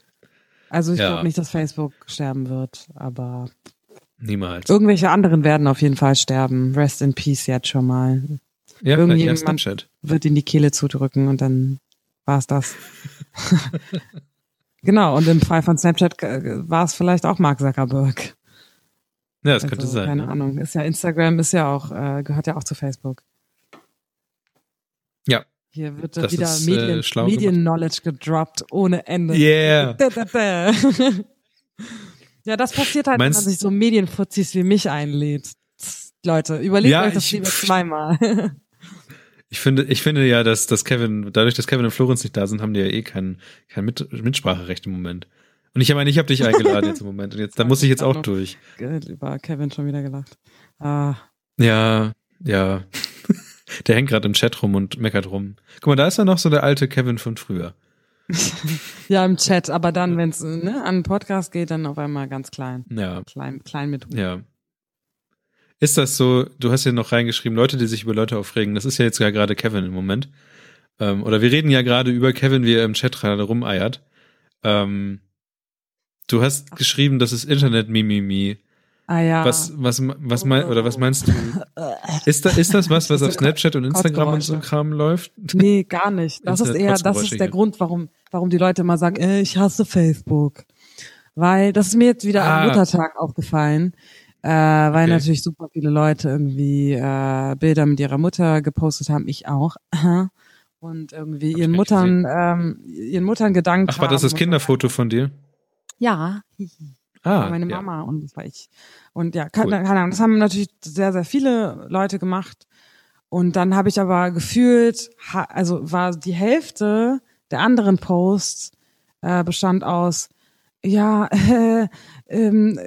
Also ich ja. glaube nicht, dass Facebook sterben wird, aber niemals. Irgendwelche anderen werden auf jeden Fall sterben. Rest in Peace jetzt schon mal. Ja, Irgendjemand wird in die Kehle zudrücken und dann war es das. genau, und im Fall von Snapchat äh, war es vielleicht auch Mark Zuckerberg. Ja, das also, könnte sein. Keine ja. Ahnung. Ist ja Instagram ist ja auch, äh, gehört ja auch zu Facebook. Ja. Hier wird das wieder ist, Medien, äh, Medien-Knowledge gedroppt ohne Ende. Yeah. ja, das passiert halt, Meinst, wenn man sich so Medienfuzis wie mich einlädt. Leute, überlegt ja, euch das lieber zweimal. Ich finde, ich finde ja, dass, dass Kevin, dadurch, dass Kevin und Florenz nicht da sind, haben die ja eh kein, kein Mit Mitspracherecht im Moment. Und ich meine, ich habe dich eingeladen jetzt im Moment. Und jetzt, da muss ich jetzt auch durch. Über Kevin schon wieder gelacht. Ah. Ja, ja. Der hängt gerade im Chat rum und meckert rum. Guck mal, da ist ja noch so der alte Kevin von früher. ja, im Chat, aber dann, wenn es ne, an einen Podcast geht, dann auf einmal ganz klein. Ja. Klein, klein mit Hut. Ja. Ist das so, du hast ja noch reingeschrieben, Leute, die sich über Leute aufregen, das ist ja jetzt ja gerade Kevin im Moment. Ähm, oder wir reden ja gerade über Kevin, wie er im Chat gerade rumeiert. Ähm, du hast geschrieben, das ist Internet-Mimimi. Ah ja. Was, was, was mein, oder was meinst du? Ist, da, ist das was, was auf Snapchat und Instagram und so Kram läuft? Nee, gar nicht. Das ist eher, das ist der Grund, warum, warum die Leute immer sagen, äh, ich hasse Facebook. Weil, das ist mir jetzt wieder ah. am Muttertag aufgefallen, äh, weil okay. natürlich super viele Leute irgendwie äh, Bilder mit ihrer Mutter gepostet haben, ich auch. Und irgendwie Hab ihren Muttern, ähm, ihren Muttern gedankt Ach, war das das Kinderfoto von dir? Ja. Ah, meine Mama ja. und das war ich. Und ja, keine, keine Ahnung, das haben natürlich sehr, sehr viele Leute gemacht. Und dann habe ich aber gefühlt, also war die Hälfte der anderen Posts äh, bestand aus, ja, äh, ähm,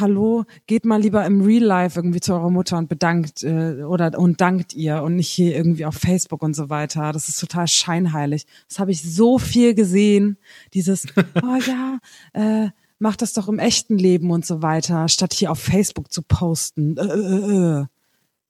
hallo, geht mal lieber im Real Life irgendwie zu eurer Mutter und bedankt äh, oder und dankt ihr und nicht hier irgendwie auf Facebook und so weiter. Das ist total scheinheilig. Das habe ich so viel gesehen. Dieses, oh ja, äh, mach das doch im echten Leben und so weiter, statt hier auf Facebook zu posten. Äh, äh, äh.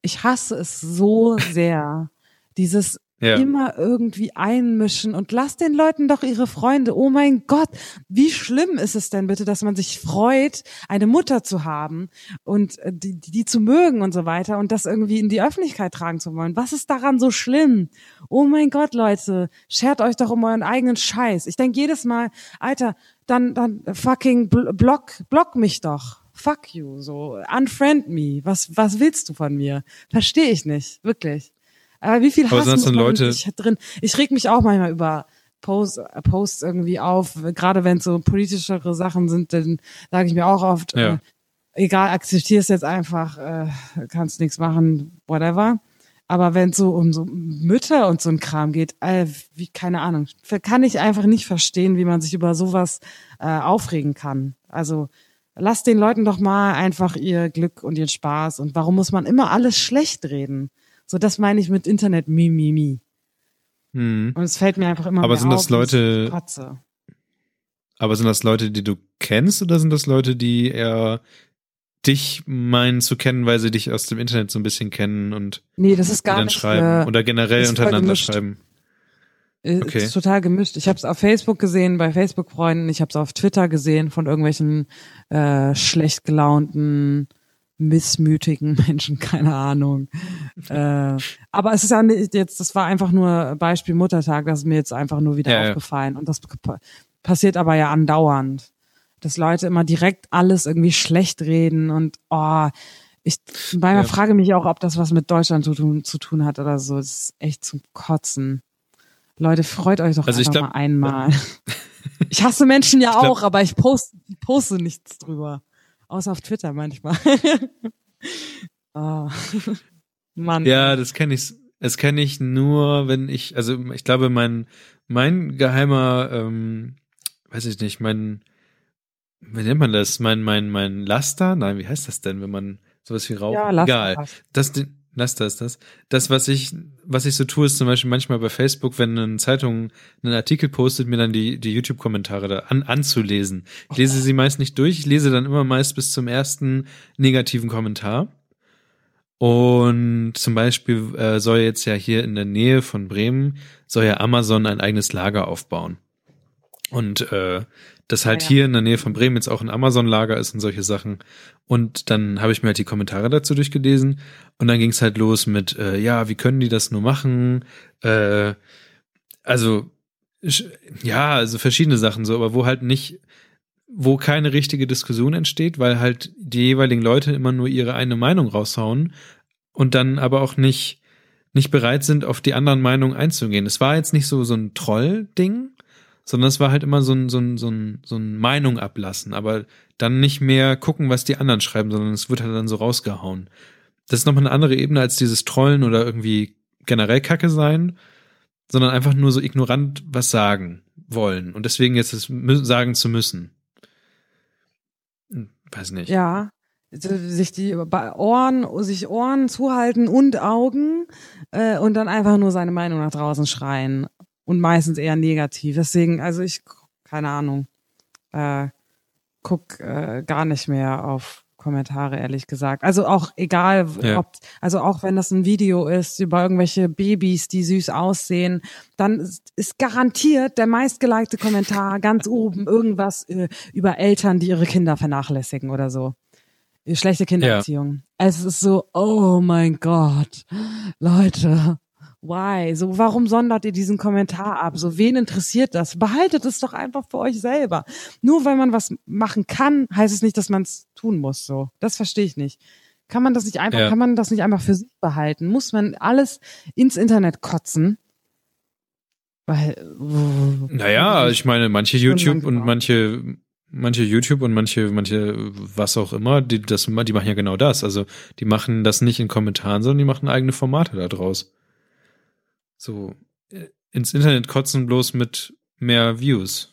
Ich hasse es so sehr. Dieses ja. immer irgendwie einmischen und lass den Leuten doch ihre Freunde. Oh mein Gott, wie schlimm ist es denn bitte, dass man sich freut, eine Mutter zu haben und äh, die, die zu mögen und so weiter und das irgendwie in die Öffentlichkeit tragen zu wollen. Was ist daran so schlimm? Oh mein Gott, Leute, schert euch doch um euren eigenen Scheiß. Ich denke jedes Mal, Alter, dann, dann fucking block, block mich doch. Fuck you, so, unfriend me. Was, was willst du von mir? Verstehe ich nicht, wirklich. Aber wie viel Hass muss Leute ich drin? Ich reg mich auch manchmal über Posts, Posts irgendwie auf, gerade wenn es so politischere Sachen sind, dann sage ich mir auch oft, ja. äh, egal, akzeptier es jetzt einfach, äh, kannst nichts machen, whatever. Aber wenn es so um so Mütter und so ein Kram geht, äh, wie, keine Ahnung, kann ich einfach nicht verstehen, wie man sich über sowas äh, aufregen kann. Also lass den Leuten doch mal einfach ihr Glück und ihren Spaß. Und warum muss man immer alles schlecht reden? So, das meine ich mit Internet mi, mi, mi. Hm. Und es fällt mir einfach immer Aber mehr sind auf, das Leute, aber sind das Leute, die du kennst oder sind das Leute, die eher dich meinen zu kennen, weil sie dich aus dem Internet so ein bisschen kennen und nee, das ist gar dann nicht, schreiben äh, oder generell untereinander schreiben. Äh, okay. Ist total gemischt. Ich habe es auf Facebook gesehen, bei Facebook-Freunden, ich habe es auf Twitter gesehen von irgendwelchen äh, schlecht gelaunten, missmütigen Menschen, keine Ahnung. äh, aber es ist ja nicht jetzt, das war einfach nur Beispiel Muttertag, das ist mir jetzt einfach nur wieder ja, aufgefallen. Ja. Und das passiert aber ja andauernd dass Leute immer direkt alles irgendwie schlecht reden und oh, ich manchmal ja. frage mich auch, ob das was mit Deutschland zu tun, zu tun hat oder so. Das ist echt zum Kotzen. Leute, freut euch doch also einfach glaub, mal einmal. ich hasse Menschen ja glaub, auch, aber ich poste, poste nichts drüber. Außer auf Twitter manchmal. oh. Mann. Ja, das kenne ich. Das kenne ich nur, wenn ich, also ich glaube, mein mein geheimer, ähm, weiß ich nicht, mein wie nennt man das? Mein, mein, mein Laster? Nein, wie heißt das denn, wenn man sowas wie Rauch? Ja, Laster. Egal. Das, Laster ist das. Das, was ich, was ich so tue, ist zum Beispiel manchmal bei Facebook, wenn eine Zeitung einen Artikel postet, mir dann die, die YouTube-Kommentare da an, anzulesen. Ich lese sie meist nicht durch, ich lese dann immer meist bis zum ersten negativen Kommentar. Und zum Beispiel äh, soll jetzt ja hier in der Nähe von Bremen, soll ja Amazon ein eigenes Lager aufbauen. Und äh, das halt ja, ja. hier in der Nähe von Bremen jetzt auch ein Amazon-Lager ist und solche Sachen. Und dann habe ich mir halt die Kommentare dazu durchgelesen und dann ging es halt los mit, äh, ja, wie können die das nur machen? Äh, also ja, also verschiedene Sachen so, aber wo halt nicht, wo keine richtige Diskussion entsteht, weil halt die jeweiligen Leute immer nur ihre eine Meinung raushauen und dann aber auch nicht, nicht bereit sind, auf die anderen Meinungen einzugehen. Es war jetzt nicht so, so ein Troll-Ding, sondern es war halt immer so ein, so ein, so ein, so ein Meinung ablassen, aber dann nicht mehr gucken, was die anderen schreiben, sondern es wird halt dann so rausgehauen. Das ist nochmal eine andere Ebene als dieses Trollen oder irgendwie generell Kacke sein, sondern einfach nur so ignorant was sagen wollen und deswegen jetzt es sagen zu müssen. Hm, weiß nicht. Ja, sich die Ohren, sich Ohren zuhalten und Augen äh, und dann einfach nur seine Meinung nach draußen schreien und meistens eher negativ. Deswegen, also ich, keine Ahnung, äh, guck äh, gar nicht mehr auf Kommentare, ehrlich gesagt. Also auch egal, ja. ob, also auch wenn das ein Video ist über irgendwelche Babys, die süß aussehen, dann ist garantiert der meistgelikte Kommentar ganz oben irgendwas äh, über Eltern, die ihre Kinder vernachlässigen oder so. Schlechte Kindererziehung. Ja. Es ist so, oh mein Gott, Leute, Why? So, warum sondert ihr diesen Kommentar ab? So, wen interessiert das? Behaltet es doch einfach für euch selber. Nur weil man was machen kann, heißt es nicht, dass man es tun muss. So, das verstehe ich nicht. Kann man das nicht einfach, ja. kann man das nicht einfach für sich behalten? Muss man alles ins Internet kotzen? Weil, naja, ich meine, manche YouTube und manche, manche YouTube und manche, manche, was auch immer, die, das, die machen ja genau das. Also, die machen das nicht in Kommentaren, sondern die machen eigene Formate da draus. So äh, ins Internet kotzen bloß mit mehr Views.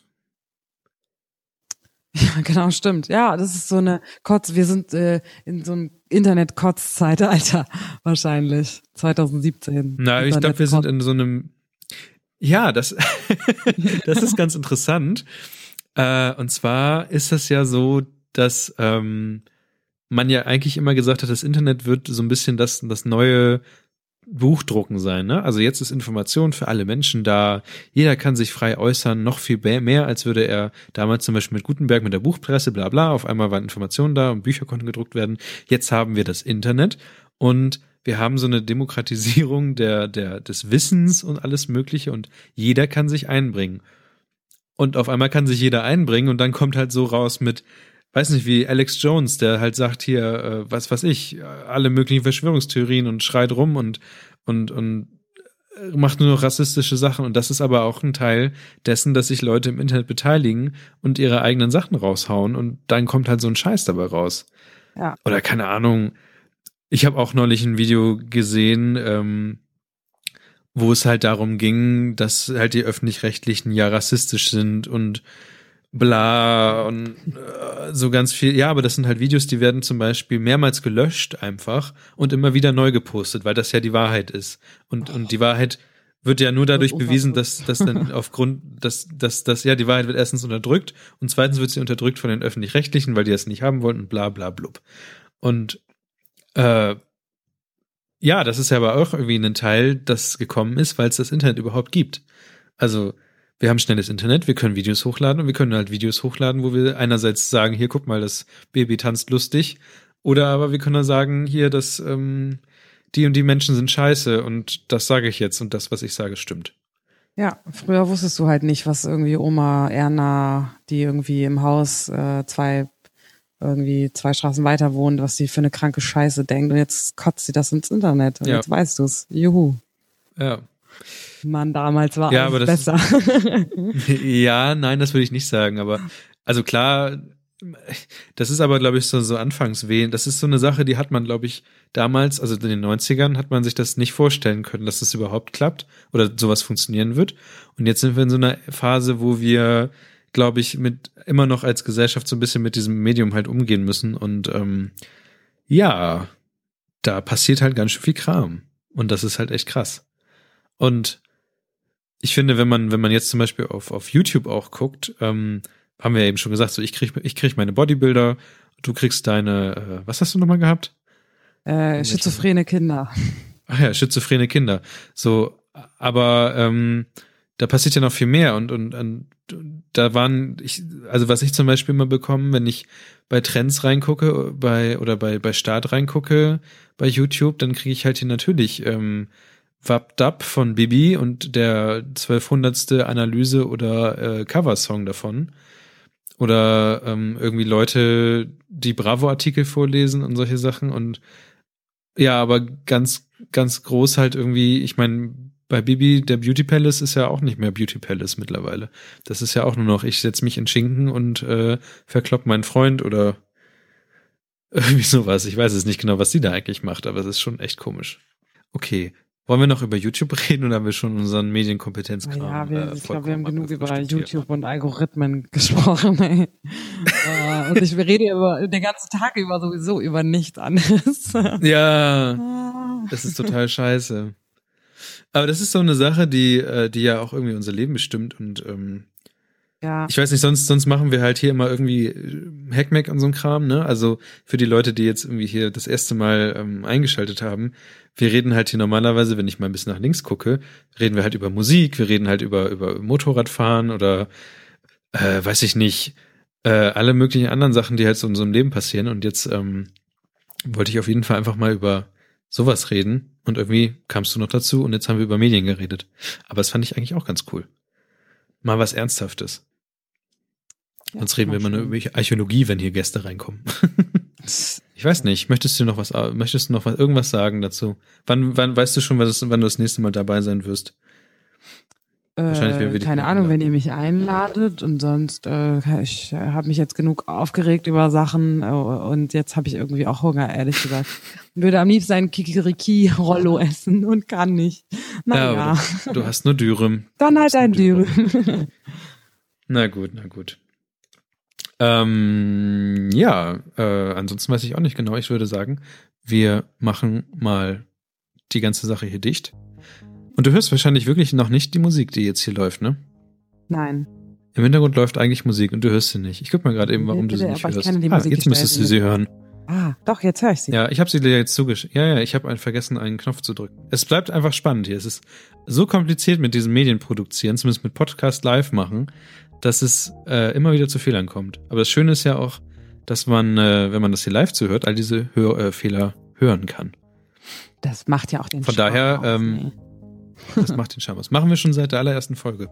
Ja, genau, stimmt. Ja, das ist so eine Kotz. Wir sind äh, in so einem Internet-Kotz-Zeitalter wahrscheinlich. 2017. Na, ich glaube, wir sind in so einem. Ja, das, das ist ganz interessant. Äh, und zwar ist das ja so, dass ähm, man ja eigentlich immer gesagt hat, das Internet wird so ein bisschen das, das neue Buchdrucken sein. Ne? Also jetzt ist Information für alle Menschen da. Jeder kann sich frei äußern, noch viel mehr, als würde er damals zum Beispiel mit Gutenberg, mit der Buchpresse, bla bla. Auf einmal waren Informationen da und Bücher konnten gedruckt werden. Jetzt haben wir das Internet und wir haben so eine Demokratisierung der, der, des Wissens und alles Mögliche und jeder kann sich einbringen. Und auf einmal kann sich jeder einbringen und dann kommt halt so raus mit, weiß nicht, wie Alex Jones, der halt sagt hier, äh, was weiß ich, alle möglichen Verschwörungstheorien und schreit rum und, und, und äh, macht nur noch rassistische Sachen. Und das ist aber auch ein Teil dessen, dass sich Leute im Internet beteiligen und ihre eigenen Sachen raushauen und dann kommt halt so ein Scheiß dabei raus. Ja. Oder keine Ahnung. Ich habe auch neulich ein Video gesehen, ähm, wo es halt darum ging, dass halt die öffentlich-rechtlichen ja rassistisch sind und bla und äh, so ganz viel. Ja, aber das sind halt Videos, die werden zum Beispiel mehrmals gelöscht einfach und immer wieder neu gepostet, weil das ja die Wahrheit ist. Und, und die Wahrheit wird ja nur dadurch bewiesen, dass, dass dann aufgrund, dass, dass, dass, ja, die Wahrheit wird erstens unterdrückt und zweitens wird sie unterdrückt von den Öffentlich-Rechtlichen, weil die das nicht haben wollten und bla bla blub. Und äh, ja, das ist ja aber auch irgendwie ein Teil, das gekommen ist, weil es das Internet überhaupt gibt. Also wir haben schnelles Internet, wir können Videos hochladen und wir können halt Videos hochladen, wo wir einerseits sagen, hier guck mal, das Baby tanzt lustig, oder aber wir können dann sagen, hier, dass ähm, die und die Menschen sind scheiße und das sage ich jetzt und das, was ich sage, stimmt. Ja, früher wusstest du halt nicht, was irgendwie Oma Erna, die irgendwie im Haus äh, zwei irgendwie zwei Straßen weiter wohnt, was sie für eine kranke Scheiße denkt und jetzt kotzt sie das ins Internet und ja. jetzt weißt du's. Juhu. Ja. Mann, damals war ja, alles besser. Ist, ja, nein, das würde ich nicht sagen, aber also klar, das ist aber, glaube ich, so, so Anfangswehen. Das ist so eine Sache, die hat man, glaube ich, damals, also in den 90ern, hat man sich das nicht vorstellen können, dass das überhaupt klappt oder sowas funktionieren wird. Und jetzt sind wir in so einer Phase, wo wir, glaube ich, mit immer noch als Gesellschaft so ein bisschen mit diesem Medium halt umgehen müssen. Und ähm, ja, da passiert halt ganz schön viel Kram. Und das ist halt echt krass. Und ich finde, wenn man, wenn man jetzt zum Beispiel auf, auf YouTube auch guckt, ähm, haben wir ja eben schon gesagt, so ich krieg, ich krieg meine Bodybuilder, du kriegst deine, äh, was hast du nochmal gehabt? Äh, schizophrene Kinder. Ach ja, schizophrene Kinder. So, aber ähm, da passiert ja noch viel mehr und, und, und da waren, ich, also was ich zum Beispiel immer bekomme, wenn ich bei Trends reingucke, bei oder bei, bei Start reingucke, bei YouTube, dann kriege ich halt hier natürlich ähm, Wapdap von Bibi und der zwölfhundertste Analyse oder äh, Coversong davon. Oder ähm, irgendwie Leute, die Bravo-Artikel vorlesen und solche Sachen. Und ja, aber ganz, ganz groß halt irgendwie, ich meine, bei Bibi, der Beauty Palace ist ja auch nicht mehr Beauty Palace mittlerweile. Das ist ja auch nur noch, ich setz mich in Schinken und äh, verklopp meinen Freund oder irgendwie sowas. Ich weiß es nicht genau, was sie da eigentlich macht, aber es ist schon echt komisch. Okay. Wollen wir noch über YouTube reden oder haben wir schon unseren Medienkompetenzkram? Ja, wir, äh, ich glaube, wir haben genug über YouTube und Algorithmen gesprochen. Ey. uh, und ich rede über den ganzen Tag über sowieso über nichts anderes. ja, das ist total scheiße. Aber das ist so eine Sache, die, äh, die ja auch irgendwie unser Leben bestimmt und ähm, ja. Ich weiß nicht, sonst, sonst machen wir halt hier immer irgendwie äh, Hackmack und so ein Kram, ne? Also für die Leute, die jetzt irgendwie hier das erste Mal ähm, eingeschaltet haben, wir reden halt hier normalerweise, wenn ich mal ein bisschen nach links gucke, reden wir halt über Musik, wir reden halt über, über Motorradfahren oder äh, weiß ich nicht, äh, alle möglichen anderen Sachen, die halt so in einem Leben passieren. Und jetzt ähm, wollte ich auf jeden Fall einfach mal über sowas reden. Und irgendwie kamst du noch dazu und jetzt haben wir über Medien geredet. Aber das fand ich eigentlich auch ganz cool. Mal was Ernsthaftes. Ja, Sonst reden wir immer nur über Archäologie, wenn hier Gäste reinkommen. ich weiß nicht, möchtest du noch was, möchtest du noch was, irgendwas sagen dazu? Wann, wann weißt du schon, was, wann du das nächste Mal dabei sein wirst? Wahrscheinlich, äh, keine Ahnung, wenn ihr mich einladet und sonst, äh, ich habe mich jetzt genug aufgeregt über Sachen äh, und jetzt habe ich irgendwie auch Hunger, ehrlich gesagt. Würde am liebsten ein Kikiriki-Rollo essen und kann nicht. Naja. Ja, du, du, hast nur Dürüm. Dann halt ein Dürüm. na gut, na gut. Ähm, ja, äh, ansonsten weiß ich auch nicht genau. Ich würde sagen, wir machen mal die ganze Sache hier dicht. Und du hörst wahrscheinlich wirklich noch nicht die Musik, die jetzt hier läuft, ne? Nein. Im Hintergrund läuft eigentlich Musik und du hörst sie nicht. Ich guck mal gerade eben, warum bitte, du sie nicht hörst. ah, jetzt müsstest du sie hören. Ah, doch, jetzt höre ich sie. Ja, ich habe sie dir jetzt zugeschickt. Ja, ja, ich habe vergessen, einen Knopf zu drücken. Es bleibt einfach spannend hier. Es ist so kompliziert mit diesem Medienproduzieren, zumindest mit Podcast live machen, dass es äh, immer wieder zu Fehlern kommt. Aber das Schöne ist ja auch, dass man, äh, wenn man das hier live zuhört, all diese Hör äh, Fehler hören kann. Das macht ja auch den Von Charme daher, aus, ähm, das macht den Charme aus. Machen wir schon seit der allerersten Folge.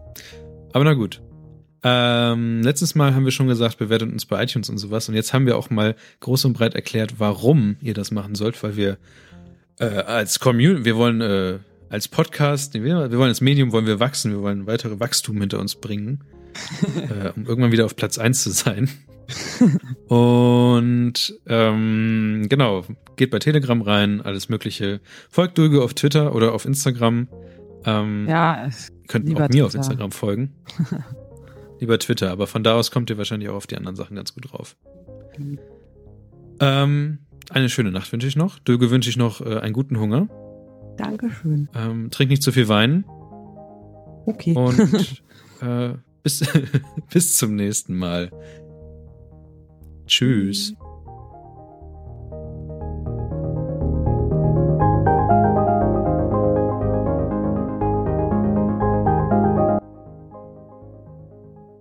Aber na gut. Ähm, letztes Mal haben wir schon gesagt, bewertet uns bei iTunes und sowas. Und jetzt haben wir auch mal groß und breit erklärt, warum ihr das machen sollt, weil wir äh, als Community, wir wollen äh, als Podcast, wir, wir wollen als Medium, wollen wir wachsen, wir wollen weitere Wachstum hinter uns bringen äh, um irgendwann wieder auf Platz eins zu sein. und ähm, genau, geht bei Telegram rein, alles Mögliche. Folgt Dulge auf Twitter oder auf Instagram. Ähm, ja, könnt auch mir Twitter. auf Instagram folgen. lieber Twitter, aber von da aus kommt ihr wahrscheinlich auch auf die anderen Sachen ganz gut drauf. Mhm. Ähm, eine schöne Nacht wünsche ich noch. Dulge wünsche ich noch äh, einen guten Hunger. Dankeschön. Ähm, trink nicht zu viel Wein. Okay. Und äh, bis, bis zum nächsten Mal. Tschüss.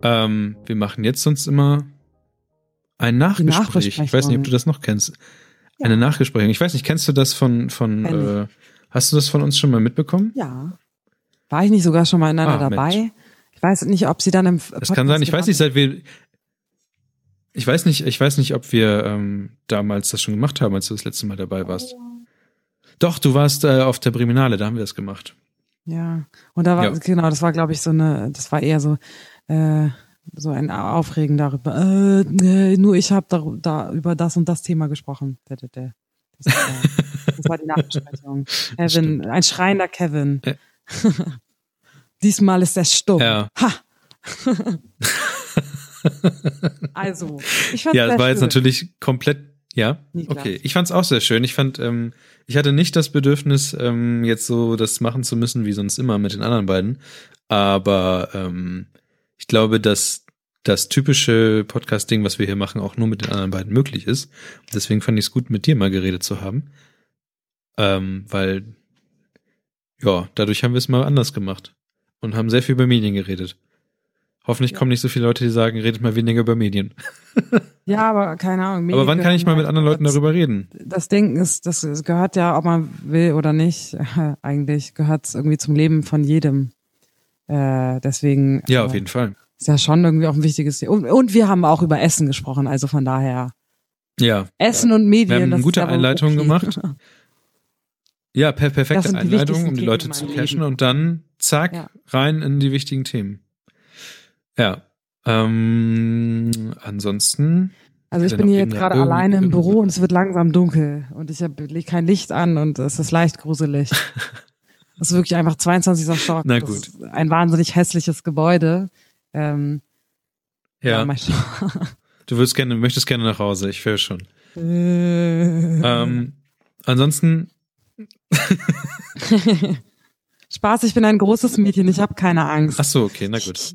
Ähm, wir machen jetzt sonst immer ein Nachgespräch. Ich weiß nicht, ob du das noch kennst. Ja. Eine Nachgesprächung. Ich weiß nicht, kennst du das von, von, äh, hast du das von uns schon mal mitbekommen? Ja. War ich nicht sogar schon mal in einer ah, dabei? Mensch. Ich weiß nicht, ob sie dann im Podcast Das kann sein. Ich weiß nicht, seit wir ich weiß nicht, ich weiß nicht, ob wir ähm, damals das schon gemacht haben, als du das letzte Mal dabei warst. Doch, du warst äh, auf der Priminale, da haben wir das gemacht. Ja, und da war ja. genau, das war glaube ich so eine, das war eher so äh, so ein Aufregen darüber. Äh, äh, nur ich habe da, da über das und das Thema gesprochen. Das war, das war die Nachbesprechung. Kevin, ein schreiender Kevin. Diesmal ist er stumm. Ja. Ha! also, ich fand Ja, das war schön. jetzt natürlich komplett, ja. Okay, ich fand es auch sehr schön. Ich fand, ähm, ich hatte nicht das Bedürfnis, ähm, jetzt so das machen zu müssen, wie sonst immer mit den anderen beiden. Aber ähm, ich glaube, dass das typische Podcast-Ding, was wir hier machen, auch nur mit den anderen beiden möglich ist. deswegen fand ich es gut, mit dir mal geredet zu haben. Ähm, weil, ja, dadurch haben wir es mal anders gemacht und haben sehr viel über Medien geredet. Hoffentlich ja. kommen nicht so viele Leute, die sagen, redet mal weniger über Medien. ja, aber keine Ahnung. Medien aber wann kann ich mal mit anderen Leuten das, darüber reden? Das Denken ist, das gehört ja, ob man will oder nicht, eigentlich gehört es irgendwie zum Leben von jedem. Äh, deswegen. Ja, auf jeden Fall. Ist ja schon irgendwie auch ein wichtiges Thema. Und, und wir haben auch über Essen gesprochen, also von daher. Ja. Essen und Medien. Wir haben eine gute Einleitung okay. gemacht. Ja, per perfekte Einleitung, um die Leute zu cashen und dann zack, ja. rein in die wichtigen Themen. Ja. Ähm, ansonsten. Also ich bin hier jetzt gerade alleine im Büro und es wird langsam dunkel und ich habe kein Licht an und es ist leicht gruselig. das ist wirklich einfach 22. Stock. Na gut. ein wahnsinnig hässliches Gebäude. Ähm, ja. ja du würdest gerne, möchtest gerne nach Hause, ich höre schon. Äh. ähm, ansonsten Spaß, ich bin ein großes Mädchen, ich habe keine Angst. Ach so, okay, na gut.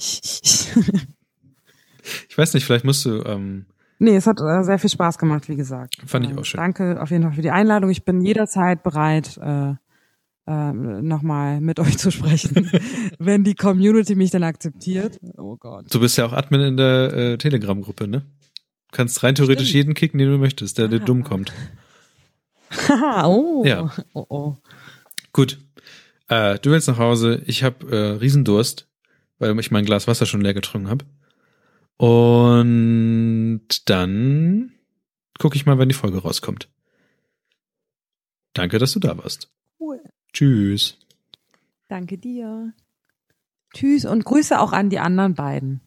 ich weiß nicht, vielleicht musst du. Ähm, nee, es hat äh, sehr viel Spaß gemacht, wie gesagt. Fand ich auch schön. Danke auf jeden Fall für die Einladung. Ich bin jederzeit bereit, äh, äh, nochmal mit euch zu sprechen, wenn die Community mich dann akzeptiert. Oh Gott. Du bist ja auch Admin in der äh, Telegram-Gruppe, ne? Du kannst rein theoretisch Stimmt. jeden kicken, den du möchtest, der, der dumm kommt. oh. Ja. Oh, oh. Gut. Äh, du willst nach Hause. Ich habe äh, Riesendurst, weil ich mein Glas Wasser schon leer getrunken habe. Und dann gucke ich mal, wann die Folge rauskommt. Danke, dass du da warst. Cool. Tschüss. Danke dir. Tschüss und Grüße auch an die anderen beiden.